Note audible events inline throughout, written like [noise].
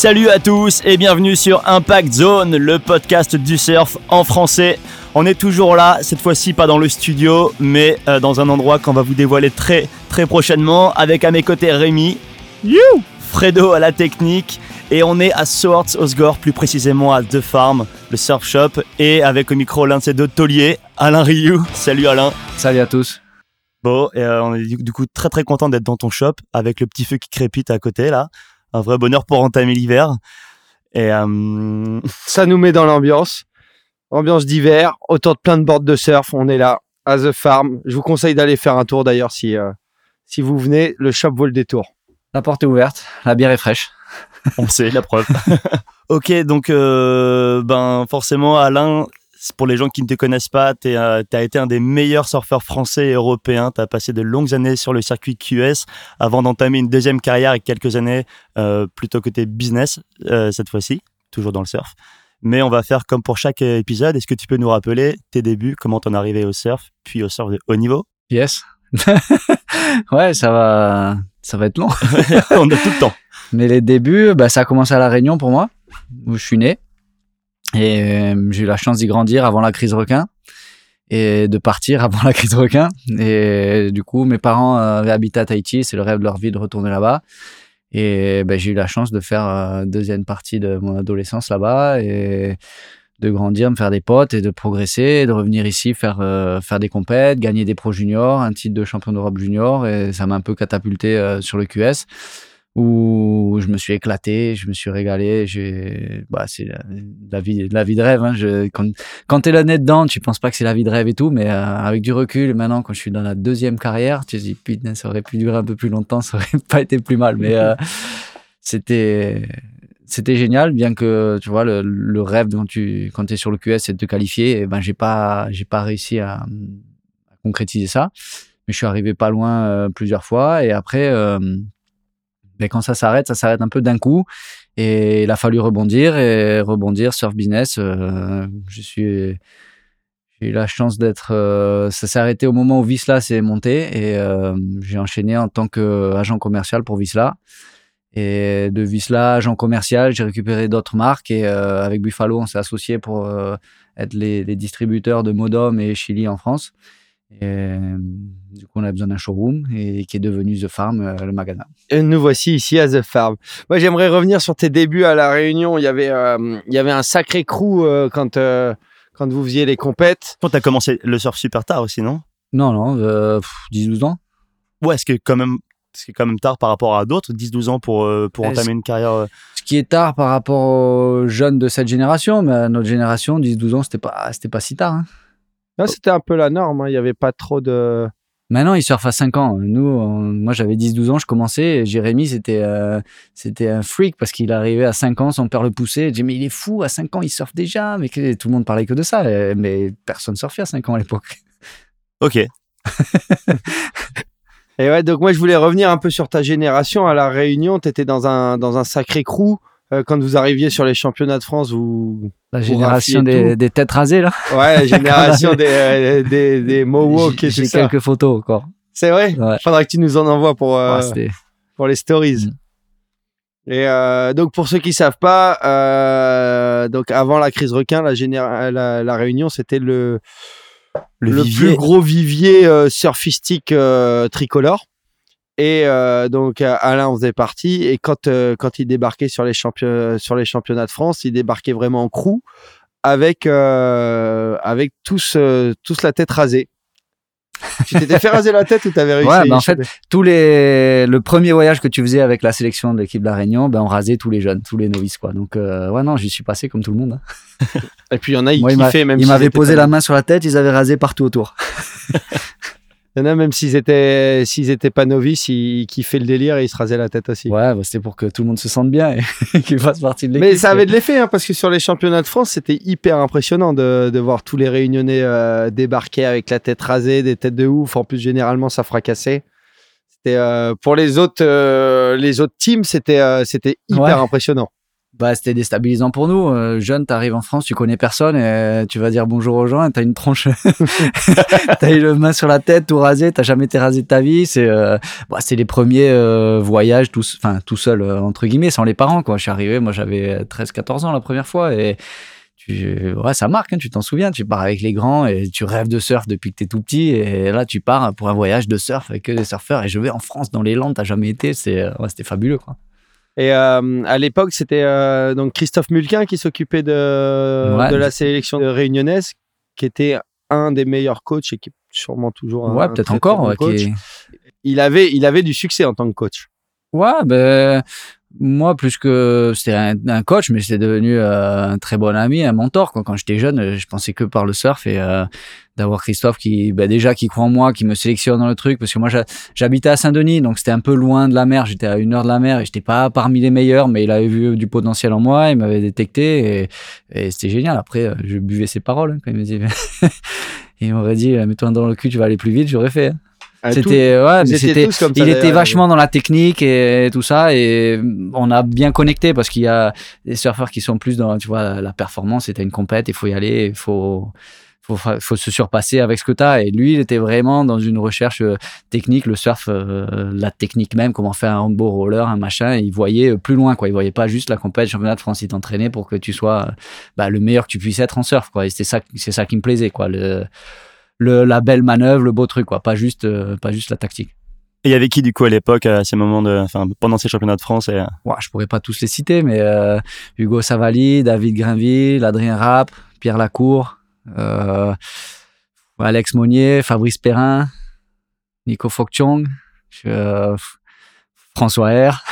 Salut à tous et bienvenue sur Impact Zone, le podcast du surf en français. On est toujours là, cette fois-ci pas dans le studio, mais euh, dans un endroit qu'on va vous dévoiler très très prochainement avec à mes côtés Rémi, you, Fredo à la technique et on est à Swords Osgore, plus précisément à The Farm, le surf shop, et avec au micro l'un de ses deux tauliers, Alain Rioux. Salut Alain. Salut à tous. Bon, et euh, on est du coup très très content d'être dans ton shop avec le petit feu qui crépite à côté là un vrai bonheur pour entamer l'hiver. Et euh... [laughs] ça nous met dans l'ambiance, ambiance d'hiver, autour de plein de bords de surf. On est là à The Farm. Je vous conseille d'aller faire un tour d'ailleurs si euh, si vous venez. Le shop vaut le détour. La porte est ouverte, la bière est fraîche. On sait [laughs] la preuve. [laughs] ok, donc euh, ben forcément Alain, pour les gens qui ne te connaissent pas, tu euh, as été un des meilleurs surfeurs français et européens. Tu as passé de longues années sur le circuit QS avant d'entamer une deuxième carrière et quelques années euh, plutôt côté business euh, cette fois-ci, toujours dans le surf. Mais on va faire comme pour chaque épisode. Est-ce que tu peux nous rappeler tes débuts, comment t'en es arrivé au surf, puis au surf de haut niveau? Yes. [laughs] ouais, ça va, ça va être long. [laughs] on a tout le temps. Mais les débuts, bah, ça a commencé à La Réunion pour moi, où je suis né. Et euh, j'ai eu la chance d'y grandir avant la crise requin et de partir [laughs] avant la crise requin. Et du coup, mes parents avaient habité à Tahiti, c'est le rêve de leur vie de retourner là-bas. Et ben, j'ai eu la chance de faire euh, deuxième partie de mon adolescence là-bas et de grandir, me faire des potes et de progresser, de revenir ici faire euh, faire des compètes, gagner des pro juniors, un titre de champion d'Europe junior et ça m'a un peu catapulté euh, sur le QS où je me suis éclaté, je me suis régalé. Bah, c'est la, la vie de rêve. Hein. Quand, quand t'es là net dedans, tu penses pas que c'est la vie de rêve et tout, mais euh, avec du recul, maintenant, quand je suis dans la deuxième carrière, tu te dis, putain, ça aurait pu durer un peu plus longtemps, [laughs] ça aurait pas été plus mal. Mais euh, c'était, génial, bien que tu vois le, rêve quand tu quand es sur le QS, c'est de te qualifier. Et ben, j'ai pas, réussi à, à, concrétiser ça, mais je suis arrivé pas loin euh, plusieurs fois. Et après mais quand ça s'arrête, ça s'arrête un peu d'un coup. Et il a fallu rebondir et rebondir surf business. Euh, je suis, j'ai eu la chance d'être. Euh, ça s'est arrêté au moment où Visla s'est monté et euh, j'ai enchaîné en tant qu'agent commercial pour Visla. Et de Visla, agent commercial, j'ai récupéré d'autres marques et avec Buffalo, on s'est associé pour être les, les, distributeurs de Modom et Chili en France. Et, euh, du coup, on a besoin d'un showroom et qui est devenu The Farm, euh, le magasin. Et nous voici ici à The Farm. Moi, j'aimerais revenir sur tes débuts à La Réunion. Il y avait, euh, il y avait un sacré crew euh, quand, euh, quand vous faisiez les compètes. Toi, tu as commencé le surf super tard aussi, non? Non, non, 10-12 ans. Ouais, ce qui est quand même, c'est quand même tard par rapport à d'autres, 10-12 ans pour, pour entamer une carrière. Ce qui est tard par rapport aux jeunes de cette génération, mais à notre génération, 10-12 ans, c'était pas, c'était pas si tard. Hein. Là, c'était un peu la norme. Hein. Il n'y avait pas trop de. Maintenant, il surfe à 5 ans. Nous, moi, j'avais 10-12 ans, je commençais. Jérémy, c'était euh, c'était un freak parce qu'il arrivait à 5 ans, son père le poussait. Je disais, mais il est fou, à 5 ans, il surfe déjà. Mais que, tout le monde parlait que de ça. Mais personne surfait à 5 ans à l'époque. [laughs] Ok. [laughs] Et ouais, donc moi, je voulais revenir un peu sur ta génération. À La Réunion, tu étais dans un, dans un sacré crew. Euh, quand vous arriviez sur les championnats de France, vous. La génération des, des, têtes rasées, là. Ouais, la [laughs] génération des, euh, des, des Mohawks et J'ai quelques photos encore. C'est vrai? Ouais. Faudra que tu nous en envoies pour, euh, ouais, pour les stories. Mm. Et euh, donc, pour ceux qui savent pas, euh, donc avant la crise requin, la, généra la, la Réunion, c'était le, le, le plus gros vivier euh, surfistique tricolore. Et euh, donc Alain en faisait partie. Et quand euh, quand il débarquait sur les championnats sur les championnats de France, il débarquait vraiment en crew avec euh, avec tous tous la tête rasée. [laughs] tu t'étais fait raser la tête ou t'avais réussi Ouais, bah en fait, tous les le premier voyage que tu faisais avec la sélection de l'équipe de la Réunion, ben on rasait tous les jeunes, tous les novices quoi. Donc euh, ouais non, j'y suis passé comme tout le monde. Hein. Et puis il y en a ils kiffaient même. Ils m'avaient posé la main sur la tête, ils avaient rasé partout autour. [laughs] Il y en a même s'ils étaient s'ils étaient pas novices, ils kiffaient le délire et ils se rasaient la tête aussi. Ouais, bah c'était pour que tout le monde se sente bien et [laughs] qu'ils fassent partie de l'équipe. Mais ça avait de l'effet hein, parce que sur les championnats de France, c'était hyper impressionnant de, de voir tous les Réunionnais euh, débarquer avec la tête rasée, des têtes de ouf. En plus, généralement, ça fracassait. C'était euh, pour les autres euh, les autres teams, c'était c'était hyper ouais. impressionnant. Bah, c'était déstabilisant pour nous. Euh, jeune, t'arrives en France, tu connais personne et tu vas dire bonjour aux gens et t'as une tronche, [laughs] [laughs] t'as eu le main sur la tête, tout rasé, t'as jamais été rasé de ta vie. C'est, euh, bah, c'est les premiers euh, voyages, tout, tout seul, euh, entre guillemets, sans les parents, quoi. Je suis arrivé, moi, j'avais 13, 14 ans la première fois et tu, ouais, ça marque, hein, tu t'en souviens, tu pars avec les grands et tu rêves de surf depuis que t'es tout petit et là, tu pars pour un voyage de surf avec que des surfeurs et je vais en France dans les Landes, t'as jamais été, c'est, ouais, c'était fabuleux, quoi. Et euh, à l'époque, c'était euh, donc Christophe Mulquin qui s'occupait de, de la sélection réunionnaise, qui était un des meilleurs coachs et qui est sûrement toujours un, ouais, peut-être encore coach. Il avait, il avait du succès en tant que coach. Ouais, ben moi, plus que c'était un, coach, mais c'est devenu euh, un très bon ami, un mentor. Quand, quand j'étais jeune, je pensais que par le surf et d'avoir Christophe qui, bah, déjà, qui croit en moi, qui me sélectionne dans le truc. Parce que moi, j'habitais à Saint-Denis, donc c'était un peu loin de la mer. J'étais à une heure de la mer et j'étais pas parmi les meilleurs, mais il avait vu du potentiel en moi, il m'avait détecté et, c'était génial. Après, je buvais ses paroles hein, quand il me disait. [laughs] il m'aurait dit, mets-toi dans le cul, tu vas aller plus vite. J'aurais fait. Hein. Ah, c'était ouais, c'était il était vachement dans la technique et tout ça et on a bien connecté parce qu'il y a des surfeurs qui sont plus dans tu vois la performance c'était une compète il faut y aller il faut faut, faut se surpasser avec ce que tu as. Et lui, il était vraiment dans une recherche euh, technique, le surf, euh, la technique même, comment faire un handball roller, un machin. il voyait plus loin, quoi. Il voyait pas juste la compétition championnat de France. Il t'entraînait pour que tu sois bah, le meilleur que tu puisses être en surf, quoi. Et c'est ça, c'est ça qui me plaisait, quoi. Le, le, la belle manœuvre, le beau truc, quoi. Pas juste, euh, pas juste la tactique. Et il y avait qui du coup à l'époque, à ces moments de, enfin, pendant ces championnats de France et... Euh? Ouais, je pourrais pas tous les citer, mais euh, Hugo Savali, David Grinville, Adrien Rapp, Pierre Lacour, Alex Monnier, Fabrice Perrin, Nico Fokchong, François R.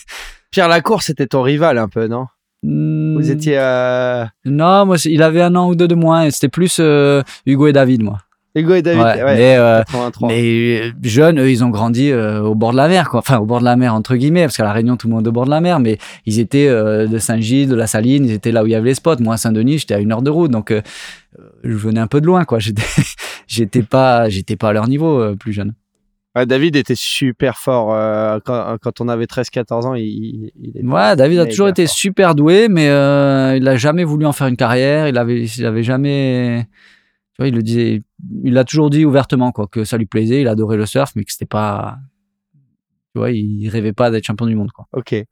[laughs] Pierre Lacour, c'était ton rival un peu, non? Vous hmm. étiez. Non, moi, il avait un an ou deux de moins. C'était plus Hugo et David, moi. Hugo et David, ouais, mais, euh, mais, jeunes, eux, ils ont grandi euh, au bord de la mer, quoi. Enfin, au bord de la mer, entre guillemets, parce qu'à La Réunion, tout le monde est au bord de la mer, mais ils étaient euh, de Saint-Gilles, de la Saline, ils étaient là où il y avait les spots. Moi, à Saint-Denis, j'étais à une heure de route, donc je venais un peu de loin, quoi. [laughs] J'étais, j'étais pas, j'étais pas à leur niveau plus jeune. David était super fort quand, quand, on avait 13-14 ans. Il, il ouais, David a toujours été super doué, mais il n'a jamais voulu en faire une carrière. Il avait, il avait jamais il le disait, il l'a toujours dit ouvertement, quoi, que ça lui plaisait, il adorait le surf, mais que c'était pas, tu vois, il rêvait pas d'être champion du monde, quoi. Ok. [laughs] et,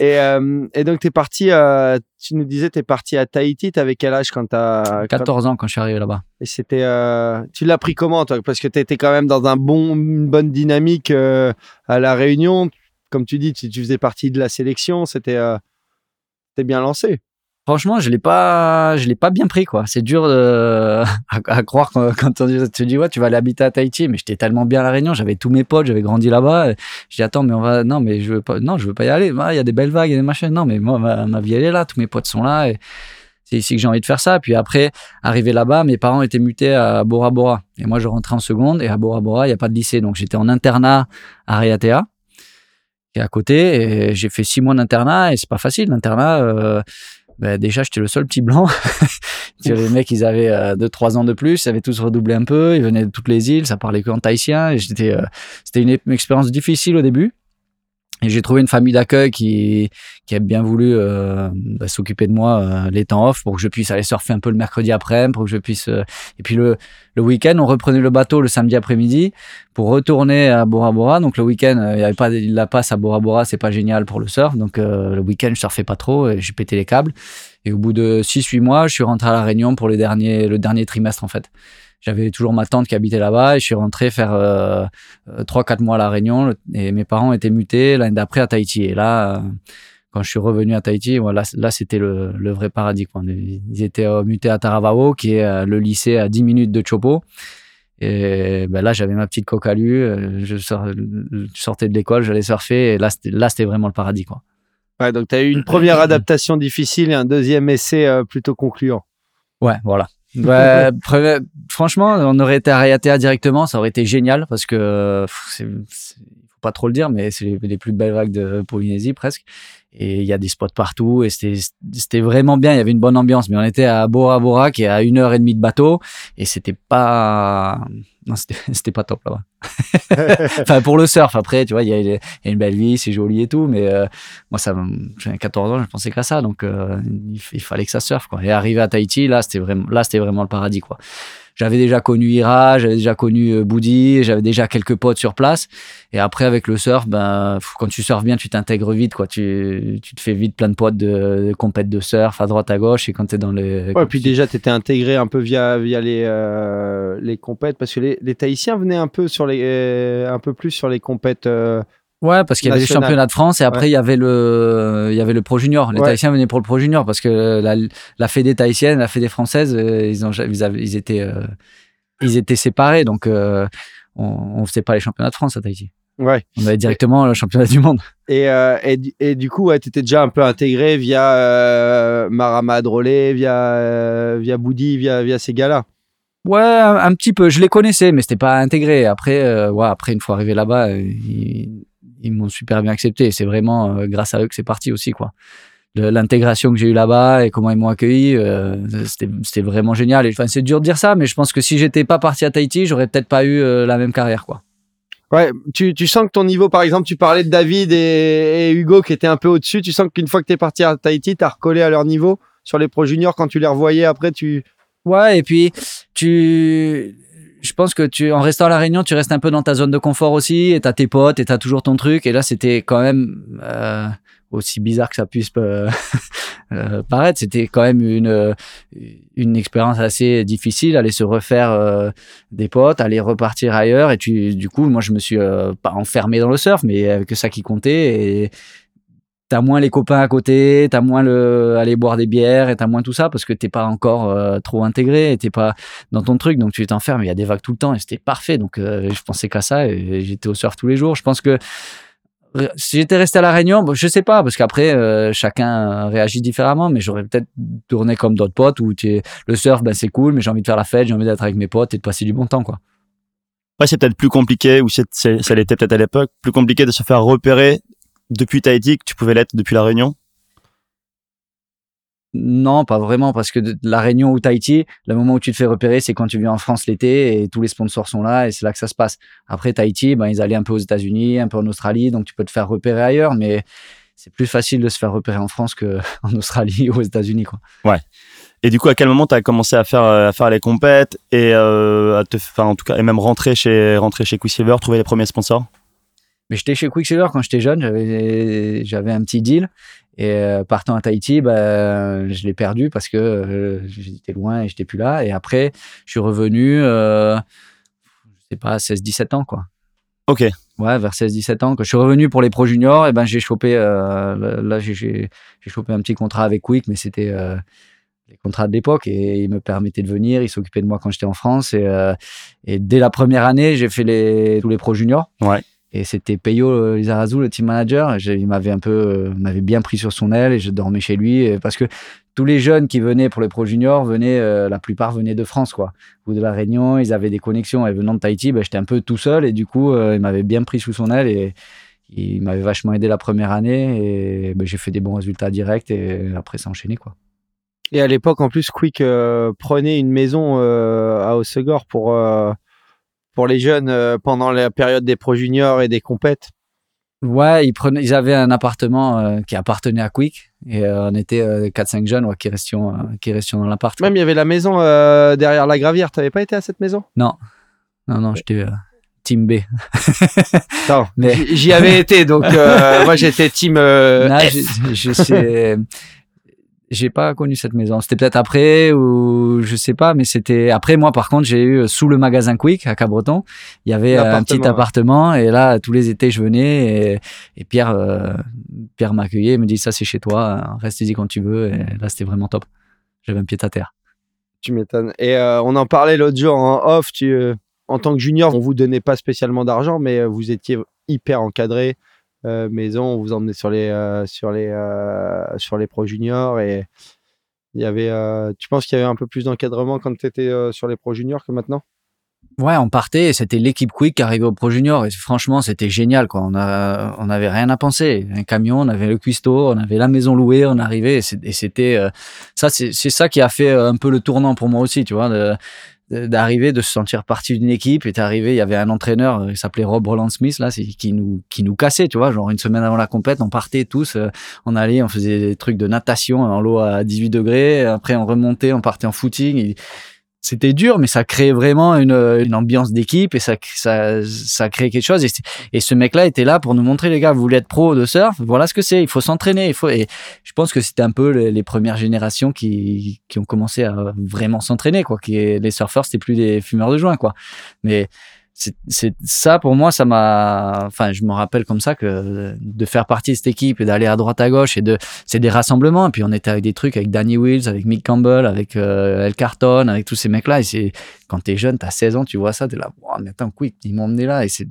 euh, et donc, t'es parti, euh, tu nous disais, t'es parti à Tahiti, t'avais quel âge quand t'as... 14 ans quand je suis arrivé là-bas. Et c'était, euh, tu l'as pris comment, toi? Parce que t'étais quand même dans un bon, une bonne dynamique, à la Réunion. Comme tu dis, tu, tu faisais partie de la sélection, c'était, c'était bien lancé. Franchement, je l'ai pas, je l'ai pas bien pris quoi. C'est dur [laughs] à, croire quand, on te dit ouais, tu vas aller habiter à Tahiti, mais j'étais tellement bien à la Réunion, j'avais tous mes potes, j'avais grandi là-bas. Je dis attends, mais on va, non, mais je veux pas, non, je veux pas y aller. Il y a des belles vagues, il y des machins. Non, mais moi, ma, vie elle est là, tous mes potes sont là. C'est ici que j'ai envie de faire ça. Puis après, arrivé là-bas, mes parents étaient mutés à Bora Bora, et moi je rentrais en seconde. Et à Bora Bora, il y a pas de lycée, donc j'étais en internat à Riatea qui est à côté. J'ai fait six mois d'internat et c'est pas facile l'internat. Euh, ben déjà j'étais le seul petit blanc. [laughs] les mecs, ils avaient 2-3 euh, ans de plus, ils avaient tous redoublé un peu, ils venaient de toutes les îles, ça parlait tahitien. Et j'étais, euh, c'était une, expérience difficile au début. Et j'ai trouvé une famille d'accueil qui, qui a bien voulu euh, bah, s'occuper de moi euh, les temps off pour que je puisse aller surfer un peu le mercredi après, pour que je puisse. Euh, et puis le, le week-end, on reprenait le bateau le samedi après-midi pour retourner à Bora Bora. Donc le week-end, il y avait pas la passe à Bora Bora, c'est pas génial pour le surf. Donc le week-end, je surfais pas trop et j'ai pété les câbles. Et au bout de 6-8 mois, je suis rentré à la Réunion pour les derniers, le dernier trimestre en fait j'avais toujours ma tante qui habitait là-bas et je suis rentré faire euh, 3-4 euh, mois à La Réunion et mes parents étaient mutés l'année d'après à Tahiti. Et là, euh, quand je suis revenu à Tahiti, voilà, là c'était le, le, vrai paradis. Quoi. Ils étaient mutés à Taravao, qui est le lycée à 10 minutes de Chopo. Et ben là, j'avais ma petite cocalu, je, sortais de l'école, j'allais surfer, et là, c'était vraiment le paradis. Quoi. Ouais, donc tu as eu une première adaptation difficile et un deuxième essai plutôt concluant. Ouais, voilà Ouais, [laughs] franchement, on aurait été à Raiatea directement, ça aurait été génial parce que c'est, faut pas trop le dire, mais c'est les, plus belles vagues de Polynésie presque. Et il y a des spots partout et c'était vraiment bien. Il y avait une bonne ambiance, mais on était à Bora Bora qui est à une heure et demie de bateau et c'était pas non, c'était [laughs] pas top là-bas. [laughs] enfin, pour le surf, après, tu vois, il y, a une belle vie, c'est joli et tout, mais euh, moi, ça, j'ai 14 ans, je pensais qu'à ça, donc euh, il, il, fallait que ça surfe, quoi. Et arrivé à Tahiti, là, c'était vraiment, là, c'était vraiment le paradis, quoi j'avais déjà connu Ira, j'avais déjà connu euh, Boudi, j'avais déjà quelques potes sur place. Et après, avec le surf, ben, quand tu surfes bien, tu t'intègres vite, quoi. Tu, tu, te fais vite plein de potes de, de de surf à droite, à gauche. Et quand tu es dans les. Ouais, puis déjà, tu étais intégré un peu via, via les, euh, les compètes, parce que les, les Tahitiens venaient un peu, sur les, euh, un peu plus sur les compètes. Ouais, parce qu'il y avait les championnats de France et après il y avait le il y avait le Pro Junior. Les Tahitiens venaient pour le Pro Junior parce que la, la fédé tahitienne, la fédé française, euh, ils ont ils, avaient, ils étaient euh, ils étaient séparés donc euh, on, on faisait pas les championnats de France à Tahiti. Ouais. On avait directement le championnat du monde. Et, et, et, du coup, ouais, tu étais déjà un peu intégré via Marama Drolé, via, via Boudi, via, via ces gars-là. Ouais, un, petit peu. Je les connaissais, mais c'était pas intégré. Après, ouais, après une fois arrivé là-bas, ils m'ont super bien accepté. C'est vraiment euh, grâce à eux que c'est parti aussi, quoi. L'intégration que j'ai eue là-bas et comment ils m'ont accueilli, euh, c'était vraiment génial. Enfin, c'est dur de dire ça, mais je pense que si j'étais pas parti à Tahiti, j'aurais peut-être pas eu euh, la même carrière, quoi. Ouais, tu, tu sens que ton niveau, par exemple, tu parlais de David et, Hugo qui étaient un peu au-dessus. Tu sens qu'une fois que tu es parti à Tahiti, tu as recollé à leur niveau sur les pros juniors quand tu les revoyais après, tu. Ouais, et puis tu je pense que tu, en restant à la Réunion, tu restes un peu dans ta zone de confort aussi, et t'as tes potes, et t'as toujours ton truc. Et là, c'était quand même euh, aussi bizarre que ça puisse euh, [laughs] euh, paraître. C'était quand même une une expérience assez difficile, aller se refaire des potes, aller repartir ailleurs. Et tu, du coup, moi, je me suis pas enfermé dans le surf, mais que ça qui comptait. Et t'as moins les copains à côté, t'as moins le aller boire des bières et t'as moins tout ça parce que t'es pas encore euh, trop intégré, t'es pas dans ton truc, donc tu t'enfermes. Il y a des vagues tout le temps et c'était parfait. Donc euh, je pensais qu'à ça et j'étais au surf tous les jours. Je pense que si j'étais resté à la Réunion, bon, je sais pas parce qu'après euh, chacun réagit différemment, mais j'aurais peut-être tourné comme d'autres potes où tu le surf, ben c'est cool, mais j'ai envie de faire la fête, j'ai envie d'être avec mes potes et de passer du bon temps, quoi. Ouais, c'est peut-être plus compliqué, ou ça l'était peut-être à l'époque, plus compliqué de se faire repérer depuis Tahiti que tu pouvais l'être depuis la Réunion? Non, pas vraiment, parce que la Réunion ou Tahiti, le moment où tu te fais repérer, c'est quand tu viens en France l'été et tous les sponsors sont là et c'est là que ça se passe. Après Tahiti, ben, ils allaient un peu aux États-Unis, un peu en Australie, donc tu peux te faire repérer ailleurs, mais c'est plus facile de se faire repérer en France qu'en [laughs] Australie ou aux États-Unis. Quoi. Ouais. Et du coup, à quel moment tu as commencé à faire, à faire les compètes et euh, à te, en tout cas, et même rentrer chez, rentrer chez Quicksilver, trouver les premiers sponsors? Mais j'étais chez Quicksilver quand j'étais jeune, j'avais, j'avais un petit deal. Et euh, partant à Tahiti, bah, je l'ai perdu parce que euh, j'étais loin et j'étais plus là. Et après, je suis revenu, euh, je sais pas, 16-17 ans, quoi. Ok. Ouais, vers 16-17 ans. Quand je suis revenu pour les Pro Juniors, et ben j'ai chopé, euh, là, j'ai, j'ai chopé un petit contrat avec Quick, mais c'était les contrats de l'époque et il me permettait de venir, il s'occupait de moi quand j'étais en France. Et, et dès la première année, j'ai fait les, tous les Pro Juniors. Ouais. Et c'était Peyo euh, Lizarazu, le team manager. Il m'avait un peu, euh, m'avait bien pris sur son aile et je dormais chez lui parce que tous les jeunes qui venaient pour les pro juniors venaient, euh, la plupart venaient de France, quoi, ou de la Réunion. Ils avaient des connexions. Et venant de Tahiti, ben, j'étais un peu tout seul et du coup, il m'avait bien pris sous son aile et il m'avait vachement aidé la première année et ben, j'ai fait des bons résultats directs et après ça enchaîné, quoi. Et à l'époque, en plus, Quick prenait une maison à Osegor pour pour les jeunes euh, pendant la période des pro juniors et des compètes? Ouais, ils, prenaient, ils avaient un appartement euh, qui appartenait à Quick et euh, on était 4-5 jeunes qui, restions, qui restions dans l'appart. Même il y avait la maison derrière la gravière. Tu n'avais pas été à cette maison? Non. Non, non, j'étais team B. [laughs] mais... J'y avais été, donc [laughs] moi j'étais team non, je, je sais, j'ai pas connu cette maison. C'était peut-être après ou je sais pas, mais c'était après moi. Par contre, j'ai eu sous le magasin Quick à Cabreton, il y avait un petit appartement et là tous les étés je venais et, Pierre euh, Pierre m'accueillait, me dit ça c'est chez toi, reste y quand tu veux. Et là c'était vraiment top. J'avais un pied à terre. Tu m'étonnes. Et euh, on en parlait l'autre jour en off. Tu euh, en tant que junior, on vous donnait pas spécialement d'argent, mais vous étiez hyper encadré euh, maison, on vous emmenait sur les, euh, sur les, euh, sur les pro juniors et, Il y avait, tu penses qu'il y avait un peu plus d'encadrement quand tu étais sur les Pro Juniors que maintenant? Ouais, on partait et c'était l'équipe Quick qui arrivait au Pro Junior et franchement, c'était génial quoi. On a on avait rien à penser. Un camion, on avait le cuistot, on avait la maison louée, on arrivait et c'était euh, ça c'est ça qui a fait euh, un peu le tournant pour moi aussi, tu vois, d'arriver de se sentir partie d'une équipe et arrivé, il y avait un entraîneur, euh, il s'appelait Rob Roland Smith là, qui nous qui nous cassait, tu vois, genre une semaine avant la compète, on partait tous, on allait, on faisait des trucs de natation en l'eau à 18 degrés, après on remontait, on partait en footing c'était dur, mais ça créait vraiment une, une ambiance d'équipe et ça, ça, ça créait quelque chose. Et, et ce mec-là était là pour nous montrer, les gars, vous voulez être pro de surf, voilà ce que c'est. Il faut s'entraîner. Il faut. Et je pense que c'était un peu les, premières générations qui, qui ont commencé à vraiment s'entraîner, quoi. Les surfeurs, c'était plus des fumeurs de joint, quoi. Mais c'est ça pour moi ça m'a enfin je me rappelle comme ça que de faire partie de cette équipe et d'aller à droite à gauche et de c'est des rassemblements. Et puis on était avec des trucs avec Danny Wills avec Mick Campbell avec euh, El Carton avec tous ces mecs là et c'est quand t'es jeune t'as 16 ans tu vois ça t'es là wow, mais attends quick ils m'ont emmené là. Et c'est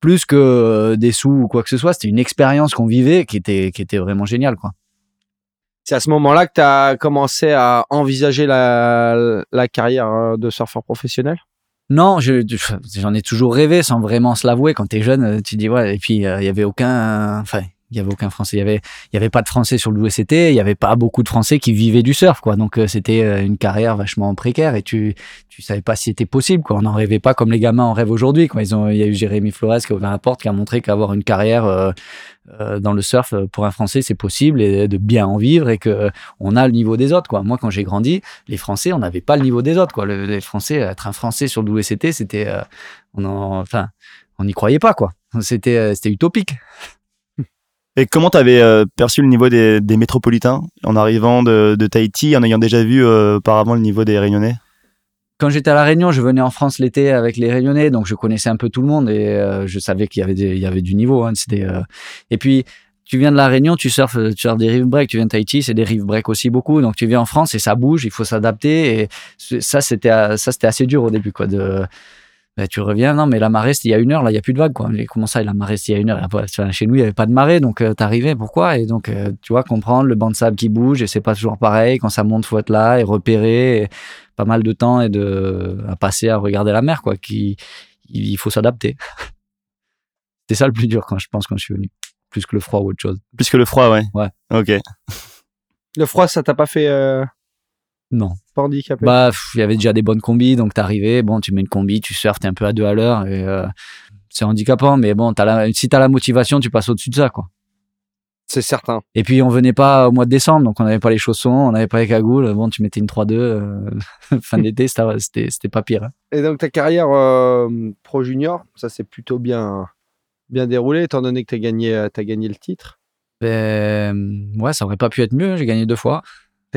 plus que euh, des sous ou quoi que ce soit c'était une expérience qu'on vivait qui était qui était vraiment géniale quoi. C'est à ce moment-là que tu as commencé à envisager la, la carrière de surfeur professionnel? Non, j'en ai toujours rêvé sans vraiment se l'avouer. Quand t'es jeune, euh, tu dis ouais. Et puis euh, il y avait aucun, enfin il y avait aucun français. Il y avait, il y avait pas de français sur le WCT. Il y avait pas beaucoup de français qui vivaient du surf, quoi. Donc euh, c'était une carrière vachement précaire et tu, tu savais pas si c'était possible, quoi. On n'en rêvait pas comme les gamins en rêvent aujourd'hui, quoi. Ils ont, il y a eu Jérémy Flores qui a ouvert la porte, qui a montré qu'avoir une carrière euh, dans le surf euh, pour un Français c'est possible et de bien en vivre et que euh, on a le niveau des autres quoi. Moi quand j'ai grandi, les Français on n'avait pas le niveau des autres quoi. les Français être un Français sur le WCT c'était on enfin on n'y croyait pas quoi. C'était c'était utopique. Et comment tu avais perçu le niveau des, métropolitains en arrivant de, Tahiti, en ayant déjà vu auparavant le niveau des Réunionnais? Quand j'étais à la Réunion, je venais en France l'été avec les Réunionnais, donc je connaissais un peu tout le monde et euh, je savais qu'il y avait y avait du niveau. Hein, euh, et puis tu viens de la Réunion, tu surfes, tu des rive break. Tu viens de Tahiti, c'est des rive break aussi beaucoup. Donc tu viens en France et ça bouge, il faut s'adapter. Et ça c'était assez dur au début bah, tu reviens, non, mais la marée, c'était il y a une heure, là, il n'y a plus de vagues, quoi. comment ça, la marée, c'était il y a une heure? chez nous, il n'y avait pas de marée, donc euh, t'arrivais, pourquoi? Et donc, euh, tu vois, comprendre le banc de sable qui bouge, et c'est pas toujours pareil. Quand ça monte, faut être là et repérer. pas mal de temps et de, à passer à regarder la mer, quoi. Qui, il faut s'adapter. [laughs] C'était ça le plus dur quand je pense quand je suis venu. Plus que le froid ou autre chose. Plus que le froid, ouais. Ouais. Ok. Le froid, ça t'a pas fait, euh, non. Pas handicapé Bah, il y avait déjà des bonnes combis, donc t'arrivais, bon, tu mets une combi, tu surfes, t'es un peu à deux à l'heure, et euh, c'est handicapant, mais bon, as la, si t'as la motivation, tu passes au-dessus de ça, quoi. C'est certain. Et puis, on venait pas au mois de décembre, donc on n'avait pas les chaussons, on n'avait pas les cagoules, bon, tu mettais une 3-2, euh, [laughs] fin d'été, c'était pas pire. Hein. Et donc, ta carrière euh, pro junior, ça s'est plutôt bien, bien déroulé, étant donné que t'as gagné, as gagné le titre? Ben, ouais, ça aurait pas pu être mieux, j'ai gagné deux fois.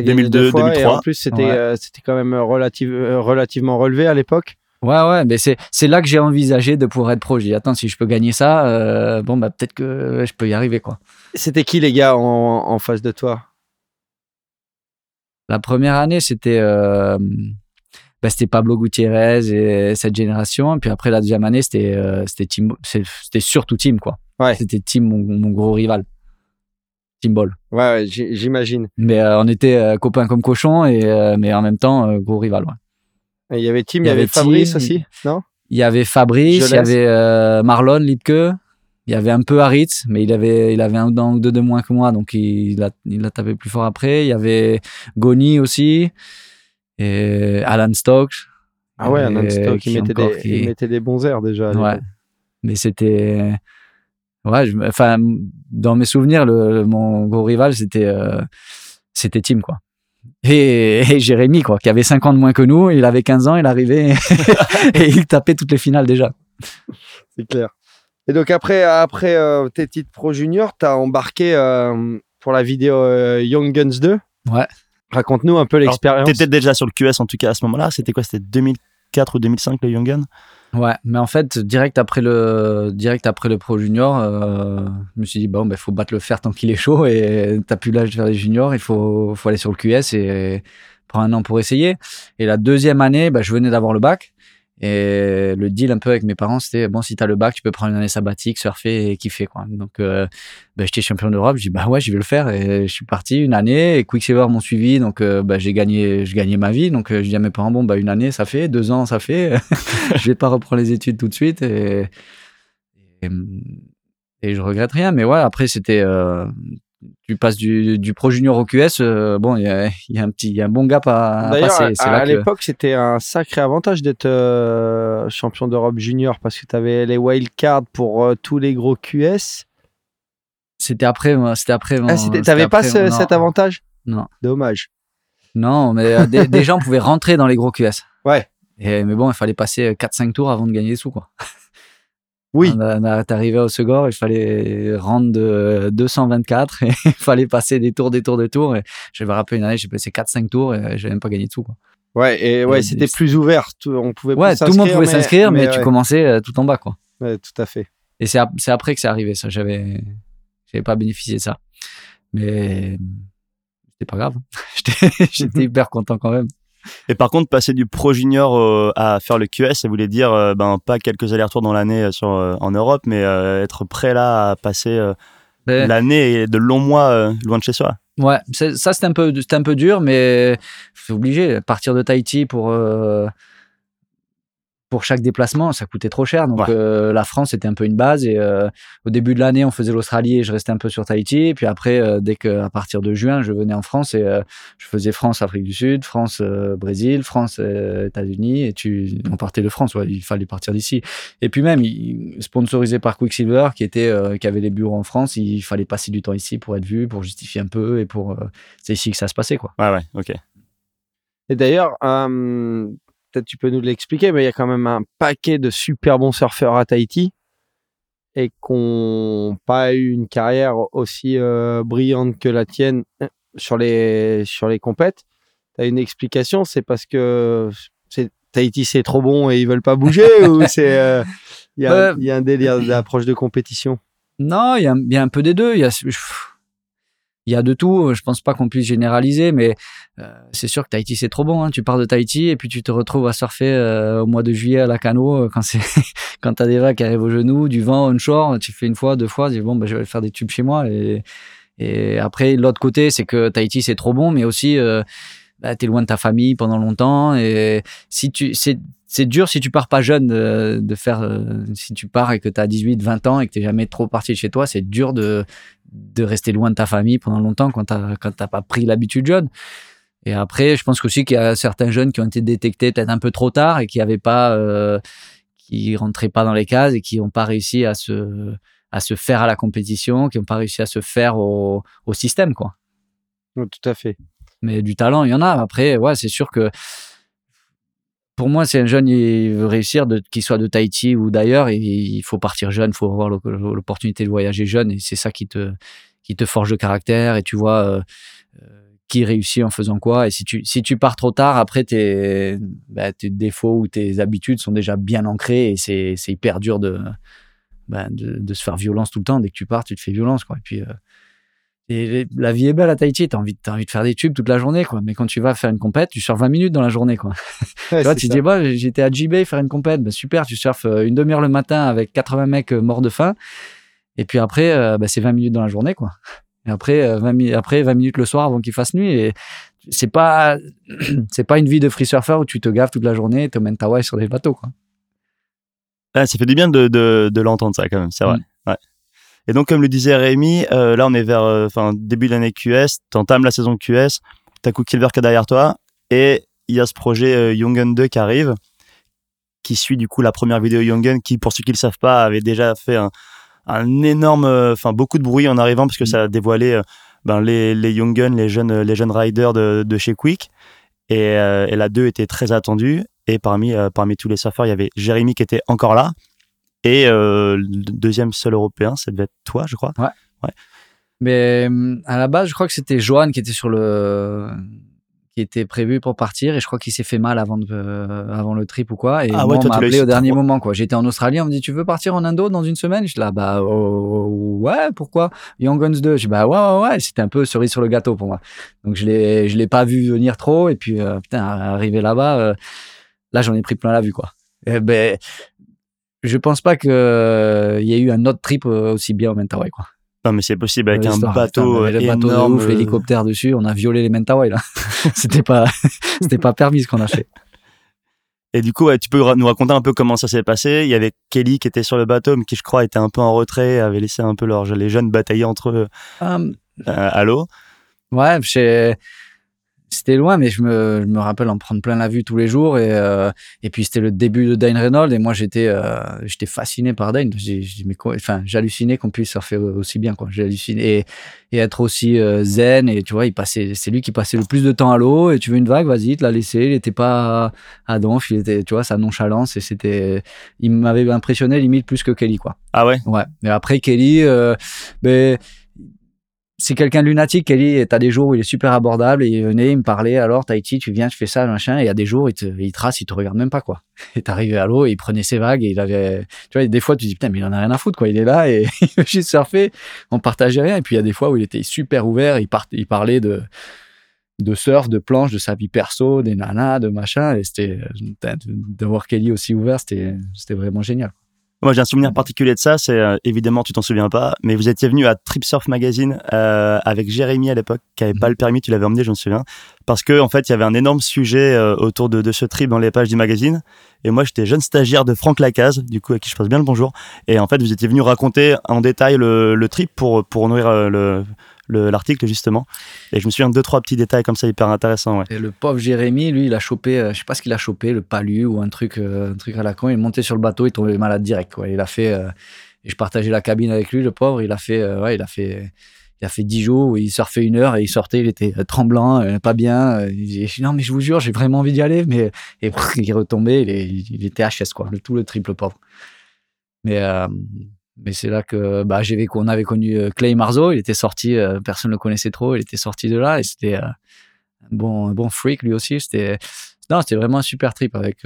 2002, 2003. Et en plus, c'était euh, c'était quand même relative, euh, relativement relevé à l'époque. Ouais, ouais, mais c'est, c'est là que j'ai envisagé de pouvoir être pro. J'ai dit, attends, si je peux gagner ça, euh, bon, bah, peut-être que je peux y arriver, quoi. C'était qui, les gars, en, en face de toi? La première année, c'était, bah, c'était Pablo Gutiérrez et cette génération. Et puis après, la deuxième année, c'était, c'était, surtout Team, quoi. Ouais. C'était Team, mon gros rival. Ouais, j'imagine. Mais euh, on était euh, copains comme cochons, et, euh, mais en même temps, gros rival. Il y avait Tim, il y, avait Fabrice aussi, non? Il y avait Fabrice, il y avait Marlon Lipke, il y avait un peu Haritz, mais il avait, il avait un ou deux de moins que moi, donc il, a, il a tapé plus fort après. Il y avait Goni aussi, et Alan Stokes. Ah ouais, Alan Stokes, il mettait, des, il mettait des bons airs déjà. Ouais. Mais c'était ouais, enfin, dans mes souvenirs, le, mon gros rival, c'était euh, c'était Tim, quoi. Et, Jérémy, quoi, qui avait 5 ans de moins que nous, il avait 15 ans, il arrivait [laughs] et il tapait toutes les finales déjà. C'est clair. Et donc après, après euh, tes titres pro junior, tu as embarqué euh, pour la vidéo Young Guns 2. Ouais. Raconte-nous un peu l'expérience. Tu étais déjà sur le QS en tout cas à ce moment-là. C'était quoi? C'était 2004 ou 2005 le Young Gun Ouais, mais en fait, direct après le, direct après le Pro Junior, euh, je me suis dit, bon, il ben, faut battre le fer tant qu'il est chaud et t'as plus l'âge de faire les juniors, il faut, faut aller sur le QS et prendre un an pour essayer. Et la deuxième année, ben, je venais d'avoir le bac. Et le deal un peu avec mes parents, c'était bon, si t'as le bac, tu peux prendre une année sabbatique, surfer et kiffer quoi. Donc, euh, bah, j'étais champion d'Europe. Je dis bah ouais, je vais le faire. Et je suis parti une année. Et Quicksilver m'ont suivi, donc euh, bah, j'ai gagné, je gagnais ma vie. Donc, euh, je dis à mes parents bon bah une année, ça fait deux ans, ça fait. [laughs] je vais pas reprendre les études tout de suite. Et, et, et je regrette rien. Mais ouais, après c'était euh, tu passes du, du Pro Junior au QS, euh, bon, il y a, [laughs] y a, un petit, y a un bon gap à, à passer. À, à l'époque, c'était un sacré avantage d'être euh, champion d'Europe junior parce que tu avais les wildcards pour euh, tous les gros QS. C'était après, c'était après. Ah, T'avais pas ce, cet avantage? Non. Dommage. Non, mais des gens pouvaient rentrer dans les gros QS. Ouais. Et, mais bon, il fallait passer 4-5 tours avant de gagner des sous, quoi. Oui. T'arrivais au Segor, il fallait rendre de 224 et [laughs] il fallait passer des tours, des tours, des tours. Et je me rappelle une année, j'ai passé 4-5 tours et j'ai même pas gagné de sous. Quoi. Ouais, et ouais, c'était plus ouvert. on pouvait ouais, tout le monde pouvait s'inscrire, mais, tu commençais euh, tout en bas, quoi. Ouais, tout à fait. Et c'est après que c'est arrivé, ça. J'avais, j'avais pas bénéficié de ça. Mais c'était pas grave. [laughs] J'étais hyper content quand même. Et par contre, passer du pro junior euh, à faire le QS, ça voulait dire euh, ben pas quelques allers-retours dans l'année euh, sur en Europe, mais être prêt là à passer ben l'année et de longs mois loin de chez soi. Ouais, ça c'était un peu un peu dur, mais c'est obligé. Partir de Tahiti pour pour chaque déplacement, ça coûtait trop cher. Donc euh, la France était un peu une base. Et euh, au début de l'année, on faisait l'Australie et je restais un peu sur Tahiti. Et puis après, euh, dès que à partir de juin, je venais en France et je faisais France, Afrique du Sud, France, Brésil, France, États-Unis. Et tu, on partait de France. Ouais, il fallait partir d'ici. Et puis même, sponsorisé par Quicksilver, qui était, qui avait les bureaux en France, il fallait passer du temps ici pour être vu, pour justifier un peu et pour. c'est ici que ça se passait, quoi. Ouais, ouais, ok. Et d'ailleurs, peut-être tu peux nous l'expliquer, mais il y a quand même un paquet de super bons surfeurs à Tahiti et qui n'ont pas eu une carrière aussi euh, brillante que la tienne euh, sur les, sur les compètes. Tu as une explication C'est parce que Tahiti c'est trop bon et ils veulent pas bouger [laughs] ou c'est euh, il y, a un délire d'approche de compétition? Non, il y, y, a un peu des deux. Il y a, il y a de tout. Je pense pas qu'on puisse généraliser, mais euh, c'est sûr que Tahiti c'est trop bon. Hein. Tu pars de Tahiti et puis tu te retrouves à surfer euh, au mois de juillet à la cano euh, quand c'est [laughs] quand t'as des vagues qui arrivent au genou, du vent onshore. Tu fais une fois, deux fois, tu dis bon ben je vais faire des tubes chez moi. Et, après l'autre côté c'est que Tahiti c'est trop bon, mais aussi euh, bah, t'es loin de ta famille pendant longtemps et si tu c'est c'est dur si tu pars pas jeune de, de faire si tu pars et que tu as 18 20 ans et que tu jamais trop parti de chez toi c'est dur de de rester loin de ta famille pendant longtemps quand tu n'as pas pris l'habitude jeune. Et après, je pense aussi qu'il y a certains jeunes qui ont été détectés peut-être un peu trop tard et qui avaient pas, euh, qui rentraient pas dans les cases et qui n'ont pas réussi à se, à se faire à la compétition, qui n'ont pas réussi à se faire au, au système, quoi. tout à fait. Mais du talent, il y en a. Après, ouais, c'est sûr que pour moi, si un jeune il veut réussir, qu'il soit de Tahiti ou d'ailleurs, il faut partir jeune, il faut avoir l'opportunité de voyager jeune et c'est ça qui te, qui forge le caractère et tu vois euh, euh, qui réussit en faisant quoi. Et si tu, pars trop tard, après tes, bah, tes défauts ou tes habitudes sont déjà bien ancrés et c'est hyper dur de, bah, de, se faire violence tout le temps. Dès que tu pars, tu te fais violence. Quoi. Euh, et la vie est belle à Tahiti, t'as envie, as envie de faire des tubes toute la journée, quoi. Mais quand tu vas faire une compète, tu surfes 20 minutes dans la journée, quoi. [laughs] tu vois, tu dis, bah, j'étais à J-Bay faire une compète, bah, super, tu surfes euh, une demi-heure le matin avec 80 mecs euh, morts de faim. Et puis après, euh, bah, c'est 20 minutes dans la journée, quoi. Et après, 20, après 20 minutes le soir avant qu'il fasse nuit. Et c'est pas, [clears throat] c'est pas une vie de free surfer où tu te gaves toute la journée et te mènes ta sur des bateaux, quoi. Ah, ça fait du bien de, de, de l'entendre, ça, quand même, c'est vrai. Mm. Et donc, comme le disait Rémi, euh, là, on est vers euh, enfin début de l'année QS, t'entames la saison QS, t'as Silver qui est derrière toi, et il y a ce projet euh, Youngen 2 qui arrive, qui suit du coup la première vidéo Youngen, qui, pour ceux qui ne le savent pas, avait déjà fait un, un énorme, enfin beaucoup de bruit en arrivant, parce que ça a dévoilé ben, les, les Youngen, les jeunes, les jeunes riders de, de chez Quick. Et, et la 2 était très attendue. Et parmi, parmi tous les surfeurs, il y avait Jérémy qui était encore là, et euh, le deuxième seul européen, ça devait être toi, je crois. Ouais. ouais. Mais hum, à la base, je crois que c'était Johan qui était sur le qui était prévu pour partir et je crois qu'il s'est fait mal avant de, euh, avant le trip ou quoi. Et ah moi, on m'a appelé au dernier moment quoi. J'étais en Australie on me dit tu veux partir en Indo dans une semaine? Je suis là bah oh, oh, oh, ouais pourquoi? Young Guns 2 je dis bah ouais ouais, ouais. c'était un peu cerise sur le gâteau pour moi. Donc je l'ai je l'ai pas vu venir trop. Et puis euh, putain arrivé là-bas là j'en ai pris plein la vue quoi. Eh ben, je pense pas qu'il y ait eu un autre trip aussi bien au Mentawai, quoi. Non, mais c'est possible avec un bateau, bateau énorme, de ouf, l'hélicoptère dessus. On a violé les Mentawai là. [laughs] c'était pas, [laughs] c'était pas permis ce qu'on a fait. Et du coup, tu peux nous raconter un peu comment ça s'est passé. Il y avait Kelly qui était sur le bateau, mais qui je crois était un peu en retrait, avait laissé un peu leur, les jeunes batailler entre eux um, à l'eau. Ouais, c'était loin, mais je me, je me, rappelle en prendre plein la vue tous les jours. Et, euh, et puis c'était le début de Dane Reynolds. Et moi, j'étais euh, j'étais fasciné par Dane. J'hallucinais qu'on puisse surfer aussi bien. Quoi. Et, et être aussi euh, zen. Et tu vois, il passait, c'est lui qui passait le plus de temps à l'eau. Et tu veux une vague, vas-y, te la laissé. Il n'était pas à donf. Il était, tu vois, sa nonchalance. Et c'était, il m'avait impressionné limite plus que Kelly, quoi. Ah ouais? Ouais. Mais après, Kelly, ben, c'est quelqu'un de lunatique, Kelly, t'as des jours où il est super abordable et il venait, il me parlait, alors Tahiti, tu viens, tu fais ça, machin, et il y a des jours, il te, il trace, il te regarde même pas, quoi. [laughs] Et t'arrivais à l'eau, il prenait ses vagues et il avait, tu vois, des fois, tu dis, putain, mais il en a rien à foutre, quoi. Il est là et [laughs] il veut juste surfer, on partageait rien. Et puis il y a des fois où il était super ouvert, il, il parlait de, de surf, de planche, de sa vie perso, des nanas, de machin, et c'était, de voir Kelly aussi ouvert, c'était, c'était vraiment génial. Moi, j'ai un souvenir particulier de ça. C'est euh, évidemment, tu t'en souviens pas, mais vous étiez venu à Trip Surf Magazine euh, avec Jérémy à l'époque, qui avait pas mhm. le permis. Tu l'avais emmené, je me souviens, parce que en fait, il y avait un énorme sujet euh, autour de, de, ce trip dans les pages du magazine. Et moi, j'étais jeune stagiaire de Franck Lacaze, du coup, à qui je passe bien le bonjour. Et en fait, vous étiez venu raconter en détail le, le trip pour pour nourrir euh, le l'article justement. Et je me souviens de deux trois petits détails comme ça hyper intéressants. Ouais. Et le pauvre Jérémy, lui, il a chopé, euh, je sais pas ce qu'il a chopé, le palu ou un truc, euh, un truc à la con. Il est monté sur le bateau, il tombait malade direct. Il a fait, euh, et je partageais la cabine avec lui, le pauvre. Il a fait, ouais, il a fait. Il a fait dix jours où il surfait une heure et il sortait, il était tremblant, pas bien. Il dit, non, mais je vous jure, j'ai vraiment envie d'y aller. Mais, et [laughs] il est retombé, il, il était HS, quoi, le, tout le triple pauvre. Mais, mais c'est là que bah, j'ai on avait connu euh, Clay Marzo, il était sorti, euh, personne ne le connaissait trop, il était sorti de là et c'était euh, un bon, un bon freak lui aussi. C'était non, c'était vraiment un super trip avec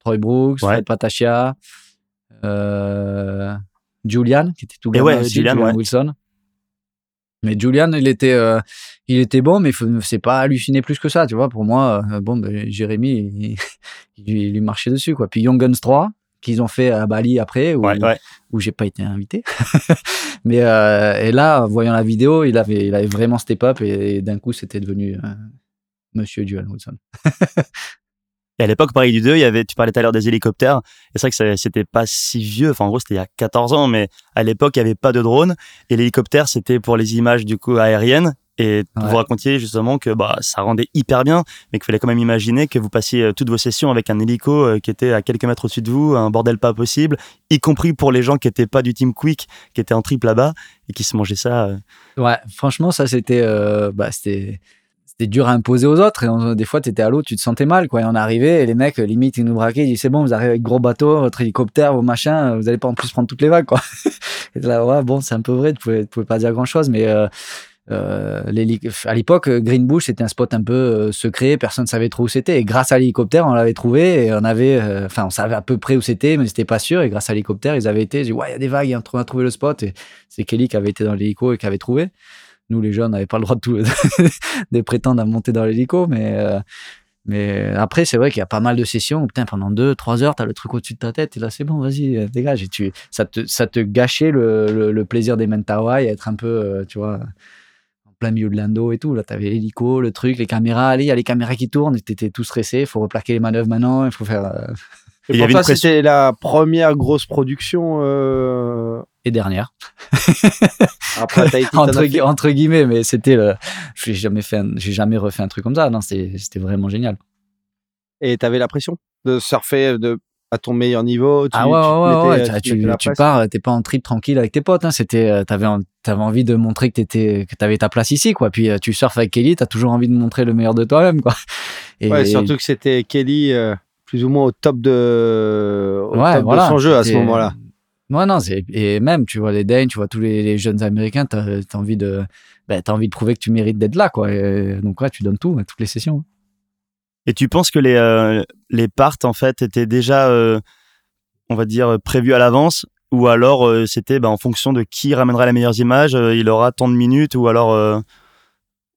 Troy Brooks, ouais. Patachia, Julian qui était tout gamin ouais, Julian, Wilson. Mais Julian, il était, il était bon, mais c'est pas halluciné plus que ça, tu vois. Pour moi, bon, ben, Jérémy, [laughs] il, il, lui marchait dessus, quoi. Puis Young Guns 3, qu'ils ont fait à Bali après, où, où j'ai pas été invité. [laughs] Mais euh, et là, voyant la vidéo, il avait, il avait vraiment step up et, d'un coup, c'était devenu euh, Monsieur Dual Wilson. Et à l'époque, pareil du 2, il y avait, tu parlais tout à l'heure des hélicoptères. Et c'est vrai que c'était pas si vieux. Enfin, en gros, c'était il y a 14 ans, mais à l'époque, il y avait pas de drone. Et l'hélicoptère, c'était pour les images, du coup, aériennes. Et vous racontiez justement que bah, ça rendait hyper bien, mais qu'il fallait quand même imaginer que vous passiez euh, toutes vos sessions avec un hélico euh, qui était à quelques mètres au-dessus de vous, un bordel pas possible, y compris pour les gens qui n'étaient pas du team Quick, qui étaient en trip là-bas et qui se mangeaient ça. Euh. Ouais, franchement, ça c'était bah, c'était c'était dur à imposer aux autres. Et des fois, tu étais à l'eau, tu te sentais mal. Quoi. Et on arrivait, et les mecs, limite, ils nous braquaient. Ils disaient C'est bon, vous arrivez avec gros bateau, votre hélicoptère, vos machins, vous allez pas en plus prendre toutes les vagues. Quoi. [laughs] et là, ouais, bon, c'est un peu vrai, tu pouvais, pouvais pas dire grand chose. Mais euh, à l'époque, Green Bush c'était un spot un peu euh, secret, personne ne savait trop où c'était. Et grâce à l'hélicoptère, on l'avait trouvé et on avait, euh, enfin, on savait à peu près où c'était, mais c'était pas sûr. Et grâce à l'hélicoptère, ils avaient été, ils dit ouais, il y a des vagues, on a trouvé le spot. Et c'est Kelly qui avait été dans l'hélico et qui avait trouvé. Nous, les jeunes, n'avaient pas le droit [laughs] de, prétendre à monter dans l'hélico, mais mais après, c'est vrai qu'il y a pas mal de sessions où, putain, pendant deux, trois heures, tu as le truc au-dessus de ta tête et là, c'est bon, vas-y, dégage. Et ça, te, gâchait le, le, plaisir des Mentawai, être un peu, tu vois, plein milieu de l'Indo et tout. Là, t'avais l'hélico, le truc, les caméras. Allez, il y a les caméras qui tournent. T'étais tout stressé. Il faut replaquer les manœuvres maintenant. Il faut faire. Euh, et, pour toi, c'était la première grosse production. Euh, et dernière. [laughs] Après, entre, entre, guillemets, mais c'était le. J'ai jamais fait, j'ai jamais refait un truc comme ça. Non, c'était vraiment génial. Et t'avais la pression de surfer, de à ton meilleur niveau. Tu, ah ouais, ouais, ouais, tu, tu, pars, t'es pas en trip tranquille avec tes potes. Hein, c'était, euh, t'avais, t'avais envie de montrer que t'étais, que t'avais ta place ici, quoi. Puis euh, tu surfes avec Kelly, t'as toujours envie de montrer le meilleur de toi-même, quoi. [laughs] Et, ouais, surtout que c'était Kelly euh, plus ou moins au top de, au top de son jeu à ce moment-là. Ouais, non, et même, tu vois les Danes, tu vois tous les, jeunes Américains, t'as as envie de, ben, t'as envie de prouver que tu mérites d'être là, quoi. donc ouais, tu donnes tout, à toutes les sessions. Et tu penses que les, euh, les parts, en fait, étaient déjà, euh, on va dire, prévus à l'avance Ou alors euh, c'était bah, en fonction de qui ramènera les meilleures images, il aura tant de minutes ou alors.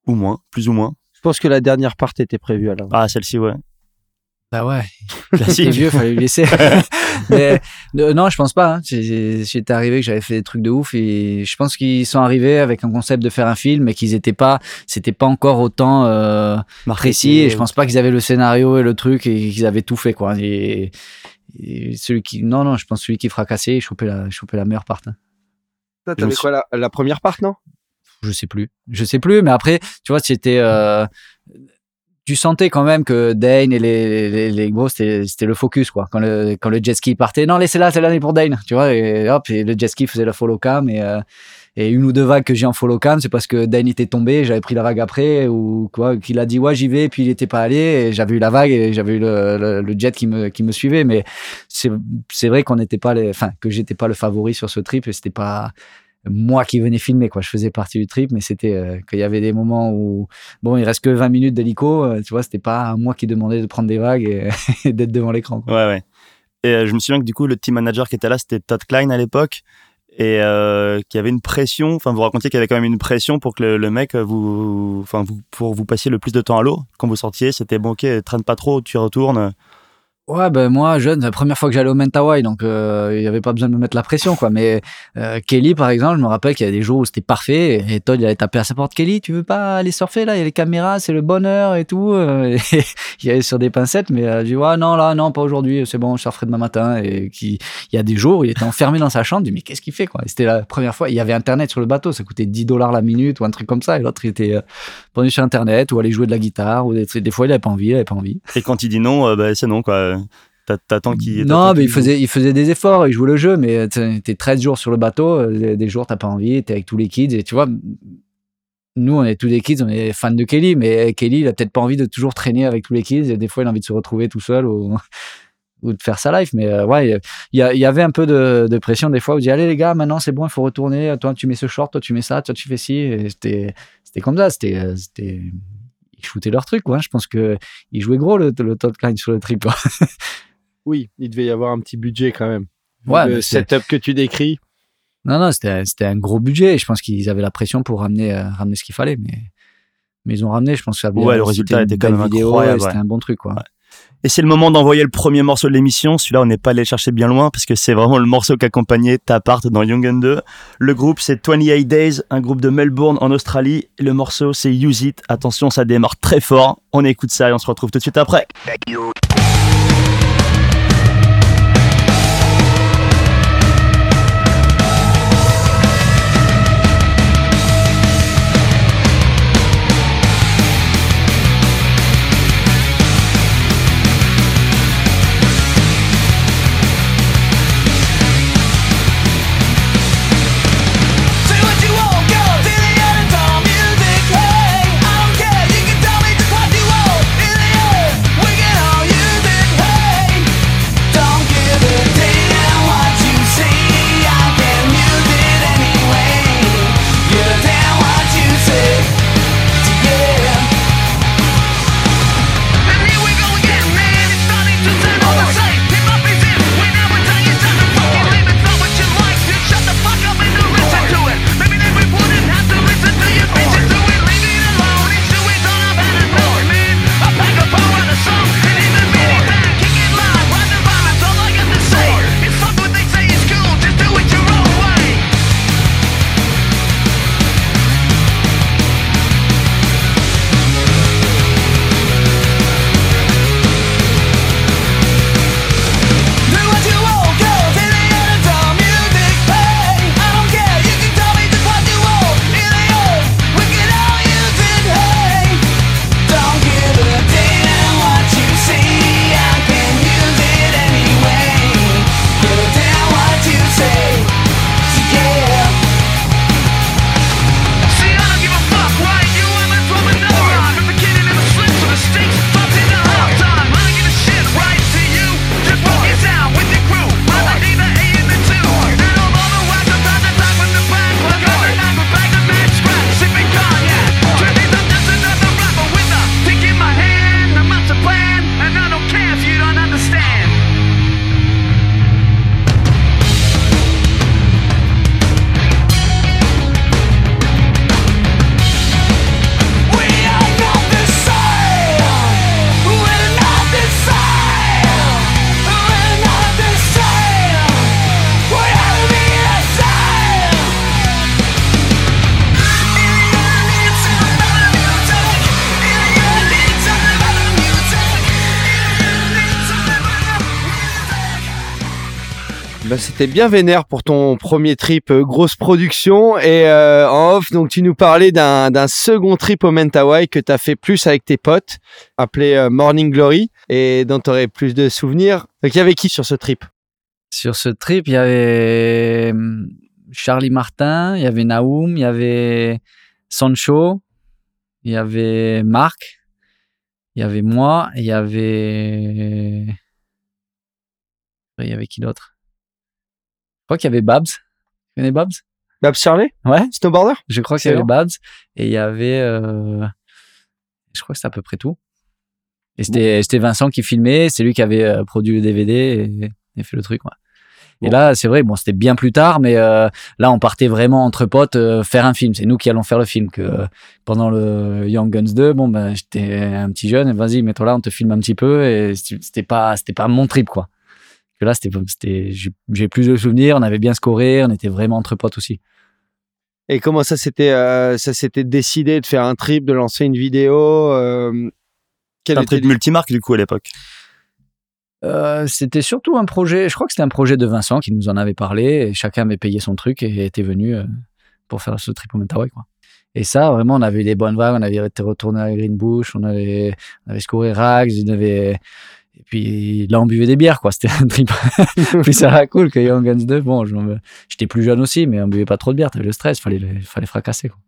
ou moins, plus ou moins? Je pense que la dernière part était prévue à l'avance. Ah, celle-ci, ouais. Bah ouais, [laughs] classique. vieux, fallait lui laisser. [laughs] mais non, je pense pas. Hein. J'étais arrivé que j'avais fait des trucs de ouf et je pense qu'ils sont arrivés avec un concept de faire un film, mais qu'ils étaient pas, c'était pas encore autant euh, précis. Et je pense pas qu'ils avaient le scénario et le truc et qu'ils avaient tout fait quoi. Et, celui qui, non non, je pense celui qui fracassait, et choper la, choper la meilleure part. Hein. T'avais quoi la, la, première part non? Je sais plus, je sais plus. Mais après, tu vois, c'était euh, tu sentais quand même que Dane et les, les, gros, c'était le focus, quoi. Quand le, quand le jet ski partait, non, laissez-la, c'est l'année pour Dane, tu vois, et hop, et le jet ski faisait la follow cam, et, euh, et une ou deux vagues que j'ai en follow cam, c'est parce que Dane était tombé, j'avais pris la vague après, ou quoi, qu'il a dit, ouais, j'y vais, puis il était pas allé, j'avais eu la vague, et j'avais eu le, le, jet qui me, qui me suivait, mais c'est vrai qu'on n'était pas les, enfin, que j'étais pas le favori sur ce trip, et c'était pas, moi qui venais filmer quoi. Je faisais partie du trip mais c'était euh, qu'il y avait des moments où bon il reste que 20 minutes d'hélico euh, tu vois c'était pas moi qui demandais de prendre des vagues et, [laughs] d'être devant l'écran ouais ouais. Et euh, je me souviens que du coup le team manager qui était là c'était Todd Klein à l'époque et qui avait une pression. Enfin vous racontiez qu'il y avait quand même une pression pour que le, mec vous enfin vous pour vous passiez le plus de temps à l'eau. Quand vous sortiez c'était bon ok traîne pas trop tu retournes Ouais, ben moi, jeune, la première fois que j'allais au Mentawai, donc euh, il n'y avait pas besoin de me mettre la pression, quoi. Mais euh, Kelly, par exemple, je me rappelle qu'il y a des jours où c'était parfait, et Todd, il allait taper à sa porte. Kelly, tu veux pas aller surfer là? Il y a les caméras, c'est le bonheur et tout. Euh, [laughs] et il allait sur des pincettes, mais je dis ouais, non, là, non, pas aujourd'hui, c'est bon, je surferai demain matin. Et qui, il y a des jours où il était enfermé dans sa chambre, il dit mais qu'est-ce qu'il fait, quoi? C'était la première fois. Il y avait internet sur le bateau, ça coûtait 10 dollars la minute ou un truc comme ça, et l'autre il était pendu sur internet ou aller jouer de la guitare, ou des, fois il avait pas envie, il avait pas envie. Et quand il dit non, bah, c'est non, quoi. T'attends qu'il. Non, mais il faisait, il faisait des efforts, il jouait le jeu, mais t'es 13 jours sur le bateau, euh, des jours t'as pas envie, t'es avec tous les kids, et tu vois, nous on est tous des kids, on est fans de Kelly, mais Kelly il a peut-être pas envie de toujours traîner avec tous les kids, et des fois il a envie de se retrouver tout seul ou, [laughs] ou de faire sa life, mais euh, ouais, il y, avait un peu de, pression des fois, où dit allez les gars, maintenant c'est bon, il faut retourner, toi tu mets ce short, toi tu mets ça, toi tu fais ci, et c'était comme ça, c'était. Ils shootaient leur truc, quoi. Je pense que ils jouaient gros le, le Todd Klein sur le trip. [laughs] oui, il devait y avoir un petit budget quand même. Ouais, le setup que tu décris. Non, non, c'était un gros budget. Je pense qu'ils avaient la pression pour ramener, euh, ramener ce qu'il fallait. Mais, mais ils ont ramené, je pense que ça Ouais, le résultat était quand même incroyable. C'était un bon truc, quoi. Et c'est le moment d'envoyer le premier morceau de l'émission. Celui-là, on n'est pas allé chercher bien loin parce que c'est vraiment le morceau qui accompagnait ta part dans Young 2. Le groupe, c'est 28 Days, un groupe de Melbourne en Australie. Le morceau, c'est Use It. Attention, ça démarre très fort. On écoute ça et on se retrouve tout de suite après. Bah, c'était bien vénère pour ton premier trip, euh, grosse production. Et euh, en off, donc tu nous parlais d'un, second trip au Mentawai que tu as fait plus avec tes potes, appelé euh, Morning Glory, et dont tu aurais plus de souvenirs. Donc il y avait qui sur ce trip? Sur ce trip, il y avait hum, Charlie Martin, il y avait Naoum, il y avait Sancho, il y avait Marc, il y avait moi, il y avait... Il y avait qui d'autre? Crois qu'il y avait Babs. Tu connais Babs? Babs Charlie Ouais. Snowboarder? Je crois qu'il y avait Babs. Et il y avait. Euh... Je crois que c'était à peu près tout. Et c'était Vincent qui filmait. C'est lui qui avait euh, produit le DVD et, fait le truc. Ouais. Et là, c'est vrai, bon, c'était bien plus tard, mais euh, là, on partait vraiment entre potes euh, faire un film. C'est nous qui allons faire le film. Que pendant le Young Guns 2, bon, ben, j'étais un petit jeune. Vas-y, mets-toi là, on te filme un petit peu. Et c'était pas, c'était pas mon trip, quoi que là, c'était, j'ai plus de souvenirs. On avait bien scoré. On était vraiment entre potes aussi. Et comment ça s'était, euh, ça s'était décidé de faire un trip, de lancer une vidéo euh, Un trip multimarque du coup à l'époque. Euh, c'était surtout un projet. Je crois que c'était un projet de Vincent qui nous en avait parlé. Et chacun avait payé son truc et était venu pour faire ce trip au Mentawai, quoi. Et ça, vraiment, on avait eu des bonnes vagues. On avait été retourné à Green Bush. On avait, on avait scoré Rags. On avait et puis là, on buvait des bières, quoi. [laughs] C'était un trip [laughs] plus ça va cool que Young Guns 2. Bon, j'étais plus jeune aussi, mais on buvait pas trop de bière. T'avais le stress, fallait, fallait fracasser, quoi.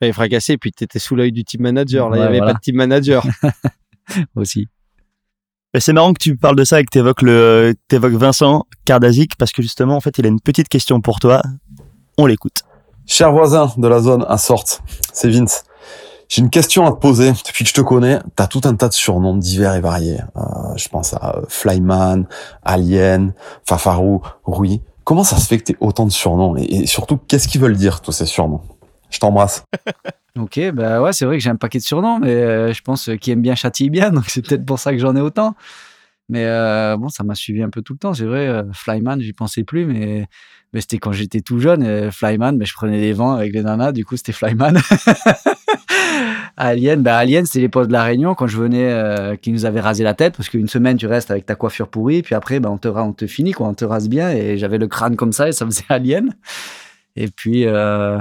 Fallait fracasser, puis t'étais sous l'œil du team manager. Là, il n'y avait pas de team manager. [laughs] aussi. C'est marrant que tu parles de ça et que tu évoques, le, évoques Vincent Kardazik parce que justement, en fait, il a une petite question pour toi. On l'écoute. Cher voisin de la zone à Sorte, c'est Vince. J'ai une question à te poser. Depuis que je te connais, tu as tout un tas de surnoms divers et variés. Euh, je pense à euh, Flyman, Alien, Fafarou, Rui. Comment ça se fait que tu autant de surnoms et, surtout, qu'est-ce qu'ils veulent dire, tous ces surnoms? Je t'embrasse. [laughs] ok, bah ouais, c'est vrai que j'ai un paquet de surnoms, mais euh, je pense qui aime bien châtie bien, [laughs] donc c'est peut-être pour ça que j'en ai autant. Mais bon, ça m'a suivi un peu tout le temps. C'est vrai, Flyman, j'y pensais plus, mais, c'était quand j'étais tout jeune. Flyman, mais je prenais des vents avec les nanas, du coup, c'était Flyman. [laughs] Alien, bah Alien, c'est les potes de la Réunion quand je venais, euh, qui nous avaient rasé la tête parce qu'une semaine tu restes avec ta coiffure pourrie, puis après bah, on te on te finit quoi, on te rase bien et j'avais le crâne comme ça et ça faisait Alien. Et puis euh,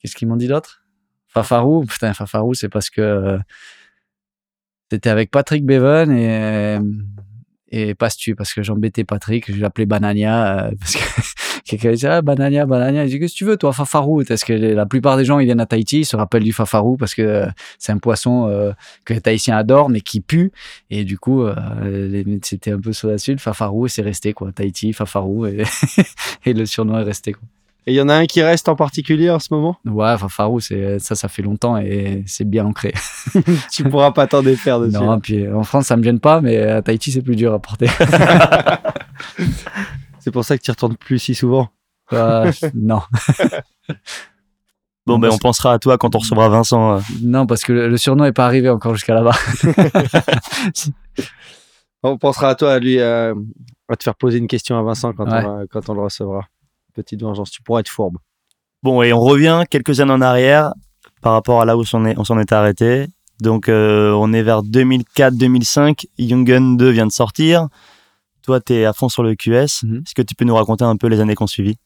qu'est-ce qu'ils m'ont dit d'autre? Fafarou, putain Fafarou, c'est parce que euh, c'était avec Patrick Bevan et et Pastu parce que j'embêtais Patrick, je l'appelais Banania [laughs] parce que quelqu'un dit ah banania banania. Je dis qu'est-ce que tu veux toi fafarou? Parce que la plupart des gens ils viennent à Tahiti ils se rappellent du fafarou parce que euh, c'est un poisson euh, que les Tahitiens adorent mais qui pue. Et du coup euh, c'était un peu sur la suite. Fafarou et c'est resté quoi. Tahiti fafarou et, [laughs] et le surnom est resté quoi et il y en a un qui reste en particulier en ce moment? Ouais, Fafarou, c'est ça, ça fait longtemps et c'est bien ancré. [laughs] tu pourras pas t'en défaire dessus. Non, puis en France, ça me gêne pas, mais à Tahiti, c'est plus dur à porter. [laughs] C'est pour ça que tu retournes plus si souvent. Euh, non. Bon, ben, on pensera à toi quand on recevra Vincent. Euh. Non, parce que le, surnom n'est pas arrivé encore jusqu'à là-bas. [laughs] on pensera à toi, à lui, euh, à te faire poser une question à Vincent quand, on, quand on le recevra. Petite vengeance, tu pourras être fourbe. Bon, et on revient quelques années en arrière par rapport à là où on s'en est, arrêté. Donc, on est vers 2004-2005. Young Gun 2 vient de sortir. Toi, tu es à fond sur le QS. Mhm. Est-ce que tu peux nous raconter un peu les années qu'on suivi?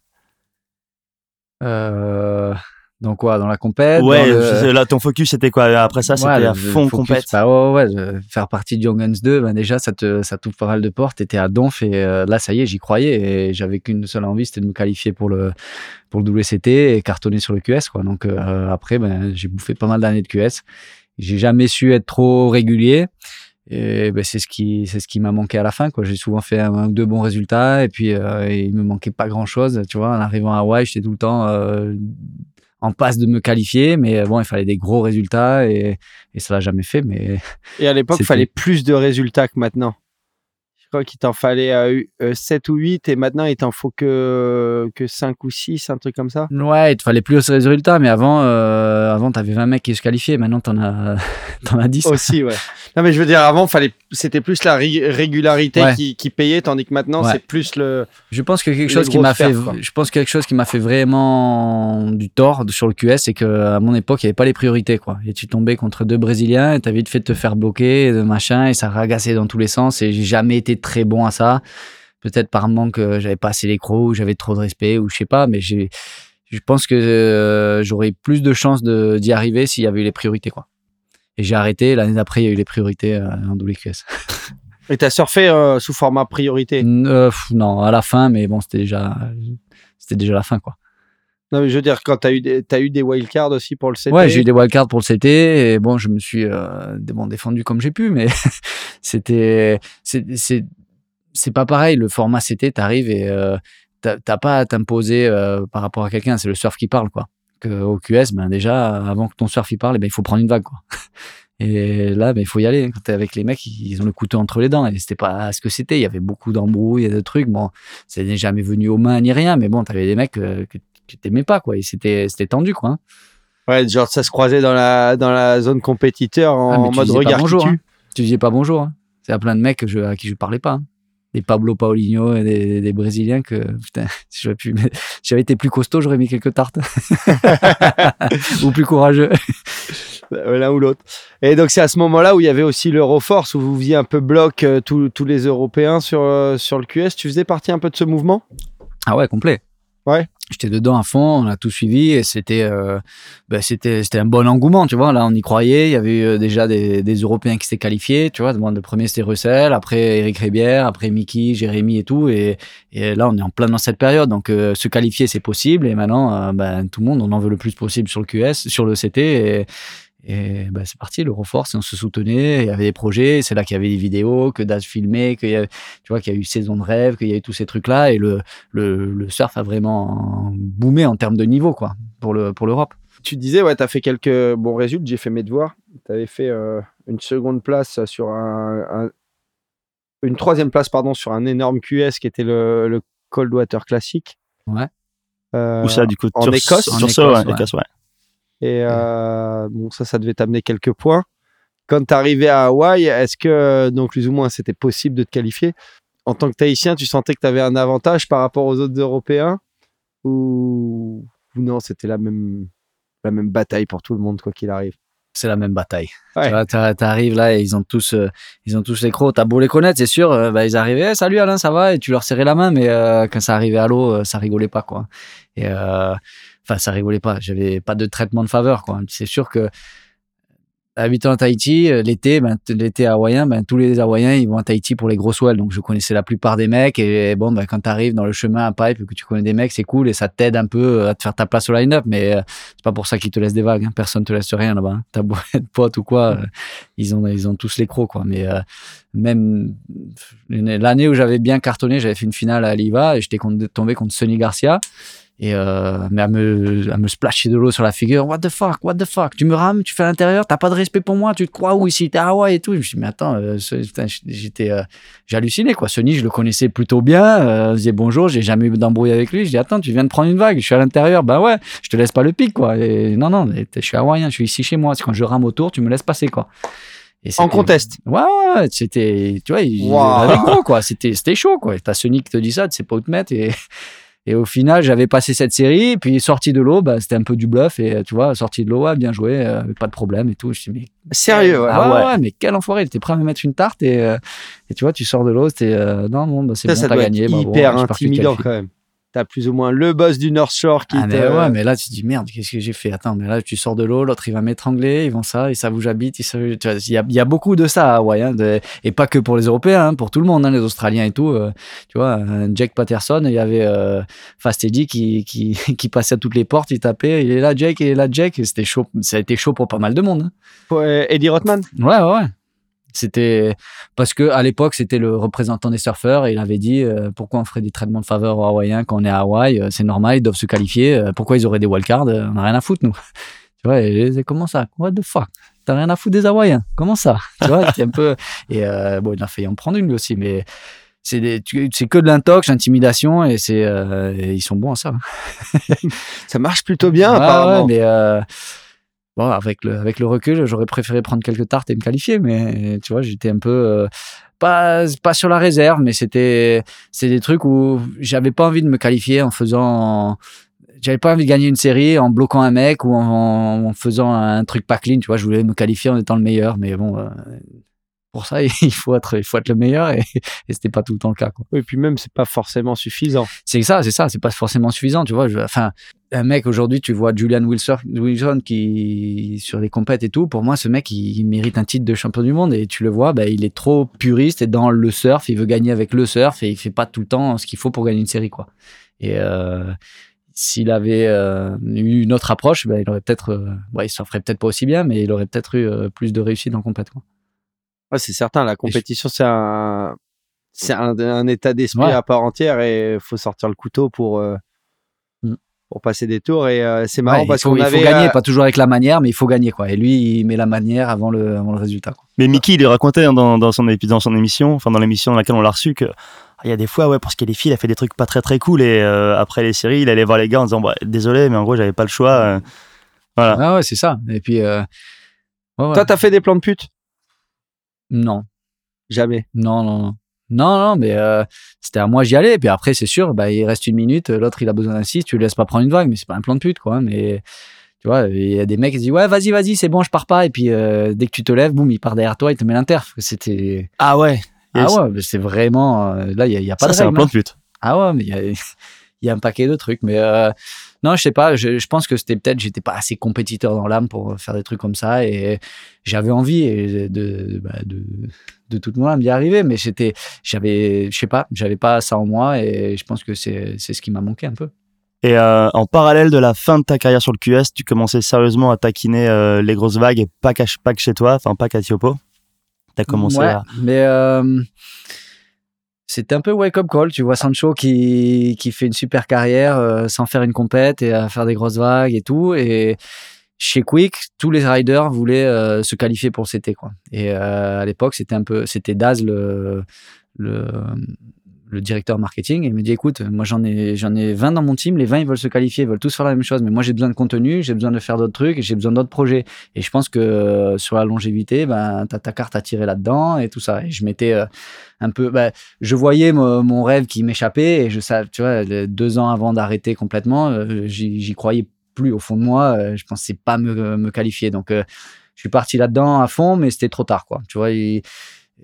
Euh, Dans quoi? Dans la compète? Ouais, là, ton focus, c'était quoi? Après ça, c'était à fond compète. Bah, ouais, ouais, faire partie de Young Guns 2, bah, déjà, ça te, ça t'ouvre pas mal de portes. T'étais à Donf et euh, là, ça y est, j'y croyais. Et j'avais qu'une seule envie, c'était de me qualifier pour le, pour le WCT et cartonner sur le QS. Quoi. Donc euh, après, ben, j'ai bouffé pas mal d'années de QS. J'ai jamais su être trop régulier. Et ben, c'est ce qui c'est ce qui m'a manqué à la fin quoi. J'ai souvent fait un, ou deux bons résultats et puis euh, il me manquait pas grand chose. Tu vois, en arrivant à Hawaï, j'étais tout le temps euh, en passe de me qualifier, mais bon, il fallait des gros résultats et, et ça l'a jamais fait. Mais et à l'époque, il fallait plus de résultats que maintenant crois qu'il t'en fallait 7 euh, ou 8 et maintenant il t'en faut que, que 5 ou 6, un truc comme ça Ouais, il te fallait plus de résultats, mais avant, euh, avant tu avais 20 mecs qui se qualifiaient, maintenant tu en as, [laughs] en as 10. Aussi, ouais. Non, mais je veux dire, avant, fallait, c'était plus la régularité qui, qui, payait, tandis que maintenant, c'est plus le. Je pense que quelque chose qui m'a fait, je pense quelque chose qui m'a fait vraiment du tort sur le QS, c'est qu'à mon époque, il n'y avait pas les priorités, quoi. Et tu tombais contre deux Brésiliens et t'as vite fait de te faire bloquer, de machin, et ça ragassait dans tous les sens, et j'ai jamais été très bon à ça. peut-être par manque, j'avais pas assez les crocs, j'avais trop de respect, ou je sais pas, mais j'ai, je pense que j'aurais plus de chances d'y arriver s'il y avait eu les priorités, quoi. Et j'ai arrêté. L'année d'après, il y a eu les priorités en WQS. Et t'as surfé sous format priorité? Non, à la fin, mais bon, c'était déjà, c'était déjà la fin, quoi. Non, mais je veux dire, quand tu as eu des, as eu des wildcards aussi pour le CT. Ouais, j'ai eu des wildcards pour le CT et bon, je me suis euh, bon, défendu comme j'ai pu, mais [laughs] c'était, c'est, pas pareil. Le format CT, t'arrives et euh, t'as pas à t'imposer euh, par rapport à quelqu'un. C'est le surf qui parle, quoi. Que au QS, ben déjà, avant que ton surf il parle, eh ben, il faut prendre une vague, quoi. [laughs] Et là, ben, il faut y aller. Quand t'es avec les mecs, ils ont le couteau entre les dents. Et c'était pas ce que c'était. Il y avait beaucoup d'embrouilles et de trucs. Bon, ça n'est jamais venu aux mains ni rien. Mais bon, t'avais des mecs que tu t'aimais pas, quoi. Et c'était, c'était tendu, quoi. Hein. Ouais, genre ça se croisait dans la, dans la zone compétiteur en, ah, mode regard bonjour, tu. Hein. Tu disais pas bonjour. Hein. C'est à plein de mecs je, à qui je parlais pas. Hein. Des Pablo Paulinho et des, des, Brésiliens que, putain, [laughs] si j'avais pu, j'avais été plus costaud, j'aurais mis quelques tartes. [laughs] ou plus courageux. L'un ou l'autre. Et donc, c'est à ce moment-là où il y avait aussi l'Euroforce, où vous faisiez un peu bloc euh, tous, tous les Européens sur, euh, sur le QS. Tu faisais partie un peu de ce mouvement? Ah ouais, complet. Ouais. J'étais dedans à fond, on a tout suivi et c'était ben c'était un bon engouement, tu vois. Là, on y croyait. Il y avait eu euh, déjà des, Européens qui s'étaient qualifiés, tu vois. le premier c'était Russell, après Eric Rébière, après Mickey, Jérémy et tout. Et, là, on est en plein dans cette période. Donc, euh, se qualifier, c'est possible. Et maintenant, ben, tout le monde, on en veut le plus possible sur le QS, sur le CT. Et bah, c'est parti, l'Euroforce, on se soutenait, il y avait des projets, c'est là qu'il y avait des vidéos, que Daz filmait, qu'il y a, tu vois, qu'il y a eu Saison de rêve, qu'il y a eu tous ces trucs-là, et le, le, le, surf a vraiment boomé en termes de niveau, quoi, pour le pour l'Europe. Tu disais, ouais, tu as fait quelques bons résultats, j'ai fait mes devoirs. Tu avais fait euh, une seconde place sur un, Une troisième place, pardon, sur un énorme QS qui était le, le Coldwater Classic. Ouais. Euh, Où ça, du coup En Écosse Sur ça, ouais. Écosse, ouais. Et euh, bon, ça, ça devait t'amener quelques points. Quand tu arrivé à Hawaï, est-ce que, donc plus ou moins, c'était possible de te qualifier? En tant que Tahitien, tu sentais que tu avais un avantage par rapport aux autres Européens? Ou, non, c'était la même, la même bataille pour tout le monde, quoi qu'il arrive? C'est la même bataille. Tu arrives là et ils ont tous, euh, ils ont tous les crocs. T'as beau les connaître, c'est sûr. Euh, bah, ils arrivaient, salut Alain, ça va? Et tu leur serrais la main, mais quand ça arrivait à l'eau, ça rigolait pas quoi. Et enfin, ça rigolait pas. J'avais pas de traitement de faveur, quoi. C'est sûr que habitant à Tahiti, euh, l'été, ben, l'été hawaïen, ben, tous les Hawaïens, ils vont à Tahiti pour les grosses swells. Donc, je connaissais la plupart des mecs. Et bon, ben, quand tu arrives dans le chemin à pipe, que tu connais des mecs, c'est cool et ça t'aide un peu euh, à te faire ta place au line-up. Mais euh, c'est pas pour ça qu'ils te laissent des vagues. Hein. Personne te laisse rien là-bas. Hein. T'as beau être pote ou quoi, ils ont, ils ont tous les crocs, quoi. Mais même l'année où j'avais bien cartonné, j'avais fait une finale à Aliva et j'étais tombé contre Sonny Garcia. Et euh, mais à me, à me splasher de l'eau sur la figure. What the fuck, what the fuck? Tu me rames, tu fais à l'intérieur, t'as pas de respect pour moi, tu te crois où ici, t'es à Hawaï et tout. Je me suis dit, mais attends, euh, j'étais, euh, j'ai halluciné quoi. Sonny, je le connaissais plutôt bien. Euh, je disais bonjour, j'ai jamais eu d'embrouille avec lui. Je dis, attends, tu viens de prendre une vague, je suis à l'intérieur. Ben ouais, je te laisse pas le pic quoi. Et non, non, je suis hawaïen, je suis ici chez moi. C'est quand je rame autour, tu me laisses passer quoi. Et en conteste. Ouais, ouais, c'était, tu vois, il, avec gros, quoi. C'était, c'était chaud, quoi. T'as Sony qui te dit ça, tu sais pas où te mettre et, et au final, j'avais passé cette série, puis sorti de l'eau, bah, c'était un peu du bluff, et tu vois, sorti de l'eau, ouais, bien joué, euh, pas de problème et tout. Je me mais. Sérieux, ouais. Ah ouais, ouais, mais quel enfoiré, il était prêt à me mettre une tarte, et, euh, et tu vois, tu sors de l'eau, c'était, euh, non, non, bah, c'est bon, t'as gagné. Bah, hyper intimidant quand même t'as plus ou moins le boss du North Shore qui ah, mais ouais, mais là tu te dis merde, qu'est-ce que j'ai fait? Attends, mais là tu sors de l'eau, l'autre il va m'étrangler, ils vont ça, et ça vous j'habite, il y a, y a, beaucoup de ça à Hawaï, hein, et pas que pour les Européens, hein, pour tout le monde, hein, les Australiens et tout. Euh, tu vois, Jack Patterson, il y avait euh, Fast Eddie qui, qui, [laughs] qui passait à toutes les portes, il tapait, il est là Jack, il est là Jack, c'était chaud, ça a été chaud pour pas mal de monde. Hein. Eddie Rothman Ouais, ouais, ouais. C'était parce que à l'époque c'était le représentant des surfeurs et il avait dit euh, pourquoi on ferait des traitements de faveur aux Hawaïens quand on est à Hawaï, euh, c'est normal, ils doivent se qualifier. Euh, pourquoi ils auraient des wildcards On n'a rien à foutre nous. [laughs] tu vois, et, comment ça? What the fuck? T'as rien à foutre des Hawaïens? Comment ça? Tu vois, c'est un peu et bon, il a failli en prendre une lui aussi, mais c'est que de l'intox, l'intimidation et c'est ils sont bons à ça. [laughs] ça marche plutôt bien apparemment. mais bon, avec le, avec le recul, j'aurais préféré prendre quelques tartes et me qualifier, mais tu vois, j'étais un peu euh, pas, pas sur la réserve, mais c'était c'est des trucs où j'avais pas envie de me qualifier en faisant j'avais pas envie de gagner une série en bloquant un mec ou en, faisant un truc pas clean, tu vois, je voulais me qualifier en étant le meilleur, mais bon, euh, pour ça, [laughs] il faut être, il faut être le meilleur et, et c'était pas tout le temps le cas. Quoi. Et puis même, c'est pas forcément suffisant. C'est ça, c'est ça, c'est pas forcément suffisant, tu vois. Je, enfin, un mec aujourd'hui, tu vois Julian Wilson, Wilson qui sur les compètes et tout. Pour moi, ce mec, il, mérite un titre de champion du monde et tu le vois, bah, il est trop puriste et dans le surf, il veut gagner avec le surf et il fait pas tout le temps ce qu'il faut pour gagner une série, quoi. Et euh, s'il avait euh, eu une autre approche, bah, il aurait peut-être, euh, ouais, il surferait peut-être pas aussi bien, mais il aurait peut-être eu plus de réussite en compète, quoi. Ouais, c'est certain. La compétition, c'est un, c'est un, un, état d'esprit Ouais. à part entière et faut sortir le couteau pour. Pour passer des tours. Et euh, c'est marrant Ouais, parce qu'on il faut avait gagner, euh, pas toujours avec la manière, mais il faut gagner, quoi. Et lui, il met la manière avant le, avant le résultat. Quoi. Mais Mickey, il lui racontait hein, dans, dans, son, dans son émission, enfin dans l'émission dans laquelle on l'a reçu, que ah, il y a des fois, ouais, pour se qualifier, il a fait des trucs pas très très cool. Et euh, après les séries, il allait voir les gars en disant bah, Désolé, mais en gros, j'avais pas le choix. Voilà. Ah ouais, c'est ça. Et puis, euh, ouais, ouais. Toi, t'as fait des plans de pute? Non, Jamais. non, non, non. Non, non, mais euh, c'était à moi, j'y allais. Et puis après, c'est sûr, bah, il reste une minute, l'autre, il a besoin d'un 6, tu le laisses pas prendre une vague, mais c'est pas un plan de pute, quoi. Mais tu vois, il y a des mecs qui se disent, ouais, vas-y, vas-y, c'est bon, je pars pas. Et puis, euh, dès que tu te lèves, boum, il part derrière toi, il te met l'interf. C'était. Ah ouais. Ah Yes. ouais, mais c'est vraiment. euh, là, il y a, a pas Ça, de c'est un plan hein. de pute. Ah ouais, mais il y a, [laughs] il y a un paquet de trucs. Mais euh, non, je sais pas. Je, je pense que c'était peut-être, j'étais pas assez compétiteur dans l'âme pour faire des trucs comme ça. Et j'avais envie et de, bah, de, de toute mon âme d'y arriver. Mais j'étais, j'avais, je sais pas, j'avais pas ça en moi. Et je pense que c'est, ce qui m'a manqué un peu. Et euh, en parallèle de la fin de ta carrière sur le QS, tu commençais sérieusement à taquiner euh, les grosses vagues et pas, qu'à- pas que chez toi, enfin pas qu'à Tiopo. T'as commencé Ouais, à. Mais euh, c'était un peu wake-up call. Tu vois Sancho qui, fait une super carrière euh, sans faire une compète et à faire des grosses vagues et tout. Et chez Quick, tous les riders voulaient euh, se qualifier pour. Quoi. Et euh, à l'époque, c'était un peu, c'était Daz le, le directeur marketing. Et il me dit, écoute, moi j'en ai, j'en ai 20 dans mon team. Les 20, ils veulent se qualifier, ils veulent tous faire la même chose. Mais moi, j'ai besoin de contenu, j'ai besoin de faire d'autres trucs, j'ai besoin d'autres projets. Et je pense que euh, sur la longévité, ben, t'as ta carte à tirer là-dedans et tout ça. Et je m'étais euh, un peu, ben, je voyais mo- mon rêve qui m'échappait et je savais, tu vois, deux ans avant d'arrêter complètement, euh, j'y croyais plus au fond de moi. Je pensais pas me, me qualifier. Donc, je suis parti là-dedans à fond, mais c'était trop tard, quoi. Tu vois,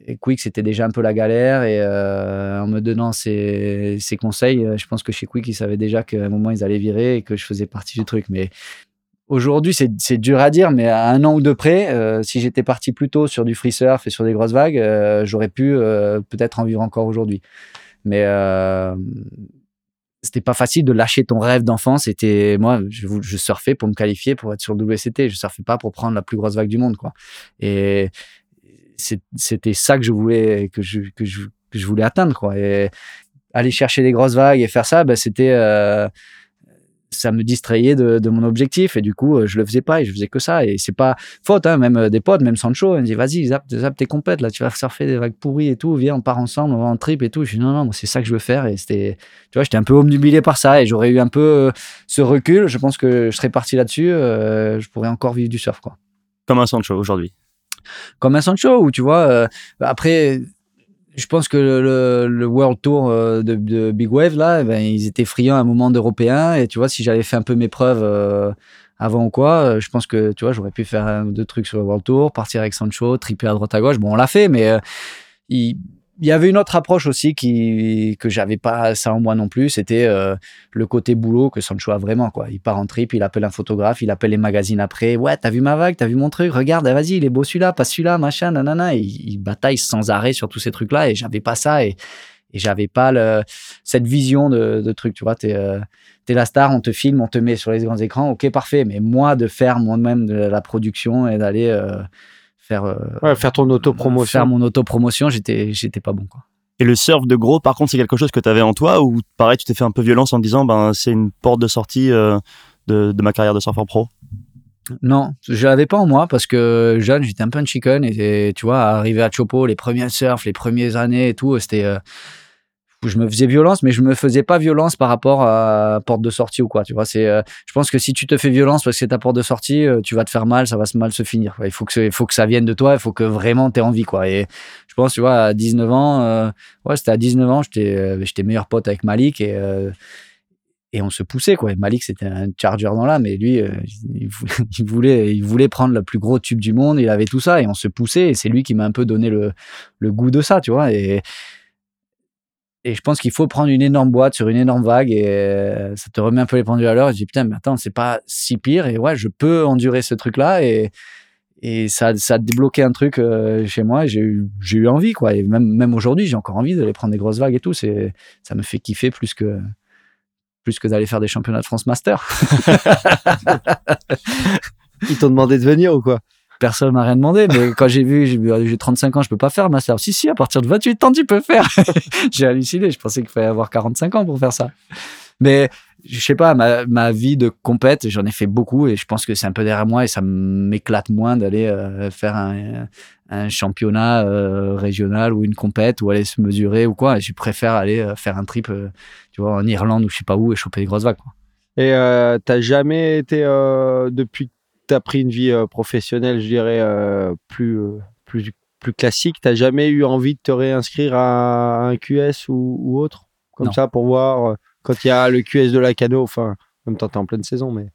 et Quick, c'était déjà un peu la galère et euh, en me donnant ces, conseils, euh, je pense que chez Quick, ils savaient déjà qu'à un moment, ils allaient virer et que je faisais partie du truc. Mais aujourd'hui, c'est dur à dire, mais à un an ou deux près, euh, si j'étais parti plus tôt sur du free surf et sur des grosses vagues, j'aurais pu peut-être en vivre encore aujourd'hui. Mais c'était pas facile de lâcher ton rêve d'enfant. C'était moi, je, je surfais pour me qualifier pour être sur le WCT. Je surfais pas pour prendre la plus grosse vague du monde, quoi. Et c'était ça que je voulais que je, que je que je voulais atteindre, quoi. Et aller chercher des grosses vagues et faire ça, ben, c'était euh, ça me distrayait de, mon objectif. Et du coup euh, je le faisais pas et je faisais que ça. Et c'est pas faute hein, même euh, des potes même Sancho il me dit vas-y zap, zap tes compètes là tu vas surfer des vagues pourries et tout viens on part ensemble on va en trip et tout. Je dis non non c'est ça que je veux faire. Et c'était tu vois j'étais un peu omnubilé par ça. Et j'aurais eu un peu ce recul. Je pense que je serais parti là-dessus je pourrais encore vivre du surf quoi. Comme un Sancho aujourd'hui. Comme un Sancho où tu vois euh, après je pense que le, World Tour euh, de, Big Wave là eh ben, ils étaient friands à un moment d'européen et tu vois si j'avais fait un peu mes preuves euh, avant ou quoi je pense que tu vois j'aurais pu faire un ou deux trucs sur le World Tour partir avec Sancho triper à droite à gauche. Bon on l'a fait mais il y avait une autre approche aussi qui que j'avais pas ça en moi non plus c'était euh, le côté boulot que Sancho a vraiment quoi. Il part en trip il appelle un photographe il appelle les magazines après. Ouais t'as vu ma vague t'as vu mon truc regarde vas-y il est beau celui-là pas celui-là machin nanana. Il, il bataille sans arrêt sur tous ces trucs là et j'avais pas ça et et j'avais pas le, cette vision de, de truc tu vois. T'es euh, la star on te filme on te met sur les grands écrans. Ok parfait. Mais moi de faire moi-même de la production et d'aller euh, faire euh, Ouais, faire ton faire autopromotion. mon autopromotion j'étais j'étais pas bon quoi Et le surf de gros, par contre, c'est quelque chose que tu avais en toi ou pareil, tu t'es fait un peu violence en te disant ben c'est une porte de sortie euh, de, de ma carrière de surfeur pro? Non, je l'avais pas en moi parce que jeune, j'étais un peu un chicken et, et, tu vois, arrivé à Chopo, les premiers surf, les premières années et tout, c'était euh, je me faisais violence, mais je me faisais pas violence par rapport à porte de sortie ou quoi. Tu vois, c'est, euh, je pense que si tu te fais violence parce que c'est ta porte de sortie, euh, tu vas te faire mal, ça va se mal se finir. Il faut que, ça vienne de toi, il faut que vraiment t'aies envie, quoi. Et je pense, tu vois, à 19 ans, euh, ouais, c'était à 19 ans, j'étais, euh, j'étais meilleur pote avec Malik et, euh, et on se poussait quoi. Malik c'était un charger dans l'âme mais lui [laughs] il, voulait, il voulait prendre le plus gros tube du monde, il avait tout ça et on se poussait et c'est lui qui m'a un peu donné le, le goût de ça, tu vois. Et et je pense qu'il faut prendre une énorme boîte sur une énorme vague et euh, ça te remet un peu les pendules à l'heure. Je dis putain mais attends c'est pas si pire et ouais je peux endurer ce truc là et et ça, ça a débloqué un truc euh, chez moi. J'ai eu, j'ai eu envie, quoi. Et même, même aujourd'hui, j'ai encore envie d'aller prendre des grosses vagues et tout. C'est, ça me fait kiffer plus que, plus que d'aller faire des championnats de France Master. [laughs] Ils t'ont demandé de venir ou quoi? Personne m'a rien demandé, mais [laughs] quand j'ai vu, j'ai, 35 ans, je peux pas faire Master. Si, si, à partir de 28 ans, tu peux faire. [laughs] j'ai halluciné. Je pensais qu'il fallait avoir 45 ans pour faire ça. Mais je sais pas, ma, ma vie de compète, j'en ai fait beaucoup et je pense que c'est un peu derrière moi et ça m'éclate moins d'aller euh, faire un, un championnat euh, régional ou une compète ou aller se mesurer ou quoi. Et je préfère aller euh, faire un trip, tu vois, en Irlande ou je sais pas où et choper des grosses vagues. Quoi. Et t'as jamais été, depuis que t'as pris une vie professionnelle, je dirais, plus, plus, plus classique, t'as jamais eu envie de te réinscrire à un QS ou, ou autre? Comme ça pour voir quand il y a le QS de la Cano, enfin, en même temps, t'es en pleine saison, mais.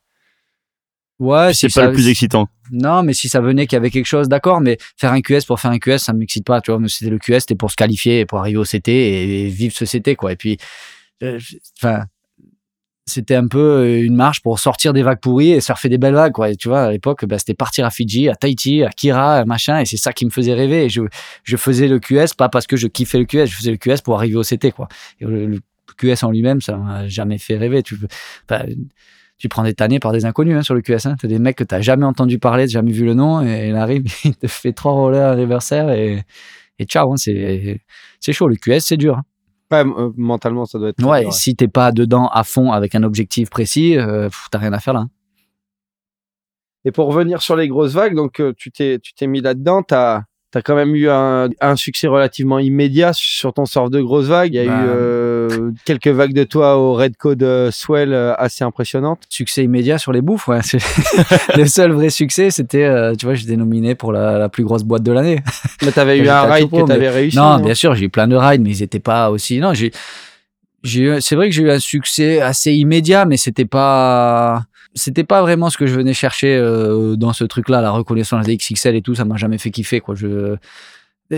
Ouais, c'est pas le plus excitant. Non, mais si ça venait qu'il y avait quelque chose, d'accord, mais faire un QS pour faire un QS, ça m'excite pas, tu vois. C'était le QS, c'était pour se qualifier, pour arriver au CT et, vivre ce CT, quoi. Et puis, euh, enfin, c'était un peu euh, une marche pour sortir des vagues pourries et surfer des belles vagues, quoi. Tu vois, à l'époque, bah, c'était partir à Fidji, à Tahiti, à Kira, machin, et c'est ça qui me faisait rêver. Et je, faisais le QS, pas parce que je kiffais le QS, je faisais le QS pour arriver au CT, quoi. Le, QS en lui-même, ça m'a jamais fait rêver. Tu, prends des tannées par des inconnus hein, sur le QS. Hein. Tu as des mecs que tu n'as jamais entendu parler, jamais vu le nom, et il arrive, [laughs] il te fait trois rollers à reverser et, et ciao. Hein, c'est chaud. Le QS, c'est dur. Euh, mentalement, ça doit être. Ouais, si t'es pas dedans à fond avec un objectif précis, euh, t'as rien à faire là. Et pour revenir sur les grosses vagues, donc euh, tu t'es mis là-dedans, tu as tu as quand même eu un, un, succès relativement immédiat sur ton surf de grosses vagues. Il y a eu bah, euh, quelques vagues de toi au Red Code euh, Swell euh, assez impressionnantes. Succès immédiat sur les bouffes, ouais. [laughs] le seul vrai succès, c'était, tu vois, j'étais nominé pour la, la, plus grosse boîte de l'année. Mais tu avais [laughs] eu un ride que tu avais réussi. Non, bien sûr, j'ai eu plein de rides, mais ils n'étaient pas aussi. Non, j'ai. C'est vrai que j'ai eu un succès assez immédiat, mais c'était pas c'était pas vraiment ce que je venais chercher euh, dans ce truc-là, la reconnaissance des XXL et tout, ça m'a jamais fait kiffer, quoi. Je,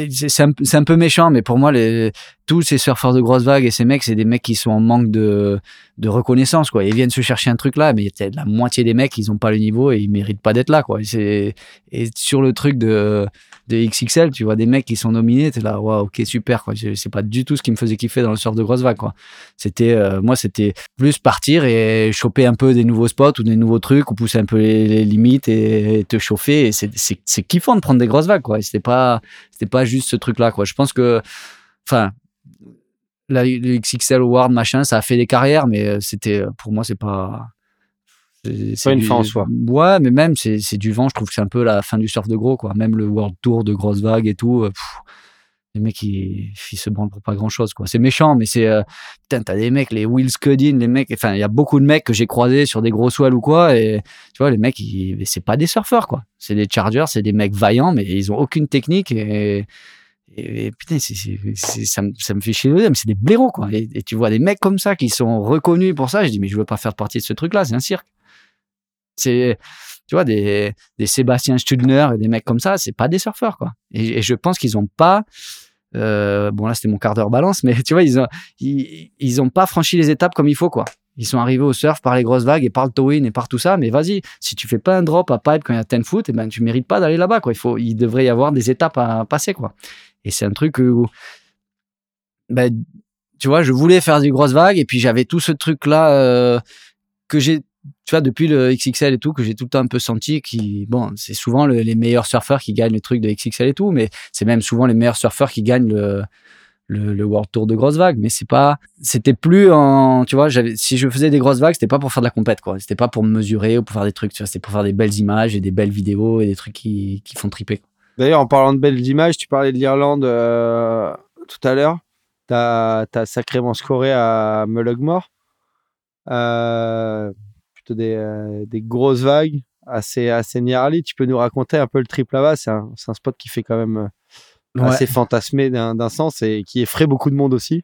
c'est un, un, peu méchant, mais pour moi, les, tous ces surfeurs de grosses vagues et ces mecs, c'est des mecs qui sont en manque de, de reconnaissance, quoi. Ils viennent se chercher un truc là, mais la moitié des mecs, ils ont pas le niveau et ils méritent pas d'être là, quoi. Et, et sur le truc de, de XXL, tu vois des mecs qui sont nominés, t'es là, waouh, ok, super, quoi. C'est pas du tout ce qui me faisait kiffer dans le surf de grosse vague, quoi. C'était, euh, moi, c'était plus partir et choper un peu des nouveaux spots ou des nouveaux trucs ou pousser un peu les, limites et, te chauffer. Et c'est kiffant de prendre des grosses vagues, quoi. C'était pas, c'était pas juste ce truc-là, quoi. Je pense que, enfin, le XXL Award, machin, ça a fait des carrières, mais euh, c'était, pour moi, c'est pas, c'est une fin en soi. Ouais, mais même, c'est du vent. Je trouve que c'est un peu la fin du surf de gros, quoi. Même le World Tour de grosses vagues et tout. Euh, les mecs, ils, se branlent pour pas grand chose, quoi. C'est méchant, mais c'est. Euh, putain, t'as des mecs, les Will Scuddin, les mecs. Enfin, il y a beaucoup de mecs que j'ai croisés sur des gros swells ou quoi. Et tu vois, les mecs, c'est pas des surfeurs, quoi. C'est des chargers, c'est des mecs vaillants, mais ils ont aucune technique. Et, et, putain, ça, me, ça me fait chier mais c'est des blaireaux, quoi. Et, et, tu vois des mecs comme ça qui sont reconnus pour ça. Je dis, mais je veux pas faire partie de ce truc-là, c'est un cirque. C'est, tu vois, des, des Sébastien Studner et des mecs comme ça, c'est pas des surfeurs, quoi. Et, je pense qu'ils ont pas, euh, bon là c'était mon quart d'heure balance, mais [laughs] tu vois, ils ont, ils, ont pas franchi les étapes comme il faut, quoi. Ils sont arrivés au surf par les grosses vagues et par le towing et par tout ça, mais vas-y, si tu fais pas un drop à pipe quand il y a 10 foot, et eh ben tu mérites pas d'aller là-bas, quoi. Il faut, il devrait y avoir des étapes à passer, quoi. Et c'est un truc où, ben, tu vois, je voulais faire des grosses vagues et puis j'avais tout ce truc là euh, que j'ai tu vois, depuis le XXL et tout, que j'ai tout le temps un peu senti qui, bon, c'est souvent les meilleurs surfeurs qui gagnent le truc de XXL et tout, mais c'est même souvent les meilleurs surfeurs qui gagnent le, le, World Tour de grosses vagues. Mais c'est pas, c'était plus en, tu vois, si je faisais des grosses vagues, c'était pas pour faire de la compète, quoi. C'était pas pour me mesurer ou pour faire des trucs, tu vois, c'était pour faire des belles images et des belles vidéos et des trucs qui, qui font triper. D'ailleurs, en parlant de belles images, tu parlais de l'Irlande euh, tout à l'heure. T'as as sacrément scoré à Mullogmore. Euh, des, euh, des grosses vagues assez, assez gnarly. Tu peux nous raconter un peu le trip là-bas? C'est un, spot qui fait quand même euh, assez fantasmé d'un sens et qui effraie beaucoup de monde aussi.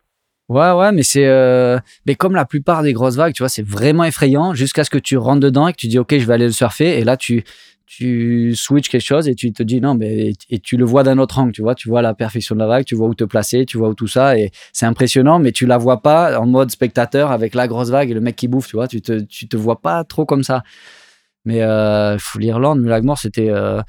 Ouais, ouais, mais c'est. Euh, mais comme la plupart des grosses vagues, tu vois, c'est vraiment effrayant jusqu'à ce que tu rentres dedans et que tu dis, OK, je vais aller le surfer. Et là, tu, tu switches quelque chose et tu te dis, non, mais. Et tu le vois d'un autre angle, tu vois. Tu vois la perfection de la vague, tu vois où te placer, tu vois où tout ça. Et c'est impressionnant, mais tu la vois pas en mode spectateur avec la grosse vague et le mec qui bouffe, tu vois. Tu te, tu te vois pas trop comme ça. Mais euh, l'Irlande, Mulagmore, c'était. Euh,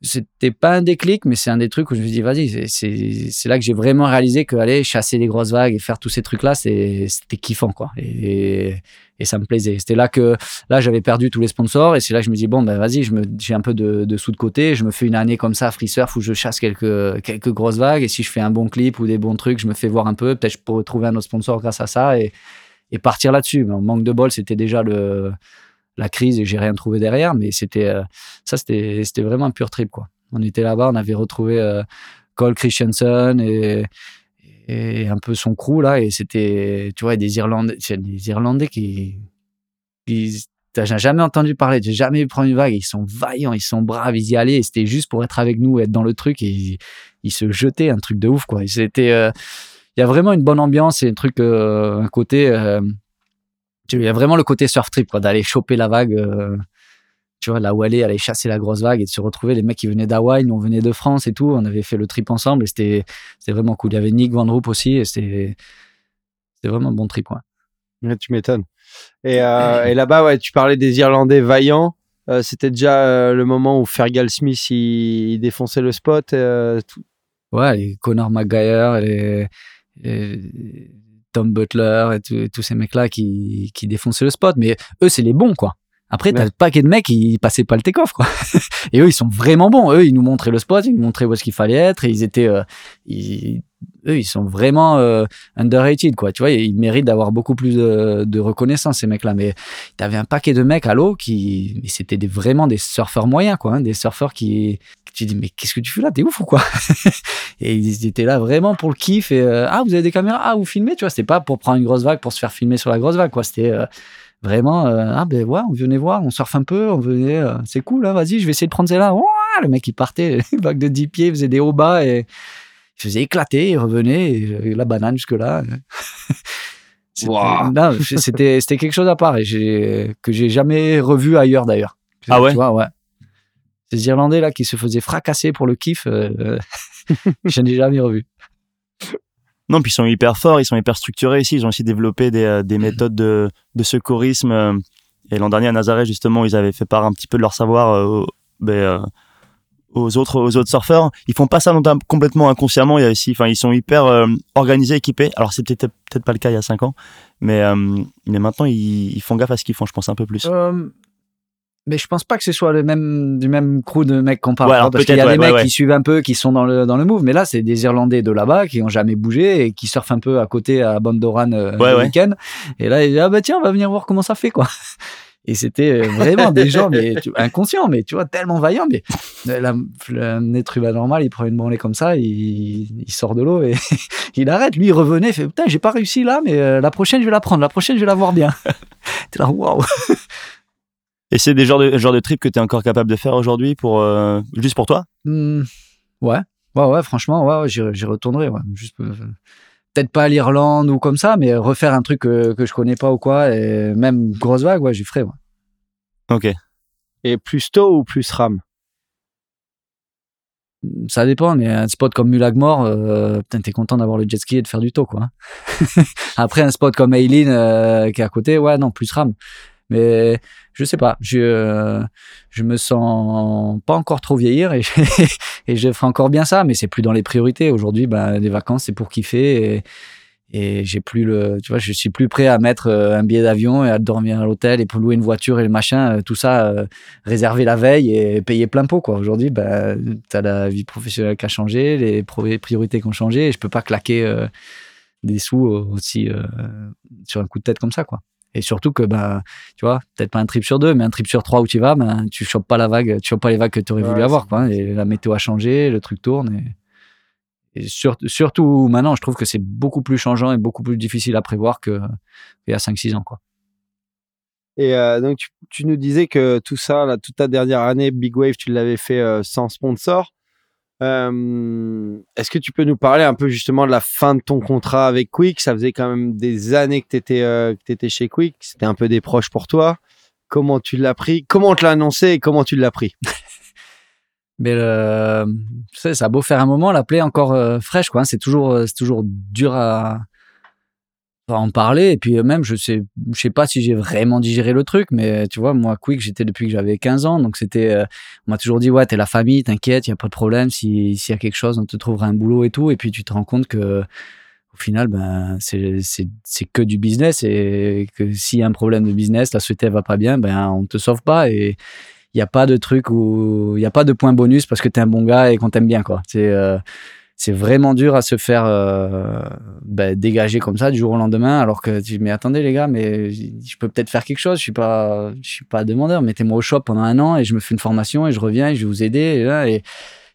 c'était pas un déclic, mais c'est un des trucs où je me dis, vas-y, c'est là que j'ai vraiment réalisé que aller chasser les grosses vagues et faire tous ces trucs-là, c'était kiffant, quoi. Et, ça me plaisait. C'était là que, là, j'avais perdu tous les sponsors et c'est là que je me dis, bon, ben vas-y, j'ai un peu de, de, sous de côté, je me fais une année comme ça, free surf, où je chasse quelques, quelques grosses vagues et si je fais un bon clip ou des bons trucs, je me fais voir un peu, peut-être je pourrais trouver un autre sponsor grâce à ça et, et partir là-dessus. Mais manque de bol, c'était déjà le la crise et j'ai rien trouvé derrière. Mais c'était euh, ça, c'était c'était vraiment un pur trip quoi. On était là-bas, on avait retrouvé euh, Cole Christensen et, et un peu son crew là et c'était tu vois des Irlandais, des Irlandais qui qui t'as jamais entendu parler, j'ai jamais vu prendre une vague. Ils sont vaillants, ils sont braves, ils y allaient. C'était juste pour être avec nous, être dans le truc et ils, se jetaient un truc de ouf quoi. C'était, euh, il y a vraiment une bonne ambiance et un truc, un côté il y a vraiment le côté surf trip, quoi, d'aller choper la vague, euh, tu vois, là où aller, aller chasser la grosse vague et de se retrouver. Les mecs qui venaient d'Hawaï, nous on venait de France et tout, on avait fait le trip ensemble et c'était, vraiment cool. Il y avait Nick Van Roop aussi et c'était, vraiment un bon trip, quoi. tu m'étonnes. Et, euh, et là-bas, ouais, tu parlais des Irlandais vaillants. Euh, c'était déjà le moment où Fergal Smith il, défonçait le spot. Tout. Ouais, et Connor McGuire, et, et Tom Butler et, tous ces mecs-là qui, qui défonçaient le spot. Mais eux, c'est les bons, quoi. Après, t'as le paquet de mecs qui passaient pas le take-off, quoi. [laughs] et eux, ils sont vraiment bons. Eux, ils nous montraient le spot, ils nous montraient où est-ce qu'il fallait être. Et ils étaient, euh, eux, ils sont vraiment euh, underrated, quoi. Tu vois, ils méritent d'avoir beaucoup plus de, reconnaissance, ces mecs-là. Mais t'avais un paquet de mecs à l'eau qui, c'était vraiment des surfeurs moyens, quoi. Hein. des surfeurs qui, tu dis, mais qu'est-ce que tu fais là? T'es ouf ou quoi? [laughs] Et ils étaient là vraiment pour le kiff. Et, euh, ah, vous avez des caméras? Ah, vous filmez Tu vois, c'était pas pour prendre une grosse vague, pour se faire filmer sur la grosse vague, quoi. C'était euh, vraiment, euh, ah, ben ouais, on venait voir, on surfe un peu, on venait, c'est cool, hein, vas-y, je vais essayer de prendre celle-là. le mec, il partait, [laughs] vague de 10 pieds, il faisait des hauts bas et il faisait éclater, il revenait, et, la banane jusque-là. [laughs] C'était c'était quelque chose à part et que j'ai jamais revu ailleurs d'ailleurs. Ah ouais? Tu vois, ouais ces Irlandais là qui se faisaient fracasser pour le kiff, euh, euh [laughs] je n'ai jamais revu. Non, puis ils sont hyper forts, ils sont hyper structurés ici. Ils ont aussi développé des, euh, des méthodes de, de secourisme. Euh, et l'an dernier à Nazareth, justement, ils avaient fait part un petit peu de leur savoir ben, aux autres aux autres surfeurs. Ils font pas ça complètement inconsciemment. Il y a aussi, enfin, ils sont hyper organisés, équipés. Alors c'est peut-être peut-être pas le cas il y a cinq ans, mais mais maintenant ils, ils, font gaffe à ce qu'ils font. Je pense un peu plus mais je pense pas que ce soit le même du même crew de mecs qu'on parle parce qu'il y a des mecs qui suivent un peu qui sont dans le dans le move mais là c'est des Irlandais de là-bas qui ont jamais bougé et qui surfent un peu à côté à Bondoran euh, le week-end. Et là ils disent ah bah tiens on va venir voir comment ça fait quoi. Et c'était euh, vraiment des gens mais inconscients mais tu vois tellement vaillants mais un être humain normal il prend une branlée comme ça il, il sort de l'eau et [laughs] il arrête. Lui il revenait il fait putain j'ai pas réussi là mais euh, la prochaine je vais la prendre la prochaine je vais la voir bien. [laughs] T'es là waouh et c'est des genres de, genre de trip que tu es encore capable de faire aujourd'hui pour euh, juste pour toi? Mmh, Ouais, ouais, ouais, franchement, ouais, j'y retournerai. Ouais. Juste, euh, peut-être pas à l'Irlande ou comme ça, mais refaire un truc que, que je connais pas ou quoi, et même grosse vague, ouais, j'y ferai. Ouais. Ok. Et plus tôt ou plus ram? Ça dépend, mais un spot comme Mulagmore, euh, putain, t'es content d'avoir le jet ski et de faire du taux, quoi. [laughs] Après, un spot comme Aileen euh, qui est à côté, ouais, non, plus ram. Mais je sais pas, je euh, je me sens pas encore trop vieillir et, [laughs] et je ferai encore bien ça, mais c'est plus dans les priorités. Aujourd'hui, ben, des vacances, c'est pour kiffer et, et j'ai plus le, tu vois, je suis plus prêt à mettre euh, un billet d'avion et à dormir à l'hôtel et pour louer une voiture et le machin, euh, tout ça réservé la veille et payer plein pot quoi. Aujourd'hui, ben, t'as la vie professionnelle qui a changé, les priorités qui ont changé et je peux pas claquer des sous aussi sur un coup de tête comme ça quoi. Et surtout que, bah, tu vois, peut-être pas un trip sur deux, mais un trip sur trois où tu vas, ben, tu chopes pas la vague, tu chopes pas les vagues que tu aurais voulu avoir, quoi. Et la météo a changé, le truc tourne. Et, surtout maintenant, je trouve que c'est beaucoup plus changeant et beaucoup plus difficile à prévoir qu'il y a 5-6 ans, quoi. Et euh, donc, tu, nous disais que tout ça, là, toute ta dernière année, Big Wave, tu l'avais fait euh, sans sponsor. Est-ce que tu peux nous parler un peu justement de la fin de ton contrat avec Quick Ça faisait quand même des années que tu étais, étais, chez Quick. C'était un peu des proches pour toi. Comment tu l'as pris? Comment on te l'a annoncé et comment tu l'as pris? [laughs] Mais le, ça a beau faire un moment, la plaie encore fraîche, quoi. Hein. C'est toujours, c'est toujours dur à, en parler. Et puis même, je sais, je sais pas si j'ai vraiment digéré le truc, mais tu vois, moi, Quick, j'étais depuis que j'avais 15 ans. Donc c'était, euh, on m'a toujours dit, ouais, t'es la famille, t'inquiète, y a pas de problème. S'il y a quelque chose, on te trouvera un boulot et tout. Et puis tu te rends compte que, au final, ben, c'est, c'est, c'est que du business et que s'il y a un problème de business, la société va pas bien, ben, on te sauve pas et il n'y a pas de truc où, il n'y a pas de point bonus parce que t'es un bon gars et qu'on t'aime bien, quoi. C'est, euh, c'est vraiment dur à se faire euh, bah, dégager comme ça du jour au lendemain alors que tu dis mais attendez les gars mais je peux peut-être faire quelque chose je suis pas je suis pas demandeur mettez-moi au shop pendant un an et je me fais une formation et je reviens et je vais vous aider et, là, et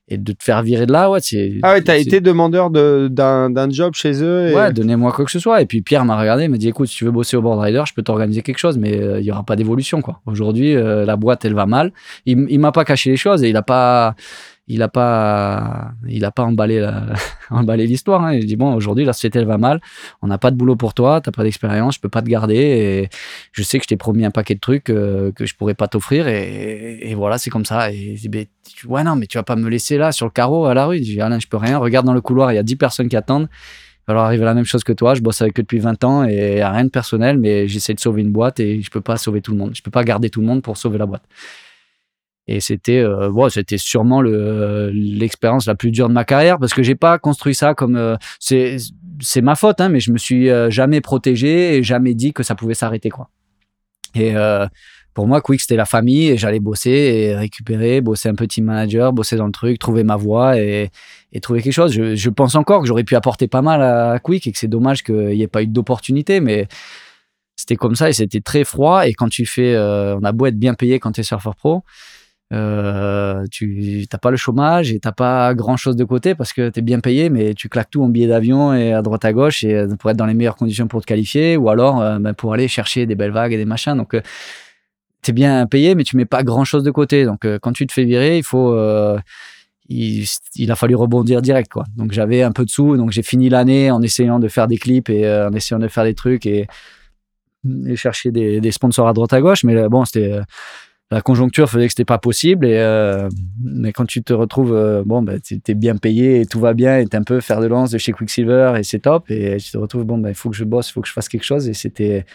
et de te faire virer de là, ouais, c'est. Ah ouais, t'as été demandeur d'un job chez eux. Et... Ouais, donnez-moi quoi que ce soit. Et puis Pierre m'a regardé, il m'a dit écoute, si tu veux bosser au board rider, je peux t'organiser quelque chose, mais euh, il y aura pas d'évolution, quoi. Aujourd'hui, euh, la boîte, elle va mal. Il, il m'a pas caché les choses et il a pas il a pas, il a pas emballé la, [laughs] emballé l'histoire. Hein. Il dit bon, aujourd'hui la société elle va mal, on n'a pas de boulot pour toi, t'as pas d'expérience, je peux pas te garder et je sais que je t'ai promis un paquet de trucs euh, que je pourrais pas t'offrir et, voilà c'est comme ça. Et il dit ouais non mais tu vas pas me laisser là sur le carreau à la rue. Je dis Alain je peux rien. Regarde dans le couloir, il y a 10 personnes qui attendent. Il va leur arriver la même chose que toi. Je bosse avec eux depuis 20 ans et rien de personnel, mais j'essaie de sauver une boîte et je peux pas sauver tout le monde. Je peux pas garder tout le monde pour sauver la boîte. Et c'était, euh, bon, c'était sûrement le, l'expérience la plus dure de ma carrière parce que j'ai pas construit ça comme euh, c'est, c'est ma faute, hein, mais je me suis euh, jamais protégé et jamais dit que ça pouvait s'arrêter quoi. Et euh, pour moi, Quick c'était la famille et j'allais bosser et récupérer, bosser un petit manager, bosser dans le truc, trouver ma voie et, et trouver quelque chose. Je, je pense encore que j'aurais pu apporter pas mal à Quick et que c'est dommage qu'il n'y ait pas eu d'opportunité, mais c'était comme ça et c'était très froid. Et quand tu fais, on a beau être bien payé quand tu es surfeur pro euh, tu n'as pas le chômage et t'as pas grand chose de côté parce que tu es bien payé, mais tu claques tout en billet d'avion et à droite à gauche et euh, pour être dans les meilleures conditions pour te qualifier ou alors euh, ben, pour aller chercher des belles vagues et des machins. Donc, tu es bien payé, mais tu mets pas grand chose de côté. Donc, quand tu te fais virer, il faut. Il, a fallu rebondir direct quoi. Donc j'avais un peu de sous, donc j'ai fini l'année en essayant de faire des clips et en essayant de faire des trucs et, chercher des, sponsors à droite à gauche. Mais bon, c'était la conjoncture faisait que c'était pas possible. Et, euh, mais quand tu te retrouves, euh, bon, bah, tu es bien payé et tout va bien, et tu un peu faire de lance de chez Quicksilver et c'est top. Et tu te retrouves, bon, bah, il faut que je bosse, il faut que je fasse quelque chose. Et c'était,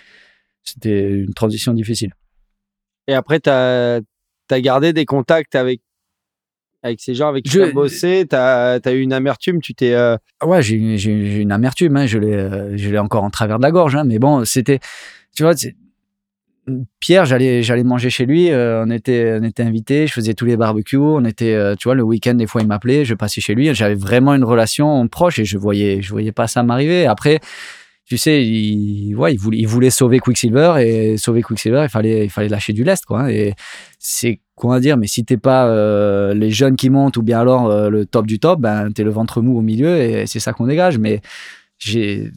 c'était une transition difficile. Et après, tu as, gardé des contacts avec, avec ces gens avec qui tu as bossé. Tu as, eu une amertume, tu t'es. Euh, ouais, j'ai une amertume, hein, je l'ai encore en travers de la gorge. Hein, mais bon, c'était. Tu vois, Pierre, j'allais, j'allais manger chez lui. Euh, on était, on était invités. Je faisais tous les barbecues. On était, euh, tu vois, le week-end des fois il m'appelait. Je passais chez lui. J'avais vraiment une relation proche et je voyais, je voyais pas ça m'arriver. Après, tu sais, il, ouais, il voulait, il voulait sauver Quicksilver et sauver Quicksilver, il fallait, il fallait lâcher du lest, quoi. Hein. Et c'est quoi dire, mais si t'es pas euh, les jeunes qui montent ou bien alors le top du top, ben t'es le ventre mou au milieu et c'est ça qu'on dégage. Mais j'ai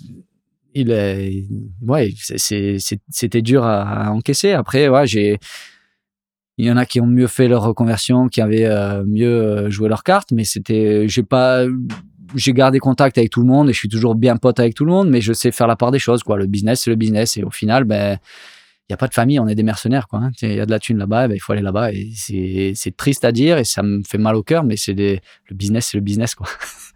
il est, ouais, c'était dur à, encaisser. Après, ouais, j'ai, il y en a qui ont mieux fait leur reconversion, qui avaient euh, mieux euh, joué leurs cartes, mais c'était, j'ai pas, j'ai gardé contact avec tout le monde et je suis toujours bien pote avec tout le monde, mais je sais faire la part des choses, quoi. Le business, c'est le business et au final, ben, il y a pas de famille, on est des mercenaires, quoi. Hein. Il y a de la thune là-bas, ben, il faut aller là-bas et c'est triste à dire et ça me fait mal au cœur, mais c'est le business, c'est le business, quoi. [laughs]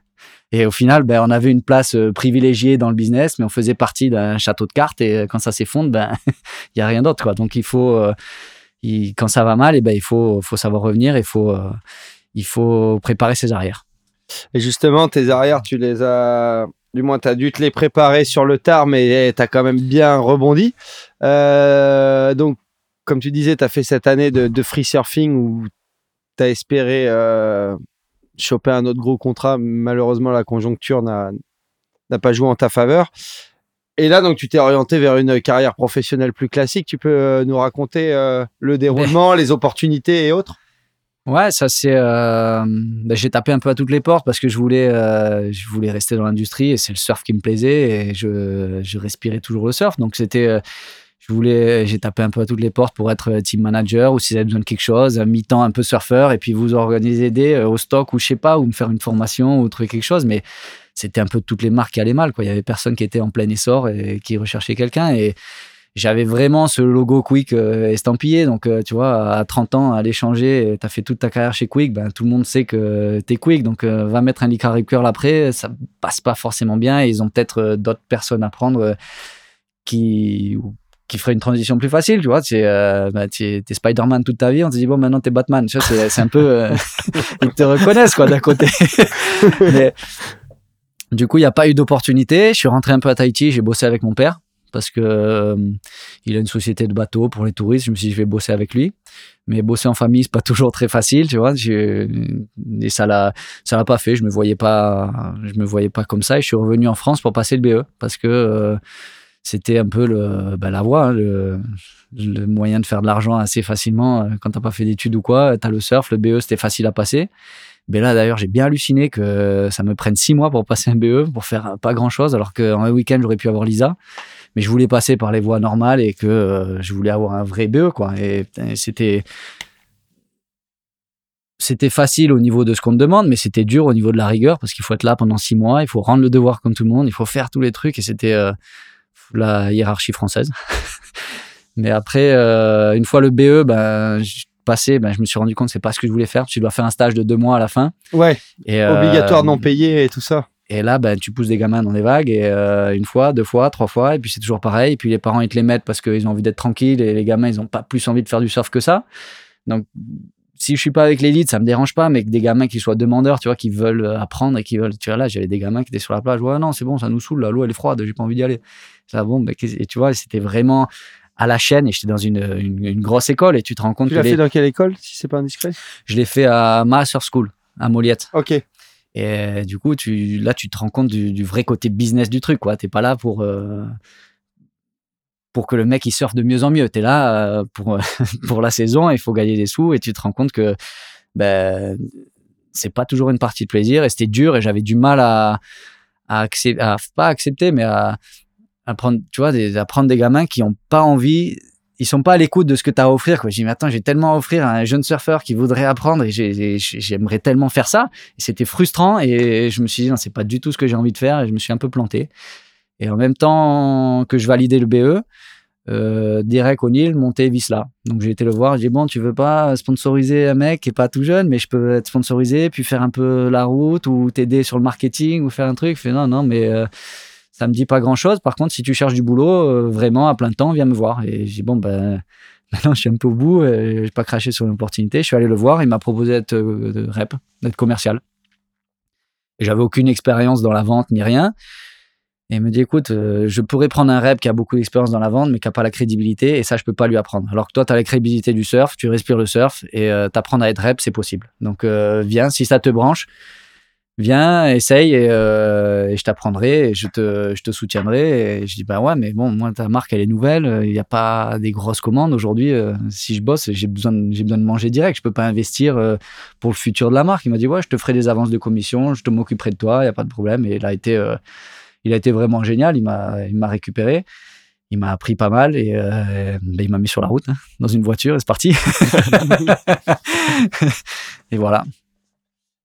Et au final, ben, on avait une place euh, privilégiée dans le business, mais on faisait partie d'un château de cartes. Et euh, quand ça s'effondre, ben, [laughs] il y a rien d'autre, quoi. Donc il faut, euh, quand ça va mal, et ben, il faut, faut savoir revenir. Il faut, il faut préparer ses arrières. Et justement, tes arrières, tu les as, du moins, tu as dû te les préparer sur le tard, mais tu as quand même bien rebondi. donc, comme tu disais, tu as fait cette année de free surfing où tu as espéré choper un autre gros contrat. Malheureusement, la conjoncture n'a pas joué en ta faveur. Et là, donc, tu t'es orienté vers une carrière professionnelle plus classique. Tu peux euh, nous raconter euh, le déroulement, les opportunités et autres? Ouais, ça c'est. Euh, ben, j'ai tapé un peu à toutes les portes parce que je voulais, je voulais rester dans l'industrie et c'est le surf qui me plaisait et je, je respirais toujours le surf. Donc c'était je voulais, j'ai tapé un peu à toutes les portes pour être team manager ou si vous avez besoin de quelque chose, mi-temps un peu surfeur et puis vous organiser des au stock ou je sais pas, ou me faire une formation ou trouver quelque chose. Mais c'était un peu toutes les marques qui allaient mal. Quoi. Il y avait personne qui était en plein essor et qui recherchait quelqu'un. Et j'avais vraiment ce logo Quick euh, estampillé. Donc, euh, tu vois, à 30 ans, à l'échanger, tu as fait toute ta carrière chez Quick, ben, tout le monde sait que tu es Quick. Donc, euh, va mettre un Licar Curl après, ça passe pas forcément bien. Et ils ont peut-être d'autres personnes à prendre qui qui ferait une transition plus facile, tu vois. Tu es, bah, es, Spider-Man toute ta vie, on te dit, bon, maintenant t'es Batman. Tu vois, c'est un peu. [laughs] ils te reconnaissent, quoi, d'un côté. [laughs] Mais, du coup, il n'y a pas eu d'opportunité. Je suis rentré un peu à Tahiti, j'ai bossé avec mon père parce que euh, il a une société de bateaux pour les touristes. Je me suis dit, je vais bosser avec lui. Mais bosser en famille, c'est pas [laughs] toujours très facile, tu vois. Et ça l'a, ça l'a pas fait. Je me voyais pas, je me voyais pas comme ça. Et je suis revenu en France pour passer le BE parce que euh, c'était un peu ben, la voie, hein, le, le, moyen de faire de l'argent assez facilement euh, quand t'as pas fait d'études ou quoi. T'as le surf, le BE, c'était facile à passer. Mais là, d'ailleurs, j'ai bien halluciné que ça me prenne six mois pour passer un BE, pour faire pas grand chose, alors qu'en un week-end, j'aurais pu avoir l'ISA mais je voulais passer par les voies normales et que euh, je voulais avoir un vrai BE quoi et, c'était c'était facile au niveau de ce qu'on te demande, mais c'était dur au niveau de la rigueur parce qu'il faut être là pendant six mois, il faut rendre le devoir comme tout le monde, il faut faire tous les trucs et c'était euh, la hiérarchie française. [laughs] mais après, euh, une fois le BE, ben, passé, ben, je me suis rendu compte que c'est pas ce que je voulais faire. Tu dois faire un stage de deux mois à la fin. Ouais. Et, obligatoire non payé et tout ça. Et là, ben, tu pousses des gamins dans des vagues, et euh, une fois, deux fois, trois fois, et puis c'est toujours pareil. Et puis les parents, ils te les mettent parce qu'ils ont envie d'être tranquilles, et les gamins, ils n'ont pas plus envie de faire du surf que ça. Donc, si je suis pas avec l'élite, ça me dérange pas, mais que des gamins qui soient demandeurs, tu vois, qui veulent apprendre et qui veulent. Tu vois, là, j'avais des gamins qui étaient sur la plage. Ouais, non, c'est bon, ça nous saoule, l'eau, elle est froide, j'ai pas envie d'y aller. Ça, bon, mais, et tu vois, c'était vraiment à la chaîne et j'étais dans une, une, grosse école et tu te rends compte tu l'as fait dans quelle école si c'est pas indiscret? Je l'ai fait à Master School à Moliette ok et du coup, tu, là, tu te rends compte du, vrai côté business du truc. Tu n'es pas là pour, euh, pour que le mec il surfe de mieux en mieux. Tu es là euh, pour, [laughs] pour la saison, il faut gagner des sous et tu te rends compte que ben, c'est pas toujours une partie de plaisir et c'était dur et j'avais du mal à, à, pas accepter, mais à, à prendre, tu vois, des, à des gamins qui n'ont pas envie ils sont pas à l'écoute de ce que tu as à offrir. Dis, mais attends, j'ai tellement à offrir à un jeune surfeur qui voudrait apprendre et j'aimerais tellement faire ça. C'était frustrant et je me suis dit, non, c'est pas du tout ce que j'ai envie de faire et je me suis un peu planté. Et en même temps que je validais le BE, euh, Derek O'Neill montait Visla. Donc j'ai été le voir, j'ai dit bon, tu veux pas sponsoriser un mec qui est pas tout jeune, mais je peux être sponsorisé, puis faire un peu la route ou t'aider sur le marketing ou faire un truc. Je fais non, non, mais euh, ça me dit pas grand chose. Par contre, si tu cherches du boulot euh, vraiment à plein temps, viens me voir. Et j'ai dit, bon, ben, [laughs] maintenant je suis un peu au bout, je n'ai pas craché sur l'opportunité. Je suis allé le voir, il m'a proposé d'être euh, rep, d'être commercial. J'avais aucune expérience dans la vente ni rien. Et il me dit, écoute, euh, je pourrais prendre un rep qui a beaucoup d'expérience dans la vente, mais qui n'a pas la crédibilité, et ça, je peux pas lui apprendre. Alors que toi, tu as la crédibilité du surf, tu respires le surf, et t'apprendre à être rep, c'est possible. Donc, viens, si ça te branche, viens, essaye et, euh, je t'apprendrai et je te, je te soutiendrai. Et je dis, bah ouais, mais bon, moi, ta marque, elle est nouvelle, il n'y a pas des grosses commandes. Aujourd'hui, euh, si je bosse, j'ai besoin, besoin de manger direct. Je peux pas investir euh, pour le futur de la marque. Il m'a dit, ouais, je te ferai des avances de commission, je te m'occuperai de toi, il n'y a pas de problème. Et il a été, il a été vraiment génial. Il m'a, il m'a récupéré. Il m'a appris pas mal et ben, il m'a mis sur la route hein, dans une voiture et c'est parti. [laughs] et voilà.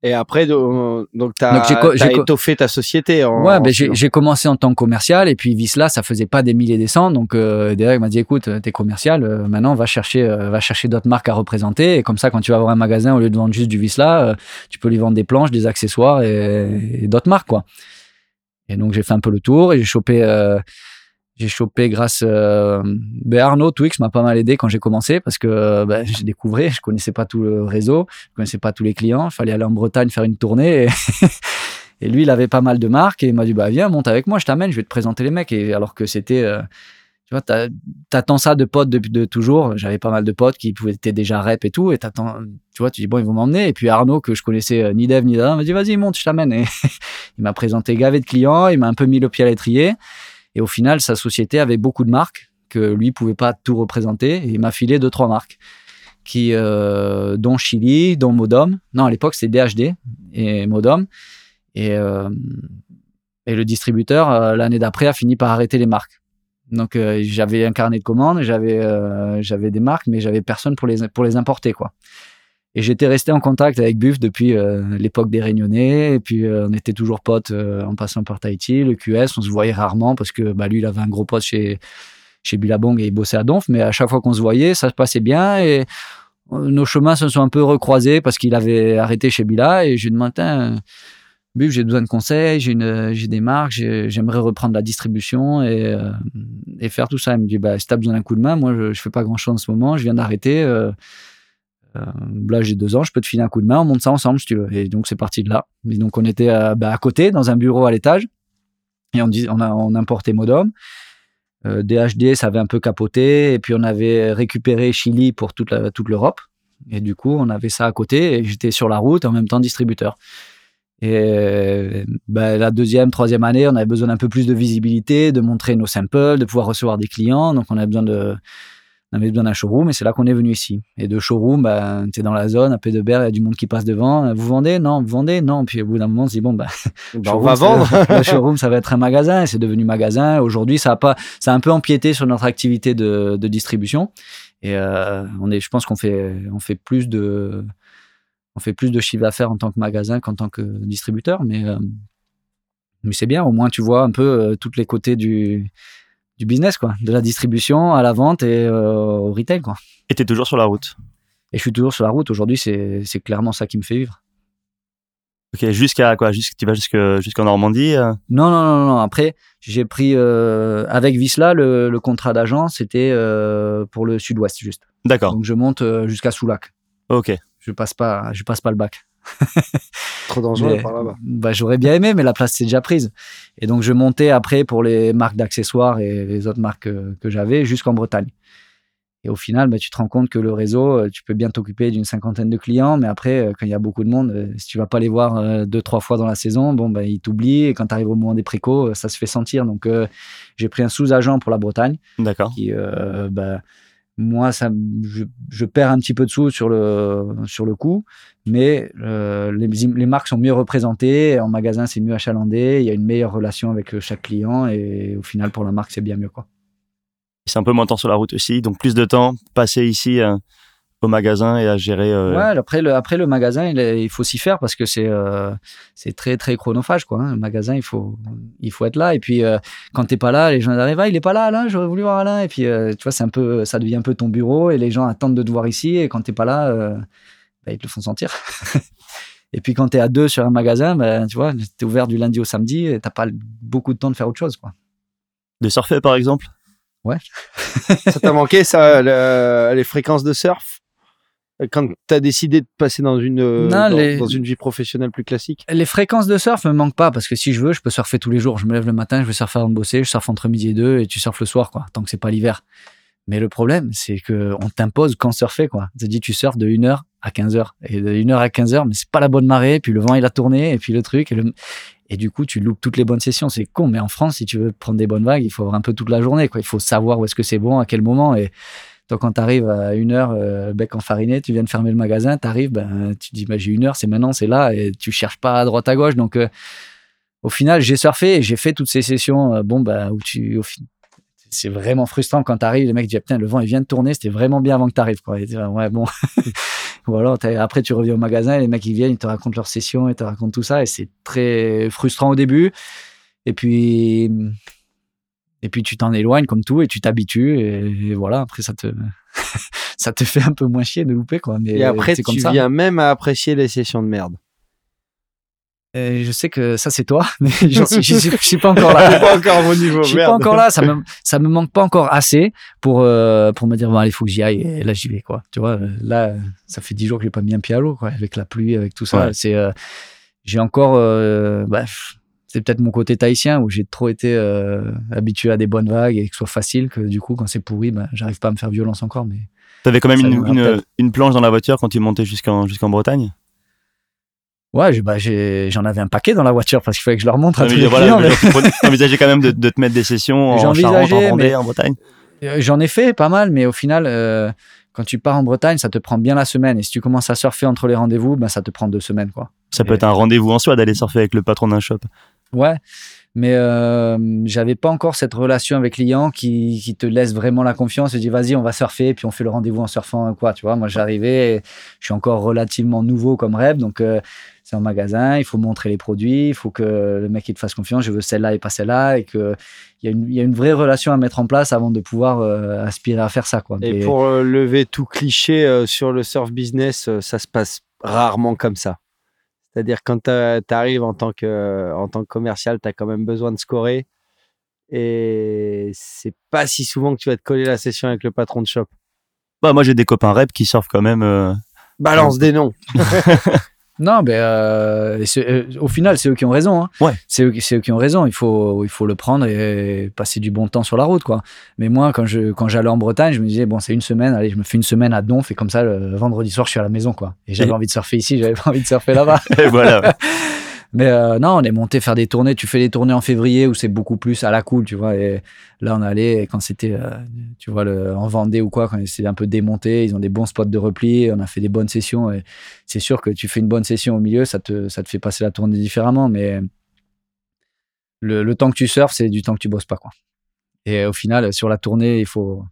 Et après, donc, tu as, étoffé ta société. En, ouais, ben j'ai commencé en tant que commercial et puis Visla, ça faisait pas des milliers des cents. Donc, euh, Derek m'a dit écoute, t'es commercial, euh, maintenant va chercher, euh, va chercher d'autres marques à représenter. Et comme ça, quand tu vas avoir un magasin, au lieu de vendre juste du Visla, euh, tu peux lui vendre des planches, des accessoires et, et d'autres marques, quoi. Et donc, j'ai fait un peu le tour et j'ai chopé j'ai chopé grâce euh, ben Arnaud Twix m'a pas mal aidé quand j'ai commencé parce que ben, j'ai découvert je connaissais pas tout le réseau je connaissais pas tous les clients. Il fallait aller en Bretagne faire une tournée et, [laughs] lui il avait pas mal de marques et il m'a dit bah viens monte avec moi je t'amène je vais te présenter les mecs. Et alors que c'était euh, tu vois t'attends ça de potes depuis de toujours j'avais pas mal de potes qui pouvaient être déjà rep et tout et t'attends tu vois tu dis bon ils vont m'emmener et puis Arnaud que je connaissais euh, ni dev ni dada m'a dit vas-y monte je t'amène et [laughs] il m'a présenté gavé de clients il m'a un peu mis le pied à l'étrier et au final, sa société avait beaucoup de marques que lui pouvait pas tout représenter. Et il m'a filé deux trois marques, qui euh, dont Chili, dont Modom. Non, à l'époque c'était DHD et Modom. Et, euh, et le distributeur l'année d'après a fini par arrêter les marques. Donc j'avais un carnet de commandes, j'avais j'avais des marques, mais j'avais personne pour les pour les importer quoi. Et j'étais resté en contact avec Buff depuis l'époque des Réunionnais. Et puis, on était toujours potes en passant par Tahiti, le QS. On se voyait rarement parce que bah, lui, il avait un gros poste chez, chez Billabong et il bossait à Donf. Mais à chaque fois qu'on se voyait, ça se passait bien. Et nos chemins se sont un peu recroisés parce qu'il avait arrêté chez Billa. Et je lui ai j'ai besoin de conseils, j'ai, j'ai des marques, j'aimerais reprendre la distribution et, euh, faire tout ça. Il me dit, bah, si tu as besoin d'un coup de main, moi, je, je fais pas grand chose en ce moment, je viens d'arrêter. Euh, euh, là, j'ai deux ans, je peux te filer un coup de main, on monte ça ensemble si tu veux. Et donc, c'est parti de là. Et donc, on était bah, à côté, dans un bureau à l'étage, et on, dit, on, importait Modom. DHD, ça avait un peu capoté, et puis on avait récupéré Chili pour toute, toute l'Europe. Et du coup, on avait ça à côté, et j'étais sur la route en même temps distributeur. Et ben, la deuxième, troisième année, on avait besoin d'un peu plus de visibilité, de montrer nos samples, de pouvoir recevoir des clients. Donc, on avait besoin de, on avait besoin d'un showroom et c'est là qu'on est venu ici. Et de showroom, ben, tu es dans la zone, à peu de berre, il y a du monde qui passe devant. Vous vendez? Non, vous vendez? Non. Puis au bout d'un moment, on se dit, bon, ben, [laughs] bah, on va vendre. [laughs] le [laughs] showroom, ça va être un magasin et c'est devenu magasin. Aujourd'hui, ça a pas, ça a un peu empiété sur notre activité de, de distribution. Et euh, on est, je pense qu'on fait, on fait plus de, on fait plus de chiffre d'affaires en tant que magasin qu'en tant que distributeur, mais, euh, mais c'est bien, au moins tu vois un peu euh, tous les côtés du, du business, quoi, de la distribution à la vente et euh, au retail. Quoi. Et tu es toujours sur la route? Et je suis toujours sur la route. Aujourd'hui, c'est clairement ça qui me fait vivre. Ok, jusqu'à quoi? Tu vas jusqu'en Normandie Non, non, non, non. Après, j'ai pris avec Visla le, le contrat d'agent, c'était pour le sud-ouest juste. D'accord. Donc je monte jusqu'à Soulac. Ok je passe pas, je passe pas le bac. [laughs] Trop dangereux par là-bas. Bah, j'aurais bien aimé, mais la place c'est déjà prise. Et donc je montais après pour les marques d'accessoires et les autres marques que, j'avais jusqu'en Bretagne. Et au final, bah, tu te rends compte que le réseau, euh, tu peux bien t'occuper d'une cinquantaine de clients, mais après, euh, quand il y a beaucoup de monde, euh, si tu vas pas les voir deux, trois fois dans la saison, bon, bah, ils t'oublient. Et quand tu arrives au moment des précos, ça se fait sentir. Donc, j'ai pris un sous-agent pour la Bretagne. D'accord. Qui, bah, moi, ça, je, perds un petit peu de sous sur le, sur le coup, mais euh, les, les, marques sont mieux représentées. En magasin, c'est mieux achalandé. Il y a une meilleure relation avec euh, chaque client et au final, pour la marque, c'est bien mieux. quoi. C'est un peu moins de temps sur la route aussi, donc plus de temps passé ici euh, au magasin et à gérer. Euh... Ouais, après le, après le magasin, il, il faut s'y faire parce que c'est euh, c'est très très chronophage quoi. Hein. Le magasin, il faut il faut être là et puis euh, quand t'es pas là, les gens arrivent, ah, il est pas là Alain, j'aurais voulu voir Alain et puis euh, tu vois c'est un peu ça devient un peu ton bureau et les gens attendent de te voir ici et quand t'es pas là, euh, bah, ils te le font sentir. [laughs] et puis quand t'es à deux sur un magasin, bah, tu vois, t'es ouvert du lundi au samedi, et t'as pas beaucoup de temps de faire autre chose quoi. De surfer par exemple? Ouais. ça t'a manqué ça, les fréquences de surf? Quand tu as décidé de passer dans une, euh, dans, une vie professionnelle plus classique Les fréquences de surf me manquent pas parce que si je veux, je peux surfer tous les jours. Je me lève le matin, je vais surfer avant de bosser, je surfe entre midi et deux et tu surfes le soir, quoi, tant que c'est pas l'hiver. Mais le problème, c'est que on t'impose quand surfer, quoi. Tu dit, tu surfes de 1h à 15h. Et de 1h à 15h, mais c'est pas la bonne marée, puis le vent, il a tourné, et puis le truc, et, le... et du coup, tu loupes toutes les bonnes sessions. C'est con, mais en France, si tu veux prendre des bonnes vagues, il faut avoir un peu toute la journée, quoi. Il faut savoir où est-ce que c'est bon, à quel moment, et donc, quand tu arrives à une heure, euh, bec enfariné, tu viens de fermer le magasin, tu arrives, ben, tu dis, bah, j'ai une heure, c'est maintenant, c'est là, et tu cherches pas à droite à gauche. Donc, euh, au final, j'ai surfé et j'ai fait toutes ces sessions, euh, bon, bah, où tu, c'est vraiment frustrant quand tu arrives, le mec dit, putain, le vent, il vient de tourner, c'était vraiment bien avant que tu arrives, quoi. ouais, bon. [laughs] voilà, après, tu reviens au magasin, et les mecs, ils viennent, ils te racontent leur session, ils te racontent tout ça, et c'est très frustrant au début. Et puis, et puis tu t'en éloignes comme tout et tu t'habitues et, voilà. Après ça te [laughs] ça te fait un peu moins chier de louper quoi. Mais et après tu viens même à apprécier les sessions de merde. Et je sais que ça c'est toi [laughs] mais je suis, suis pas encore là. [laughs] Pas encore à mon niveau je suis pas encore là. Ça me ça me manque pas encore assez pour euh, pour me dire bon allez faut que j'y aille et là j'y vais quoi. Tu vois là ça fait dix jours que j'ai pas mis un pied à l'eau quoi avec la pluie avec tout ça. C'est euh, j'ai encore euh, bah, c'est peut-être mon côté tahitien où j'ai trop été euh, habitué à des bonnes vagues et que ce soit facile que du coup quand c'est pourri ben j'arrive pas à me faire violence encore mais t'avais quand même une, une, planche dans la voiture quand tu montais jusqu'en jusqu'en Bretagne? Ouais, bah, j'en avais un paquet dans la voiture parce qu'il fallait que je leur montre à tous les voilà, clients. quand même de, de, te mettre des sessions en Charente, en Vendée, en Bretagne? Euh, j'en ai fait pas mal, mais au final, euh, quand tu pars en Bretagne, ça te prend bien la semaine. Et si tu commences à surfer entre les rendez-vous, ben, ça te prend deux semaines. quoi. Ça peut être un rendez-vous en soi d'aller surfer avec le patron d'un shop. Ouais. mais euh, j'avais pas encore cette relation avec client qui, qui te laisse vraiment la confiance et dit vas-y on va surfer puis on fait le rendez-vous en surfant quoi tu vois moi j'arrivais je suis encore relativement nouveau comme rêve donc euh, c'est un magasin il faut montrer les produits il faut que le mec il te fasse confiance je veux celle-là et pas celle-là et que il y, y, a une vraie relation à mettre en place avant de pouvoir euh, aspirer à faire ça quoi et, pour lever tout cliché sur le surf business ça se passe rarement comme ça c'est-à-dire quand tu arrives en tant que en tant que commercial, tu as quand même besoin de scorer et c'est pas si souvent que tu vas te coller la session avec le patron de shop. Bah moi j'ai des copains rep qui surfent quand même. Euh, Balance des noms. [laughs] [laughs] Non, ben, euh, euh, au final, c'est eux qui ont raison. Hein. Ouais. C'est eux, eux, qui ont raison. Il faut, il faut le prendre et passer du bon temps sur la route, quoi. Mais moi, quand je, quand j'allais en Bretagne, je me disais bon, c'est une semaine. Allez, je me fais une semaine à Donf et comme ça, le vendredi soir, je suis à la maison, quoi. Et j'avais envie de surfer ici, j'avais pas envie de surfer là-bas. [laughs] et voilà. [laughs] Mais euh, non, on est monté faire des tournées. Tu fais des tournées en février où c'est beaucoup plus à la cool, tu vois. Et là, on allait quand c'était, euh, tu vois, le, en Vendée ou quoi, quand c'est un peu démonté, ils ont des bons spots de repli. On a fait des bonnes sessions. C'est sûr que tu fais une bonne session au milieu, ça te, ça te fait passer la tournée différemment. Mais le, le temps que tu surfes, c'est du temps que tu bosses pas, quoi. Et au final, sur la tournée, il faut,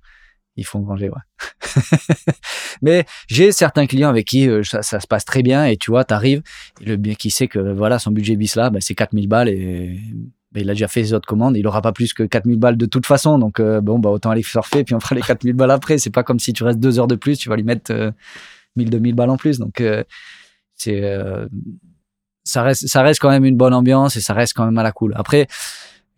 il faut engranger, ouais. [laughs] Mais j'ai certains clients avec qui euh, ça, se passe très bien et tu vois, tu arrives, le bien qui sait que voilà, son budget bis là, bah, c'est 4000 balles et bah, il a déjà fait ses autres commandes, il aura pas plus que 4000 balles de toute façon. Donc euh, bon, bah autant aller surfer puis on fera les 4000 balles après. C'est pas comme si tu restes deux heures de plus, tu vas lui mettre euh, 1000 2000 balles en plus. Donc euh, c'est ça reste ça reste quand même une bonne ambiance et ça reste quand même à la cool. Après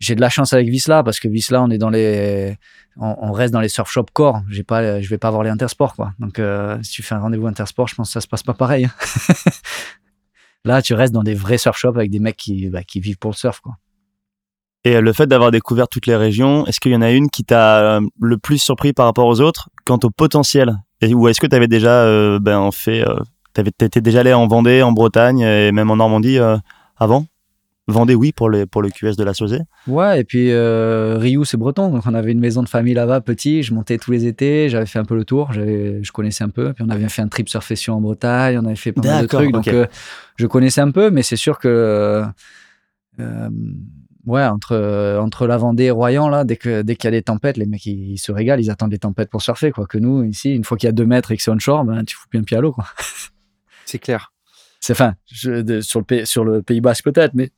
j'ai de la chance avec Visla parce que Visla on est dans les on, reste dans les surf shop core. J'ai pas, je vais pas avoir les intersports, quoi. Donc, euh, si tu fais un rendez-vous intersport, je pense que ça se passe pas pareil. Hein. [laughs] Là, tu restes dans des vrais surf shops avec des mecs qui, bah, qui vivent pour le surf, quoi. Et euh, le fait d'avoir découvert toutes les régions, est-ce qu'il y en a une qui t'a euh, le plus surpris par rapport aux autres? Quant au potentiel Ou est-ce que tu avais déjà ben, en fait, t'étais déjà allé en Vendée, en Bretagne et même en Normandie avant? Vendée, oui, pour, les, pour le QS de la Sauzée. Ouais, et puis euh, Rioux, c'est breton. Donc, on avait une maison de famille là-bas, petit. Je montais tous les étés. J'avais fait un peu le tour. Je connaissais un peu. Puis, on avait fait un trip surfession en Bretagne. On avait fait pas mal de trucs. Donc, euh, je connaissais un peu, mais c'est sûr que. Euh, ouais, entre, entre la Vendée et Royan, là, dès qu'il dès qu'il y a des tempêtes, les mecs, ils, se régalent. Ils attendent des tempêtes pour surfer, quoi. Que nous, ici, une fois qu'il y a deux mètres et que c'est onshore, ben, tu fous bien pied à l'eau, quoi. C'est clair. C'est fin. sur le, sur le Pays Basque, peut-être, mais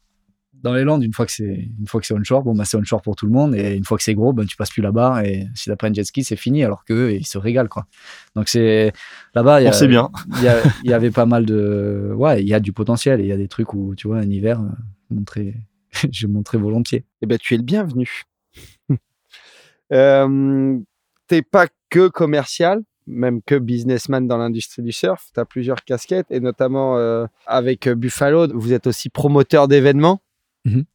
dans les Landes, une fois que c'est une fois que c'est onshore, bon bah c'est onshore pour tout le monde et une fois que c'est gros, ben tu passes plus barre et si t'as pas un jet ski, c'est fini alors que ils se régalent quoi. Donc c'est là-bas, il y, a, bien. [laughs] il y, avait pas mal de ouais, il y a du potentiel et il y a des trucs où tu vois un hiver euh, montrer [laughs] je montrais volontiers. Eh ben tu es le bienvenu. [laughs] euh, t'es pas que commercial, même que businessman dans l'industrie du surf. Tu as plusieurs casquettes et notamment euh, avec Buffalo, vous êtes aussi promoteur d'événements. Mhm.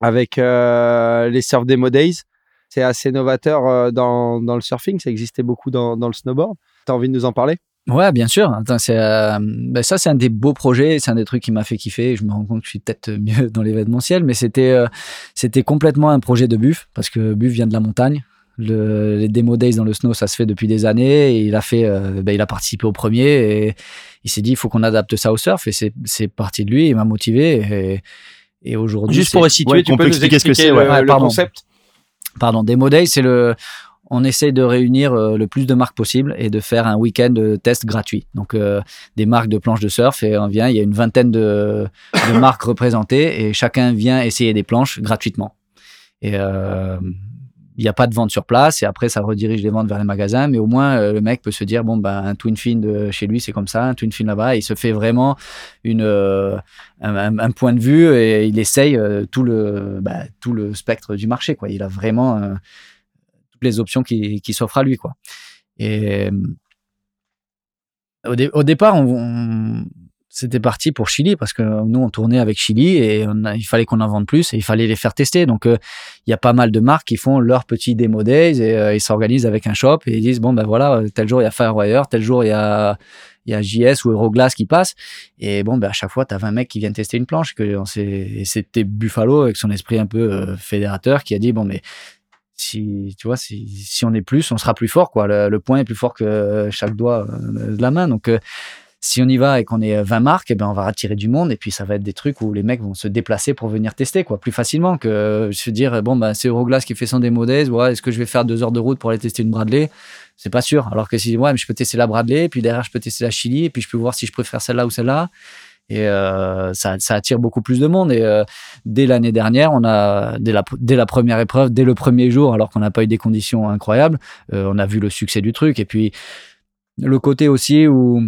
avec euh, les Surf Demo Days. C'est assez novateur euh, dans, dans, le surfing, ça existait beaucoup dans, dans le snowboard. Tu as envie de nous en parler? Ouais, bien sûr. Attends, euh, ben ça, c'est un des beaux projets. C'est un des trucs qui m'a fait kiffer. Je me rends compte que je suis peut-être mieux [laughs] dans l'événementiel, mais c'était, c'était complètement un projet de Buff parce que Buff vient de la montagne. Le, les demo days dans le snow, ça se fait depuis des années. Et il a fait, ben, il a participé au premier et il s'est dit, il faut qu'on adapte ça au surf. Et c'est, c'est parti de lui. Il m'a motivé. Et, et aujourd'hui, juste pour situer, tu peux nous expliquer ce que c'est le, le concept. Pardon, Demo Day, c'est le on essaye de réunir euh, le plus de marques possible et de faire un week-end de test gratuit. Donc euh, des marques de planches de surf et on vient, il y a une vingtaine de, de [laughs] marques représentées et chacun vient essayer des planches gratuitement. Et euh, il n'y a pas de vente sur place et après ça redirige les ventes vers les magasins. Mais au moins euh, le mec peut se dire bon ben un twin fin de chez lui c'est comme ça un twin fin là-bas. Il se fait vraiment une euh, un, point de vue et il essaye euh, tout le bah, tout le spectre du marché quoi. Il a vraiment toutes les options qui, qui s'offrent à lui quoi. Et au, au départ on, c'était parti pour Chili parce que nous on tournait avec Chili et il fallait qu'on en vende plus et il fallait les faire tester. Donc euh, il y a pas mal de marques qui font leur petit démo days et euh, ils s'organisent avec un shop et ils disent bon ben voilà tel jour il y a Firewire, tel jour il y a il y a JS ou Euroglass qui passe. Et bon ben à chaque fois tu as 20 mecs qui viennent tester une planche que et c'était Buffalo avec son esprit un peu euh, fédérateur qui a dit bon mais si tu vois si, si on est plus on sera plus fort quoi. Le, point est plus fort que chaque doigt de la main. Donc si on y va et qu'on est 20 marques, eh ben on va attirer du monde et puis ça va être des trucs où les mecs vont se déplacer pour venir tester quoi, plus facilement que se dire bon bah c'est Euroglass qui fait son démo ouais, est-ce que je vais faire deux heures de route pour aller tester une Bradley? C'est pas sûr. Alors que si ouais, mais je peux tester la Bradley, puis derrière je peux tester la Chili et puis je peux voir si je préfère celle-là ou celle-là. Et euh, ça, attire beaucoup plus de monde. Et euh, dès l'année dernière, on a dès la, première épreuve, dès le premier jour, alors qu'on n'a pas eu des conditions incroyables, euh, on a vu le succès du truc. Et puis le côté aussi où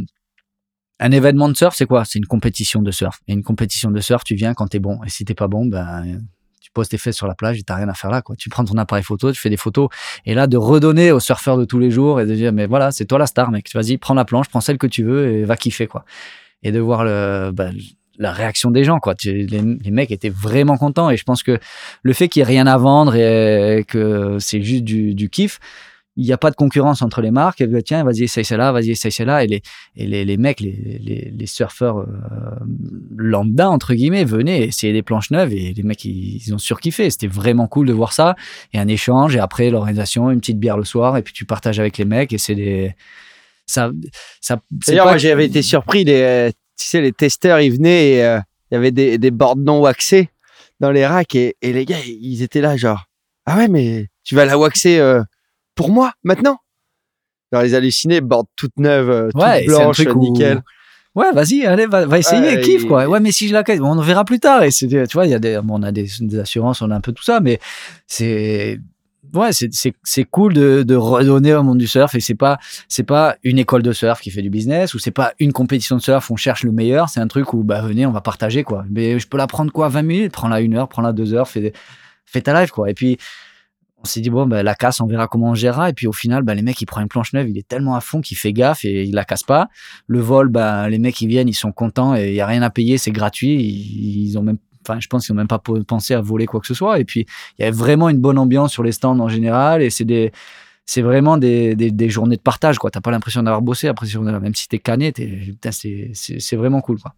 un événement de surf, c'est quoi? C'est une compétition de surf. Et une compétition de surf, tu viens quand t'es bon. Et si t'es pas bon, ben tu poses tes fesses sur la plage et t'as rien à faire là. Quoi. Tu prends ton appareil photo, tu fais des photos. Et là, de redonner aux surfeurs de tous les jours et de dire, mais voilà, c'est toi la star, mec. Vas-y, prends la planche, prends celle que tu veux et va kiffer, quoi. Et de voir le, bah, la réaction des gens, quoi. Les, les, mecs étaient vraiment contents. Et je pense que le fait qu'il n'y ait rien à vendre et que c'est juste du, du kiff, il n'y a pas de concurrence entre les marques. Et, bah, tiens, vas-y, essaye celle-là, vas-y, essaye celle-là. Et les, et les, les mecs, les, les, les surfeurs euh, lambda, entre guillemets, venaient essayer des planches neuves et les mecs, ils, ont surkiffé. C'était vraiment cool de voir ça. Et un échange, et après, l'organisation, une petite bière le soir, et puis tu partages avec les mecs, et c'est des. Ça, ça, D'ailleurs, moi, j'avais été surpris. Les, tu sais, les testeurs, ils venaient et euh, il y avait des, des bords non waxés dans les racks et, et les gars, ils étaient là, genre, ah ouais, mais tu vas la waxer. Euh, pour moi maintenant. Alors les hallucinés, bordent toutes neuves, euh, toutes blanches, nickel. Ouais, vas-y, allez, va, va essayer, kiffe quoi. Ouais, mais si je la on verra plus tard. Et c'est, tu vois, il y a des, on a des, des, assurances, on a un peu tout ça, mais c'est, ouais, c'est, cool de, de redonner au monde du surf. Et c'est pas, c'est pas une école de surf qui fait du business ou c'est pas une compétition de surf. On cherche le meilleur. C'est un truc où, bah, venez, on va partager quoi. Mais je peux la prendre quoi, 20 minutes, prends-la une heure, prends-la deux heures, fais, fais ta live quoi. Et puis on s'est dit bon ben la casse on verra comment on gérera. Et puis au final ben, les mecs ils prennent une planche neuve il est tellement à fond qu'il fait gaffe et il la casse pas. Le vol ben les mecs ils viennent ils sont contents et il y a rien à payer c'est gratuit. Ils, ont même enfin je pense qu'ils ont même pas pensé à voler quoi que ce soit. Et puis il y a vraiment une bonne ambiance sur les stands en général et c'est des c'est vraiment des, des, journées de partage quoi. T'as pas l'impression d'avoir bossé. Après même si t'es cané c'est c'est vraiment cool quoi.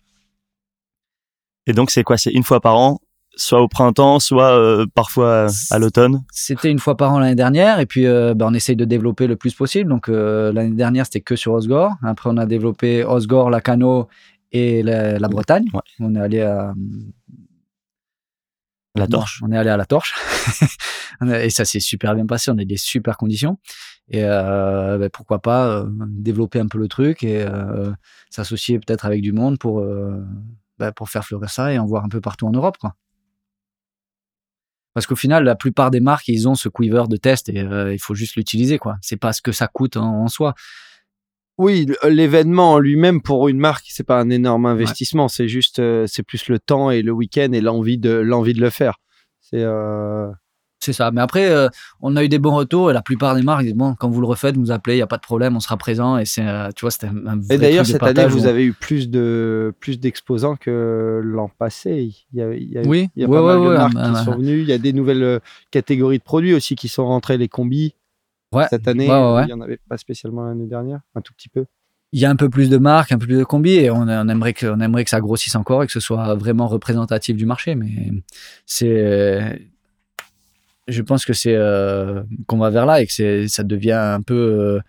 Et donc c'est quoi? C'est une fois par an? Soit au printemps, soit euh, parfois à l'automne C'était une fois par an l'année dernière, et puis euh, ben, on essaye de développer le plus possible. Donc euh, l'année dernière, c'était que sur Osgore. Après, on a développé Osgore, Lacano et la, Bretagne. On est allé à la torche. on est allé à la torche. [laughs] et ça s'est super bien passé. On a des super conditions. Et ben, pourquoi pas développer un peu le truc et s'associer peut-être avec du monde pour, ben, pour faire fleurir ça et en voir un peu partout en Europe. Quoi. Parce qu'au final, la plupart des marques, ils ont ce quiver de test et euh, il faut juste l'utiliser, quoi. C'est pas ce que ça coûte en, soi. Oui, l'événement en lui-même pour une marque, c'est pas un énorme investissement. C'est juste, euh, c'est plus le temps et le week-end et l'envie de l'envie de le faire. C'est euh, c'est ça. Mais après, euh, on a eu des bons retours et la plupart des marques disent bon, quand vous le refaites, vous appelez, il n'y a pas de problème, on sera présent. Et c'est, euh, tu vois, c'était un Et d'ailleurs, cette année, vous avez eu plus de plus d'exposants que l'an passé. Il y a, il y a, oui, il y a pas mal de marques qui sont venues. Il y a des nouvelles euh, catégories de produits aussi qui sont rentrées, les combis. Cette année, il n'y en avait pas spécialement l'année dernière, un tout petit peu il y a un peu plus de marques, un peu plus de combis, et on, on, aimerait que, on aimerait que ça grossisse encore et que ce soit vraiment représentatif du marché. Mais c'est, je pense que c'est euh, qu'on va vers là et que ça devient un peu euh,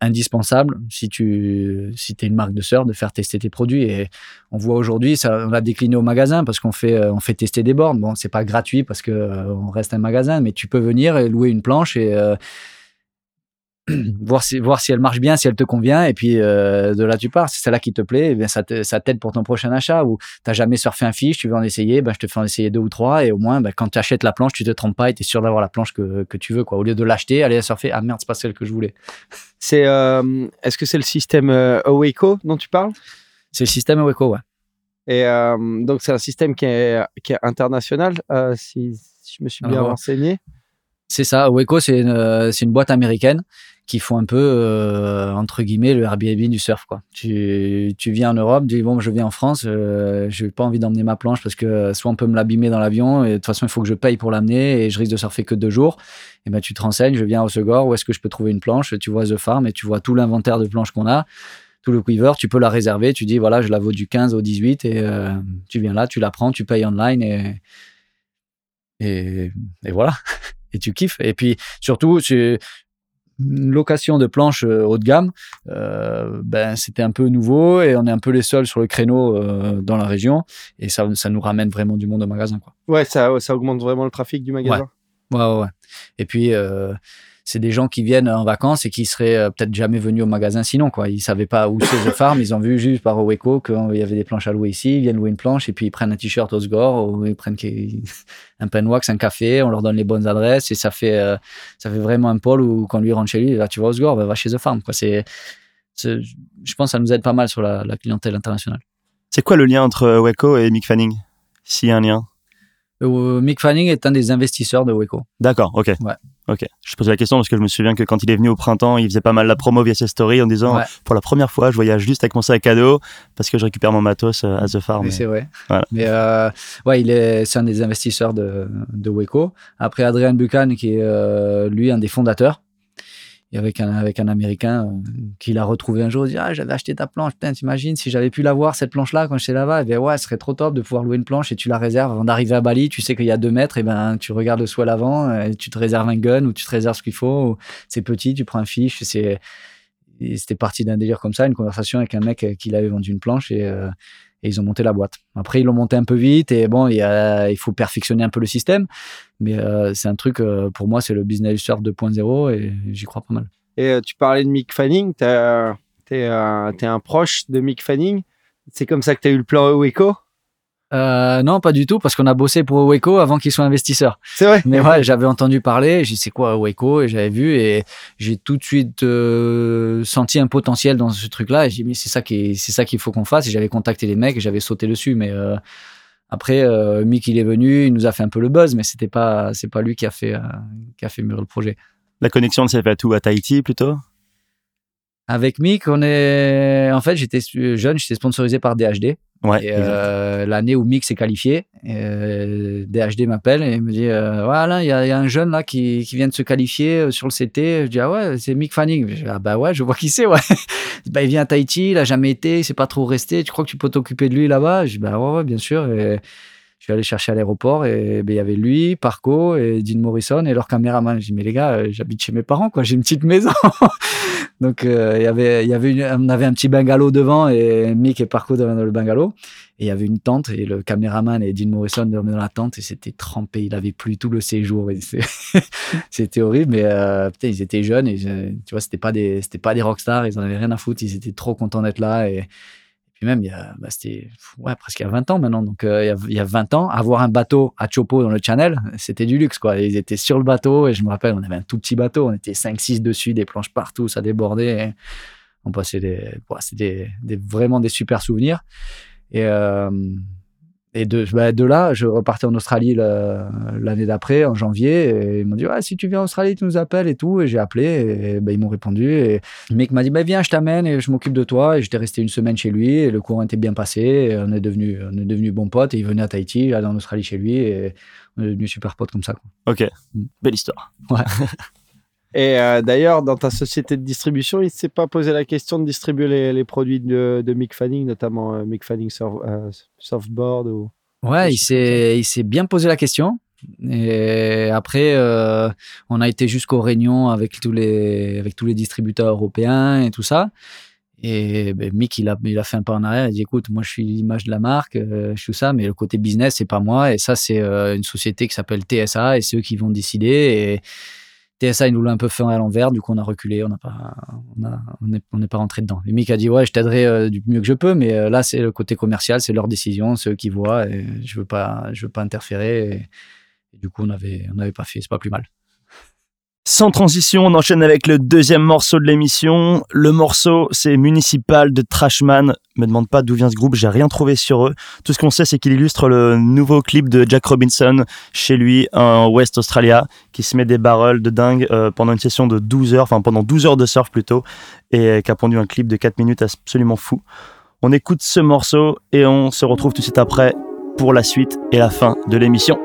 indispensable si tu si es une marque de sœur de faire tester tes produits. Et on voit aujourd'hui ça on l'a décliné au magasin parce qu'on fait euh, on fait tester des bornes. Bon c'est pas gratuit parce que on reste un magasin mais tu peux venir et louer une planche et [clears throat] voir si voir si elle marche bien, si elle te convient, et puis euh, de là tu pars. C'est celle-là qui te plaît, eh bien ça t'aide pour ton prochain achat. Ou t'as jamais surfé un fiche, tu veux en essayer, ben je te fais en essayer deux ou trois, et au moins ben, quand tu achètes la planche, tu te trompes pas et t'es sûr d'avoir la planche que, que tu veux quoi. Au lieu de l'acheter, aller surfer, ah merde c'est pas celle que je voulais. [laughs] C'est euh, est-ce que c'est le système euh, dont tu parles? C'est le système Aweco, ouais. Et euh, donc c'est un système qui est, qui est international, si, si, je me suis bien renseigné. C'est ça. C'est une, c'est une boîte américaine qui font un peu euh, entre guillemets le Airbnb du surf quoi. Tu, tu viens en Europe, tu dis bon je viens en France, euh, je n'ai pas envie d'emmener ma planche parce que soit on peut me l'abîmer dans l'avion et de toute façon il faut que je paye pour l'amener et je risque de surfer que deux jours. Et ben tu te renseignes, je viens au Segor, où est-ce que je peux trouver une planche? Tu vois The Farm et tu vois tout l'inventaire de planches qu'on a, tout le quiver, tu peux la réserver, tu dis voilà je la vaux du 15 au 18 et euh, tu viens là, tu la prends, tu payes online et et, voilà [laughs] et tu kiffes. Et puis surtout, location de planches haut de gamme, ben c'était un peu nouveau et on est un peu les seuls sur le créneau dans la région et ça, ça nous ramène vraiment du monde au magasin quoi. Ouais, ça, ça augmente vraiment le trafic du magasin. Ouais, ouais, ouais. Et puis c'est des gens qui viennent en vacances et qui seraient euh, peut-être jamais venus au magasin sinon quoi. Ils savaient pas où c'est The [coughs] Farm, ils ont vu juste par Oweco qu'il y avait des planches à louer ici, ils viennent louer une planche et puis ils prennent un t-shirt au Sgore ou ils prennent [laughs] un penwax, un café, on leur donne les bonnes adresses et ça fait euh, ça fait vraiment un pôle où quand lui rentre chez lui, là tu vas au Sgore, bah, va chez The Farm quoi. C'est je pense que ça nous aide pas mal sur la, clientèle internationale. C'est quoi le lien entre Oweco et Mick Fanning? S'il y a un lien? Euh, Mick Fanning est un des investisseurs de Weco. D'accord, ok. Ouais. Ok. Je pose la question parce que je me souviens que quand il est venu au printemps, il faisait pas mal la promo via ses stories en disant pour la première fois, je voyage juste avec mon sac à dos parce que je récupère mon matos euh, à The Farm. C'est vrai. Mais euh, ouais, il est, c'est un des investisseurs de, de Weco. Après Adrian Buchan, qui est lui un des fondateurs avec un, avec un Américain euh, qui l'a retrouvé un jour, il dit Ah, j'avais acheté ta planche, putain, t'imagines si j'avais pu l'avoir, cette planche-là, quand j'étais là-bas, eh bien ouais, ce serait trop top de pouvoir louer une planche et tu la réserves avant d'arriver à Bali, tu sais qu'il y a deux mètres, et ben tu regardes le à l'avant, et tu te réserves un gun ou tu te réserves ce qu'il faut, c'est petit, tu prends un fiche, c'est. C'était parti d'un délire comme ça, une conversation avec un mec qui l'avait vendu une planche et, euh, ils ont monté la boîte. Après, ils l'ont monté un peu vite et bon, il, faut perfectionner un peu le système. Mais euh, c'est un truc, euh, pour moi, c'est le business surf 2.0 et j'y crois pas mal. Et euh, tu parlais de Mick Fanning, tu es, un proche de Mick Fanning. C'est comme ça que tu as eu le plan Eco? Euh, non, pas du tout, parce qu'on a bossé pour Oweco avant qu'il soit investisseur. C'est vrai. Mais ouais, j'avais entendu parler, j'ai dit c'est quoi Oweco et j'avais vu et j'ai tout de suite euh, senti un potentiel dans ce truc-là. Et j'ai dit mais c'est ça qui, c'est ça qu'il faut qu'on fasse. Et j'avais contacté les mecs et j'avais sauté dessus. Mais euh, après, euh, Mick il est venu, il nous a fait un peu le buzz, mais c'était pas, c'est pas lui qui a fait, qui a fait mûrir le projet. La connexion s'est faite où? À Tahiti plutôt? Avec Mick, on est, en fait, j'étais jeune, j'étais sponsorisé par DHD. Ouais, euh, L'année où Mick s'est qualifié, euh, DHD m'appelle et me dit euh, voilà, il y, a un jeune là qui, qui, vient de se qualifier euh, sur le CT. Je dis ah ouais, c'est Mick Fanning. Je dis, ah bah ouais, je vois qui c'est. [laughs] Ouais. bah, il vient à Tahiti, il a jamais été, il s'est pas trop resté. Tu crois que tu peux t'occuper de lui là-bas? Je dis bah ouais, ouais, bien sûr. Et je suis allé chercher à l'aéroport et ben, il y avait lui, Parco et Dean Morrison et leur caméraman. Je dis mais les gars, euh, j'habite chez mes parents j'ai une petite maison. [laughs] Donc euh, on avait un petit bungalow devant et Mick et Parco dans le bungalow et il y avait une tente et le caméraman et Dean Morrison dormaient dans la tente et c'était trempé, il avait plus tout le séjour. [laughs] C'était horrible mais euh, putain ils étaient jeunes et tu vois c'était pas des, pas des rockstars, ils en avaient rien à foutre, ils étaient trop contents d'être là même, il y a, bah, c'était ouais, presque il y a 20 ans maintenant. Donc, euh, il, y a, il, y a, 20 ans, avoir un bateau à Chopo dans le Channel, c'était du luxe. Quoi. Ils étaient sur le bateau et je me rappelle, on avait un tout petit bateau. On était 5-6 dessus, des planches partout, ça débordait. on passait des, c'était vraiment des super souvenirs. Et, euh, et de, bah, de là, je repartais en Australie l'année d'après, en janvier. Et ils m'ont dit Si tu viens en Australie, tu nous appelles et tout. Et j'ai appelé. Et bah, ils m'ont répondu. Et le mec m'a dit bah, Viens, je t'amène et je m'occupe de toi. Et j'étais resté une semaine chez lui. Et le courant était bien passé. Et on est devenu, on est devenu bons potes. Et il venait à Tahiti, j'allais en Australie chez lui. Et on est devenu super potes comme ça. Quoi. Ok. Mm. Belle histoire. Ouais. [laughs] Et euh, d'ailleurs, dans ta société de distribution, il ne s'est pas posé la question de distribuer les, produits de, de, Mick Fanning, notamment euh, Mick Fanning euh, Softboard ou... Ouais, il s'est, il s'est bien posé la question. Et après, on a été jusqu'aux réunions avec tous les, avec tous les distributeurs européens et tout ça. Et ben, Mick, il a, il a fait un pas en arrière. Il dit écoute, moi, je suis l'image de la marque, je suis tout ça, mais le côté business, c'est pas moi. Et ça, c'est une société qui s'appelle TSA et c'est eux qui vont décider. Et TSA, il nous l'a un peu fait à l'envers, du coup on a reculé, on n'a pas, on n'est pas rentré dedans. Et Mick a dit ouais, je t'aiderai euh, du mieux que je peux, mais euh, là c'est le côté commercial, c'est leur décision, c'est eux qui voient, et je veux pas, je veux pas interférer. Du coup on on n'avait pas fait, c'est pas plus mal. Sans transition, on enchaîne avec le deuxième morceau de l'émission. Le morceau, c'est Municipal de Trashman. Me demande pas d'où vient ce groupe, j'ai rien trouvé sur eux. Tout ce qu'on sait, c'est qu'il illustre le nouveau clip de Jack Robinson chez lui en West Australia, qui se met des barrels de dingue euh, pendant une session de 12 heures, enfin pendant 12 heures de surf plutôt, et qui a pondu un clip de 4 minutes absolument fou. On écoute ce morceau et on se retrouve tout de suite après pour la suite et la fin de l'émission.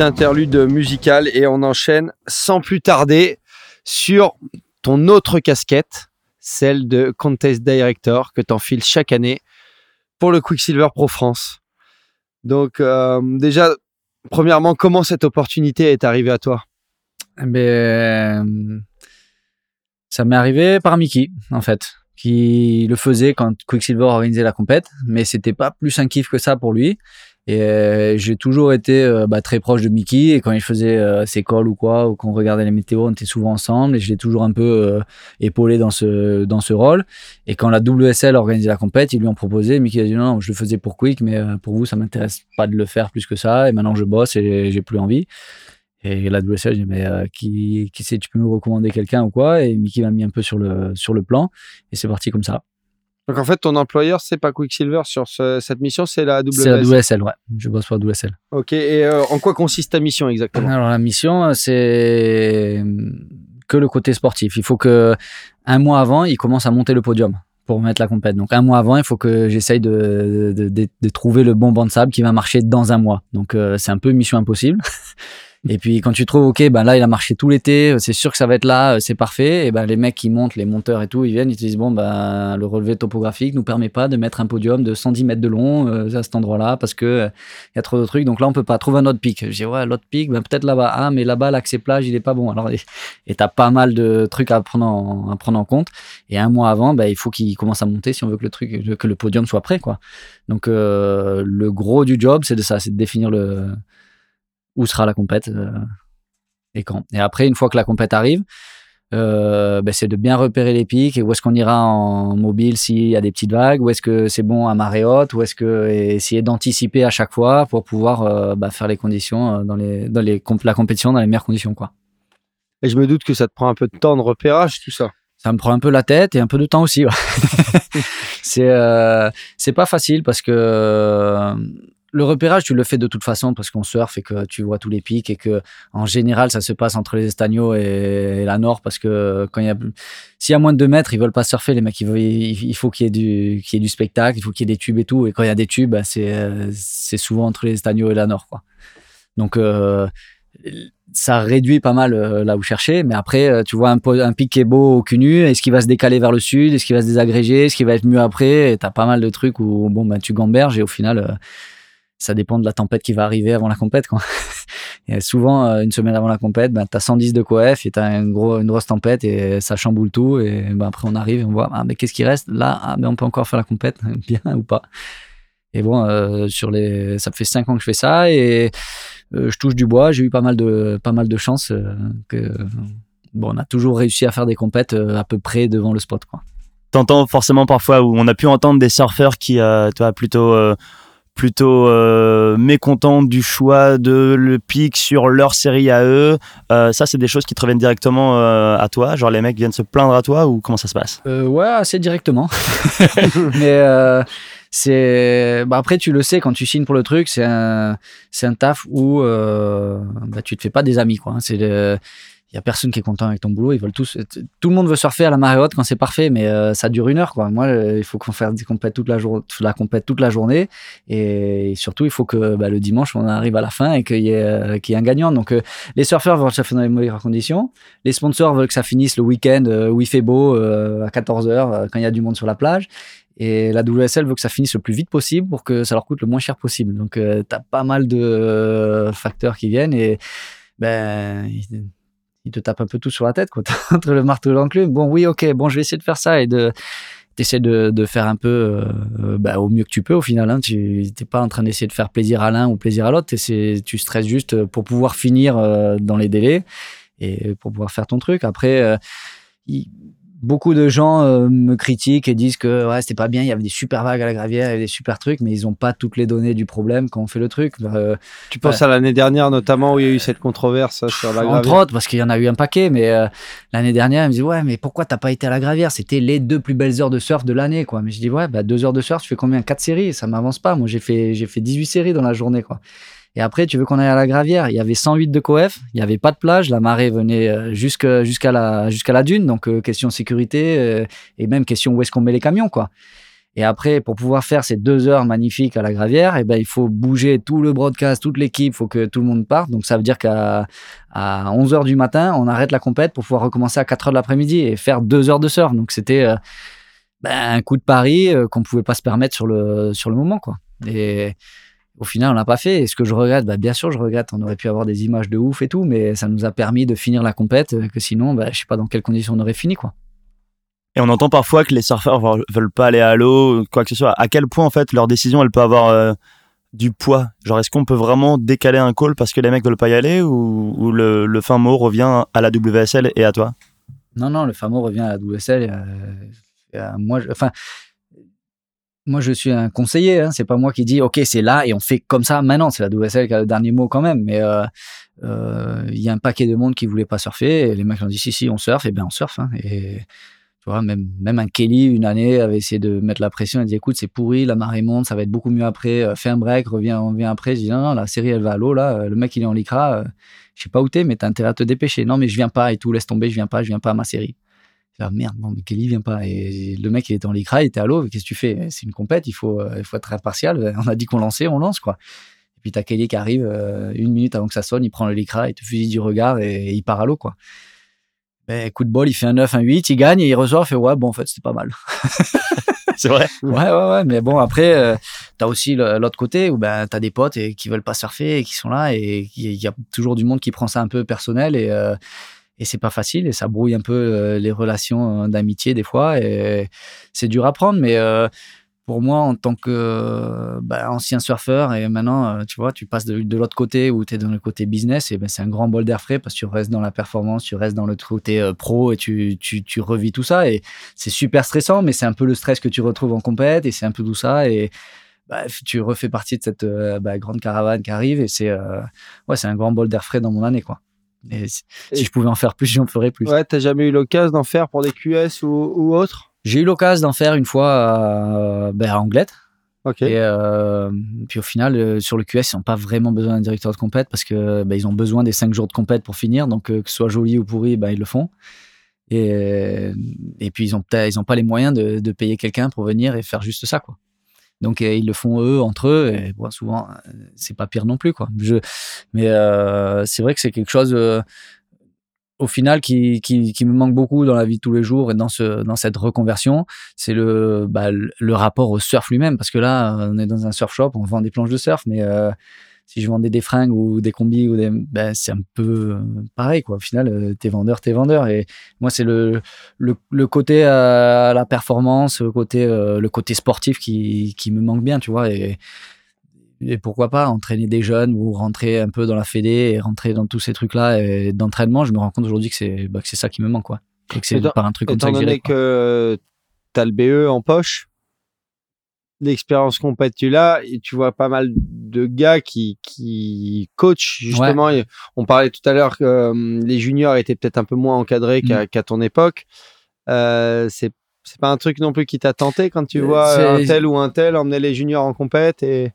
Interlude musicale et on enchaîne sans plus tarder sur ton autre casquette, celle de Contest Director que tu enfiles chaque année pour le Quicksilver Pro France. Donc euh, déjà, premièrement, comment cette opportunité est arrivée à toi? Eh ben, Ça m'est arrivé par Mickey, en fait, qui le faisait quand Quicksilver organisait la compète, mais c'était pas plus un kiff que ça pour lui. Et euh, j'ai toujours été euh, bah, très proche de Mickey. Et quand il faisait euh, ses calls ou quoi, ou qu'on regardait les météos, on était souvent ensemble. Et je l'ai toujours un peu épaulé dans ce, dans ce rôle. Et quand la WSL organisait la compète, ils lui ont proposé. Mickey a dit non, je le faisais pour Quick, mais pour vous, ça m'intéresse pas de le faire plus que ça. Et maintenant, je bosse et j'ai plus envie. Et la WSL, j'ai dit, mais qui, qui sait, tu peux nous recommander quelqu'un ou quoi? Et Mickey m'a mis un peu sur le, sur le plan. Et c'est parti comme ça. Donc en fait, ton employeur, c'est pas Quicksilver sur cette mission, c'est la WSL. C'est la WSL, ouais. Je bosse pour la WSL. Ok. Et euh, en quoi consiste ta mission exactement? Alors la mission, c'est que le côté sportif. Il faut que un mois avant, il commence à monter le podium pour mettre la compète. Donc un mois avant, il faut que j'essaye de, de, trouver le bon banc de sable qui va marcher dans un mois. Donc euh, c'est un peu mission impossible. [laughs] Et puis quand tu trouves, ok, ben là il a marché tout l'été, c'est sûr que ça va être là, c'est parfait. Et ben les mecs qui montent, les monteurs et tout, ils viennent, ils te disent bon ben le relevé topographique nous permet pas de mettre un podium de 110 mètres de long euh, à cet endroit-là parce que il euh, y a trop de trucs. Donc là on peut pas trouver un autre pic. Je dis ouais l'autre pic, ben peut-être là-bas. Ah mais là-bas l'accès plage il est pas bon. Alors et t'as pas mal de trucs à prendre en, à prendre en compte. Et un mois avant, ben il faut qu'il commence à monter si on veut que le truc, que le podium soit prêt quoi. Donc euh, le gros du job c'est de ça, c'est de définir le où sera la compète euh, et quand. Et après, une fois que la compète arrive, euh, ben, c'est de bien repérer les pics et où est-ce qu'on ira en mobile s'il y a des petites vagues, où est-ce que c'est bon à marée haute, où est-ce que essayer d'anticiper à chaque fois pour pouvoir euh, bah, faire les conditions dans les dans les la compétition dans les meilleures conditions quoi. Et je me doute que ça te prend un peu de temps de repérage tout ça. Ça me prend un peu la tête et un peu de temps aussi. [laughs] c'est c'est pas facile parce que le repérage, tu le fais de toute façon parce qu'on surfe et que tu vois tous les pics et que en général, ça se passe entre les Estagnos et, la Nord parce que quand il y a s'il y a moins de 2 mètres, ils veulent pas surfer les mecs. Il, faut qu'il y ait du spectacle, il faut qu'il y ait des tubes et tout. Et quand il y a des tubes, bah, c'est souvent entre les Estagnos et la Nord. Donc euh, ça réduit pas mal euh, là où chercher. Mais après, euh, tu vois un, un pic qui est beau au cul nu, est-ce qu'il va se décaler vers le sud, est-ce qu'il va se désagréger, est-ce qu'il va être mieux après? Et t'as pas mal de trucs où bon bah tu gamberges et au final ça dépend de la tempête qui va arriver avant la compète. [laughs] Souvent, euh, une semaine avant la compète, ben, tu as 110 de coef et tu as une, gros, une grosse tempête et ça chamboule tout. Et ben, après, on arrive et on voit, ah, mais qu'est-ce qui reste? Là, ah, on peut encore faire la compète, [laughs] bien ou pas? Et bon, euh, sur les, ça fait 5 ans que je fais ça et euh, je touche du bois. J'ai eu pas mal de, pas mal de chance. bon, on a toujours réussi à faire des compètes à peu près devant le spot. Quoi. T'entends forcément parfois où on a pu entendre des surfeurs qui, toi, plutôt plutôt euh, du choix de le pic sur leur série à eux. Euh, ça, c'est des choses qui te reviennent directement euh, à toi. Genre les mecs viennent se plaindre à toi ou comment ça se passe? Ouais, assez directement. [laughs] Mais c'est bah après tu le sais quand tu signes pour le truc, c'est un un taf où bah, tu te fais pas des amis quoi. C'est il y a personne qui est content avec ton boulot. Ils veulent tous, tout le monde veut surfer à la marée haute quand c'est parfait, mais euh, ça dure une heure. Moi, euh, il faut qu'on fasse des compètes toute la journée, la compète toute la journée, et, surtout, il faut que bah, le dimanche, on arrive à la fin et qu'il y ait, euh, qu'il y ait un gagnant. Donc, les surfeurs veulent surfer dans les meilleures conditions. Les sponsors veulent que ça finisse le week-end où il fait beau à 14 h quand il y a du monde sur la plage. Et la WSL veut que ça finisse le plus vite possible pour que ça leur coûte le moins cher possible. Donc, tu as pas mal de facteurs qui viennent et ben il te tape un peu tout sur la tête, quoi. [laughs] entre le marteau et l'enclume. Bon, oui, ok, bon, je vais essayer de faire ça et de de, faire un peu euh, bah, au mieux que tu peux au final. Hein. Tu n'es pas en train d'essayer de faire plaisir à l'un ou plaisir à l'autre. Tu stresses juste pour pouvoir finir euh, dans les délais et pour pouvoir faire ton truc. Après, euh, beaucoup de gens euh, me critiquent et disent que ouais, c'était pas bien, il y avait des super vagues à la gravière, il y avait des super trucs, mais ils ont pas toutes les données du problème quand on fait le truc. Euh, tu penses à l'année dernière notamment où il y a eu cette controverse sur la gravière Entre autres, parce qu'il y en a eu un paquet, mais euh, l'année dernière, ils me disent ouais, mais pourquoi t'as pas été à la gravière? C'était les deux plus belles heures de surf de l'année, quoi. Mais je dis ouais, bah deux heures de surf, tu fais combien? Quatre séries, ça m'avance pas. Moi, j'ai fait j'ai fait 18 séries dans la journée, quoi. Et après, tu veux qu'on aille à la gravière? Il y avait 108 de coef, il n'y avait pas de plage, la marée venait euh, jusqu'à la, dune, donc euh, question sécurité euh, et même question où est-ce qu'on met les camions, quoi. Et après, pour pouvoir faire ces deux heures magnifiques à la gravière, eh ben, il faut bouger tout le broadcast, toute l'équipe, il faut que tout le monde parte. Donc, ça veut dire qu'à à 11 heures du matin, on arrête la compète pour pouvoir recommencer à 4 heures de l'après-midi et faire deux heures de surf. Donc, c'était euh, ben, un coup de pari qu'on pouvait pas se permettre sur le, sur le moment, quoi. Et au final, on l'a pas fait. Et ce que je regrette, ben, bien sûr, je regrette. On aurait pu avoir des images de ouf et tout, mais ça nous a permis de finir la compète, euh, que sinon, ben, je sais pas dans quelles conditions on aurait fini, quoi. Et on entend parfois que les surfeurs veulent pas aller à l'eau, quoi que ce soit. À quel point, en fait, leur décision, elle peut avoir euh, du poids? Genre, est-ce qu'on peut vraiment décaler un call parce que les mecs veulent pas y aller ou, le, le, fin mot revient à la WSL et à toi? Non, non, le fin mot revient à la WSL. Moi, enfin, moi, je suis un conseiller. Hein. C'est pas moi qui dis, OK, c'est là et on fait comme ça maintenant. C'est la WSL qui a le dernier mot quand même. Mais euh, il y a un paquet de monde qui voulait pas surfer. Et les mecs ont dit, si, si, on surfe. Et bien, on surfe. Hein. Et tu vois, même, même un Kelly, une année, avait essayé de mettre la pression. Il dit écoute, c'est pourri, la marée monte, ça va être beaucoup mieux après. Euh, fais un break, reviens, reviens après. Je dis non, non, la série, elle va à l'eau, là. Euh, le mec, il est en lycra. Euh, je sais pas où t'es, mais t'as intérêt à te dépêcher. Non, mais je viens pas et tout, laisse tomber, je viens pas, je viens pas à ma série. Dis, merde, non, mais Kelly vient pas. Et le mec, il était en lycra, il était à l'eau. Qu'est-ce que tu fais? C'est une compète, il faut, il faut être impartial. On a dit qu'on lançait, on lance, quoi. Et puis t'as Kelly qui arrive une minute avant que ça sonne, il prend le lycra, il te fusille du regard et, et il part à l'eau, quoi ben, coup de bol, il fait un 9, un 8, il gagne et il ressort, il fait ouais, bon, en fait, c'était pas mal. [laughs] c'est vrai? Ouais, ouais, ouais. Mais bon, après, euh, tu as aussi l'autre côté où ben, tu as des potes et, qui veulent pas surfer et qui sont là et il y a toujours du monde qui prend ça un peu personnel et, euh, et c'est pas facile et ça brouille un peu euh, les relations d'amitié des fois et c'est dur à prendre, mais pour moi, en tant que bah, ancien surfeur, et maintenant, euh, tu vois, tu passes de, l'autre côté où tu es dans le côté business, et ben, c'est un grand bol d'air frais parce que tu restes dans la performance, tu restes dans le côté euh, pro et tu, tu, revis tout ça. Et c'est super stressant, mais c'est un peu le stress que tu retrouves en compète et c'est un peu tout ça. Et bah, tu refais partie de cette euh, bah, grande caravane qui arrive et c'est ouais, c'est un grand bol d'air frais dans mon année, quoi. Et si, je pouvais en faire plus, j'en ferais plus. Ouais, t'as jamais eu l'occasion d'en faire pour des QS ou, ou autre j'ai eu l'occasion d'en faire une fois à, ben, à Anglette. Ok. Et euh, puis au final, euh, sur le QS, ils n'ont pas vraiment besoin d'un directeur de compète parce que ben, ils ont besoin des 5 jours de compète pour finir. Donc euh, que ce soit joli ou pourri, ben, ils le font. Et, et puis ils n'ont ils ont pas les moyens de, de payer quelqu'un pour venir et faire juste ça. quoi. Donc ils le font eux entre eux et bon, souvent c'est pas pire non plus quoi. Je, mais c'est vrai que c'est quelque chose au final qui, qui, qui, me manque beaucoup dans la vie de tous les jours et dans ce dans cette reconversion, c'est le bah, le rapport au surf lui-même parce que là on est dans un surf shop, on vend des planches de surf mais euh, si je vendais des fringues ou des combis ou des ben, c'est un peu pareil quoi au final euh, t'es vendeur t'es vendeur et moi c'est le, le, le côté à la performance le côté euh, le côté sportif qui qui me manque bien tu vois et et pourquoi pas entraîner des jeunes ou rentrer un peu dans la fédé et rentrer dans tous ces trucs-là d'entraînement. Je me rends compte aujourd'hui que c'est bah, c'est ça qui me manque. Quoi. Et que c'est par un truc comme ça que donné que tu as le BE en poche, l'expérience complète tu l'as et tu vois pas mal de gars qui, qui coachent justement. On parlait tout à l'heure que euh, les juniors étaient peut-être un peu moins encadrés qu'à mm. ton époque. Euh, c'est c'est pas un truc non plus qui t'a tenté quand tu euh, vois un tel ou un tel emmener les juniors en compète et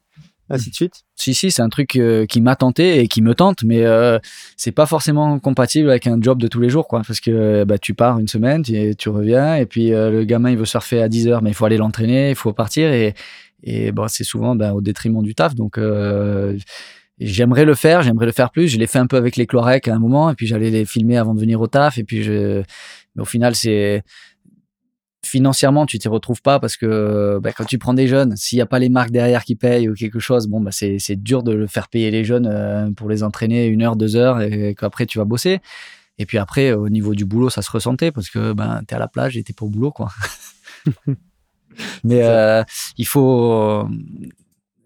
ainsi de suite Si, si, c'est un truc euh, qui m'a tenté et qui me tente, mais euh, c'est pas forcément compatible avec un job de tous les jours, quoi. Parce que euh, bah, tu pars une semaine, tu, tu reviens, et puis le gamin, il veut surfer à 10 heures, mais il faut aller l'entraîner, il faut partir, et, et c'est souvent bah, au détriment du taf. Donc, j'aimerais le faire, j'aimerais le faire plus. Je l'ai fait un peu avec les Clorec à un moment, et puis j'allais les filmer avant de venir au taf, et puis. Mais au final, c'est financièrement, tu t'y retrouves pas parce que bah, quand tu prends des jeunes, s'il n'y a pas les marques derrière qui payent ou quelque chose, bon, bah, c'est, dur de le faire payer les jeunes euh, pour les entraîner une heure, deux heures et qu'après tu vas bosser. Et puis après, au niveau du boulot, ça se ressentait parce que ben, tu es à la plage et tu pas au boulot. quoi. [laughs] Mais euh, il faut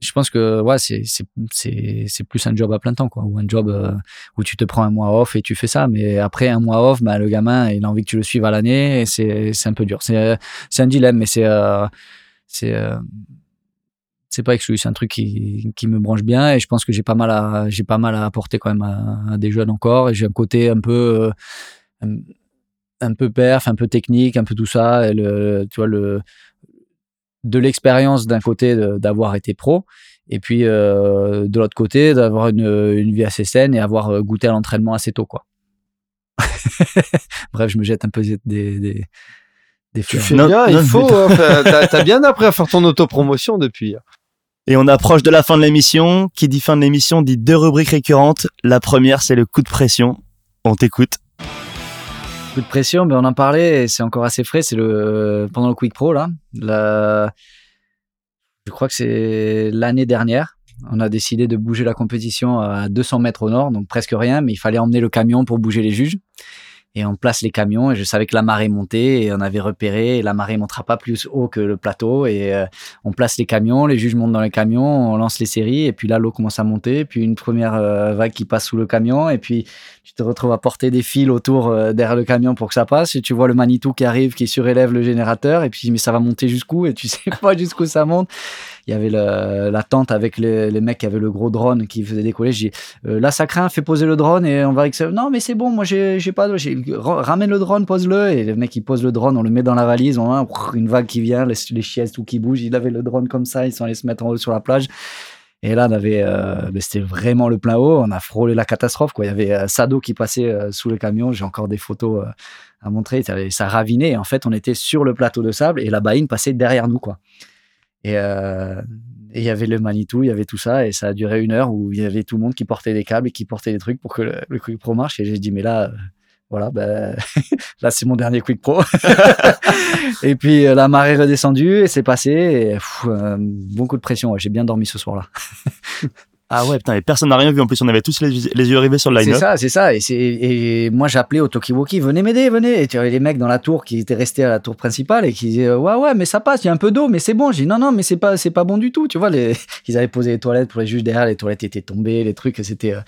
je pense que ouais, c'est c'est plus un job à plein temps quoi. Ou un job euh, où tu te prends un mois off et tu fais ça. Mais après un mois off bah, le gamin il a envie que tu le suives à l'année et c'est c'est un peu dur. C'est c'est un dilemme mais c'est euh, c'est euh, c'est pas exclu. C'est un truc qui, qui me branche bien et je pense que j'ai pas mal à j'ai pas mal à apporter quand même à, des jeunes encore. Et j'ai un côté un peu un, peu perf un peu technique un peu tout ça. Et le tu vois le de l'expérience d'un côté d'avoir été pro et puis euh, de l'autre côté d'avoir une, une, vie assez saine et avoir euh, goûté à l'entraînement assez tôt quoi. [laughs] Bref, je me jette un peu des, des, Des tu fais bien, il faut. Hein, [laughs] t'as bien appris à faire ton autopromotion depuis. Et on approche de la fin de l'émission. Qui dit fin de l'émission dit deux rubriques récurrentes. La première, c'est le coup de pression. On t'écoute. De pression, mais on en parlait, c'est encore assez frais. C'est le pendant le Quick Pro là. Je crois que c'est l'année dernière. On a décidé de bouger la compétition à 200 mètres au nord, donc presque rien, mais il fallait emmener le camion pour bouger les juges et on place les camions et je savais que la marée montait et on avait repéré et la marée montera pas plus haut que le plateau. Et euh, on place les camions, les juges montent dans les camions, on lance les séries et puis là l'eau commence à monter, puis une première euh, vague qui passe sous le camion et puis tu te retrouves à porter des fils autour euh, derrière le camion pour que ça passe et tu vois le Manitou qui arrive qui surélève le générateur et puis mais ça va monter jusqu'où? Et tu [laughs] sais pas jusqu'où ça monte il y avait la tente avec les, mecs qui avaient le gros drone qui faisait décoller. J'ai dit, euh, là, ça craint, fais poser le drone et on va avec. Non, mais c'est bon, moi, j'ai pas. Ramène le drone, pose-le. Et le mec, il pose le drone, on le met dans la valise. On a une vague qui vient, les, les chaises, tout qui bouge. Il avait le drone comme ça, ils sont allés se mettre en haut sur la plage. Et là, avait, euh, c'était vraiment le plein haut. On a frôlé la catastrophe. Il y avait euh, Sado qui passait sous le camion. J'ai encore des photos à montrer. Ça ravinait. en fait, on était sur le plateau de sable et la baïne passait derrière nous. Quoi. Euh, et il y avait le Manitou, il y avait tout ça, et ça a duré une heure où il y avait tout le monde qui portait des câbles et qui portait des trucs pour que le, Quick Pro marche. Et j'ai dit, mais là, euh, voilà, ben, [laughs] là c'est mon dernier Quick Pro. [laughs] et puis euh, la marée est redescendue et c'est passé. Et, bon coup de pression. J'ai bien dormi ce soir-là. [laughs] Ah ouais, putain, et personne n'a rien vu. En plus, on avait tous les, yeux rivés sur le line C'est ça, c'est ça. Et, et moi, j'appelais au Tokiwoki, venez m'aider, venez. Et tu avais les mecs dans la tour qui étaient restés à la tour principale et qui disaient, ouais, ouais, mais ça passe, il y a un peu d'eau, mais c'est bon. J'ai dit, non, non, mais c'est pas, c'est pas bon du tout. Tu vois, les, [laughs] ils avaient posé les toilettes pour les juges derrière, les toilettes étaient tombées, les trucs, c'était, euh,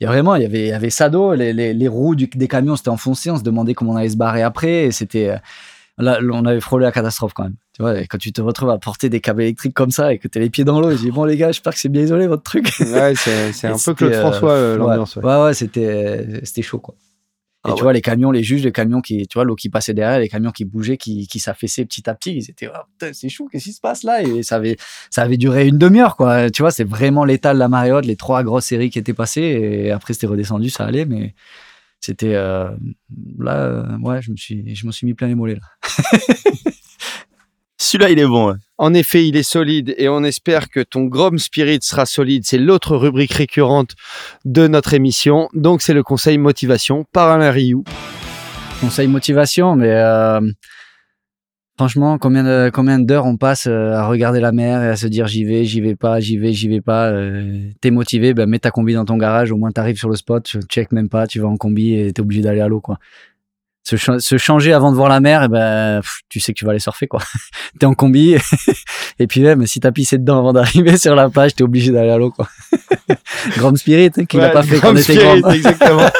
il y a vraiment, il y avait, il y avait ça d'eau, les, les, les, roues du, des camions s'étaient enfoncées, on se demandait comment on allait se barrer après. Et c'était, euh, là, on avait frôlé la catastrophe quand même. Tu vois, quand tu te retrouves à porter des câbles électriques comme ça et que tu as les pieds dans l'eau, je dis bon les gars, j'espère que c'est bien isolé votre truc. Ouais, c'est un peu Claude euh, François euh, l'ambiance. Ouais, ouais, c'était c'était chaud quoi. Et ah tu vois les camions, les juges, les camions qui, tu vois l'eau qui passait derrière, les camions qui bougeaient, qui, qui s'affaissaient petit à petit, ils étaient oh, c'est chaud, qu'est-ce qui se passe là? Et ça avait ça avait duré une demi-heure quoi. Tu vois, c'est vraiment l'état de la marée haute, les trois grosses séries qui étaient passées et après c'était redescendu, ça allait, mais c'était euh, là, euh, ouais, je me suis, je me suis mis plein les mollets là. [laughs] Celui-là, il est bon. En effet, il est solide et on espère que ton Grom Spirit sera solide. C'est l'autre rubrique récurrente de notre émission. Donc, c'est le conseil motivation par Alain Rioux. Conseil motivation, mais euh, Franchement, combien de, combien d'heures on passe euh, à regarder la mer et à se dire j'y vais, j'y vais pas, j'y vais, j'y vais pas. Euh, t'es motivé, ben mets ta combi dans ton garage, au moins t'arrives sur le spot, tu check même pas, tu vas en combi et t'es obligé d'aller à l'eau quoi. Se, se, changer avant de voir la mer, et ben tu sais que tu vas aller surfer quoi. [laughs] t'es en combi [laughs] et puis même si t'as pissé dedans avant d'arriver [laughs] sur la plage, t'es obligé d'aller à l'eau quoi. Grand Spirit hein, qui l'a pas fait quand on était grand. Exactement.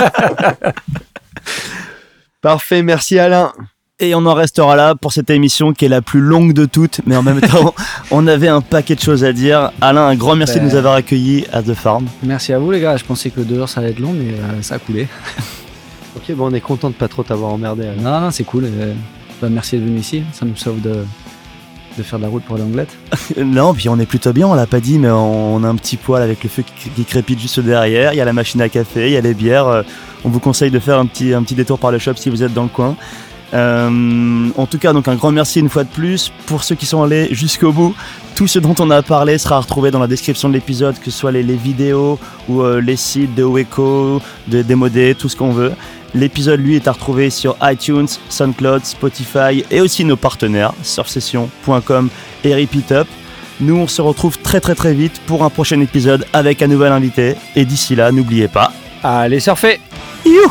Parfait, merci Alain. Et on en restera là pour cette émission qui est la plus longue de toutes, mais en même temps, on avait un paquet de choses à dire. Alain, un grand merci de nous ben. avoir accueillis à The Farm. Merci à vous les gars, je pensais que deux heures ça allait être long, mais euh, ça a coulé. Ok, bon, on est content de pas trop t'avoir emmerdé. Non, non, c'est cool. Euh, bah, merci d'être venu ici, ça nous sauve de, de faire de la route pour l'anglette. [laughs] non, puis on est plutôt bien, on l'a pas dit, mais on a un petit poêle avec le feu qui, crépite juste derrière. Il y a la machine à café, il y a les bières. Euh, on vous conseille de faire un petit, un petit détour par le shop si vous êtes dans le coin. Euh, en tout cas, donc un grand merci une fois de plus pour ceux qui sont allés jusqu'au bout. Tout ce dont on a parlé sera retrouvé dans la description de l'épisode, que ce soit les, vidéos ou euh, les sites de Weco, de Démodé, tout ce qu'on veut. L'épisode, lui, est à retrouver sur iTunes, SoundCloud, Spotify et aussi nos partenaires, surfsession.com et Repeat Nous, on se retrouve très très très vite pour un prochain épisode avec un nouvel invité. Et d'ici là, n'oubliez pas... Allez surfer. You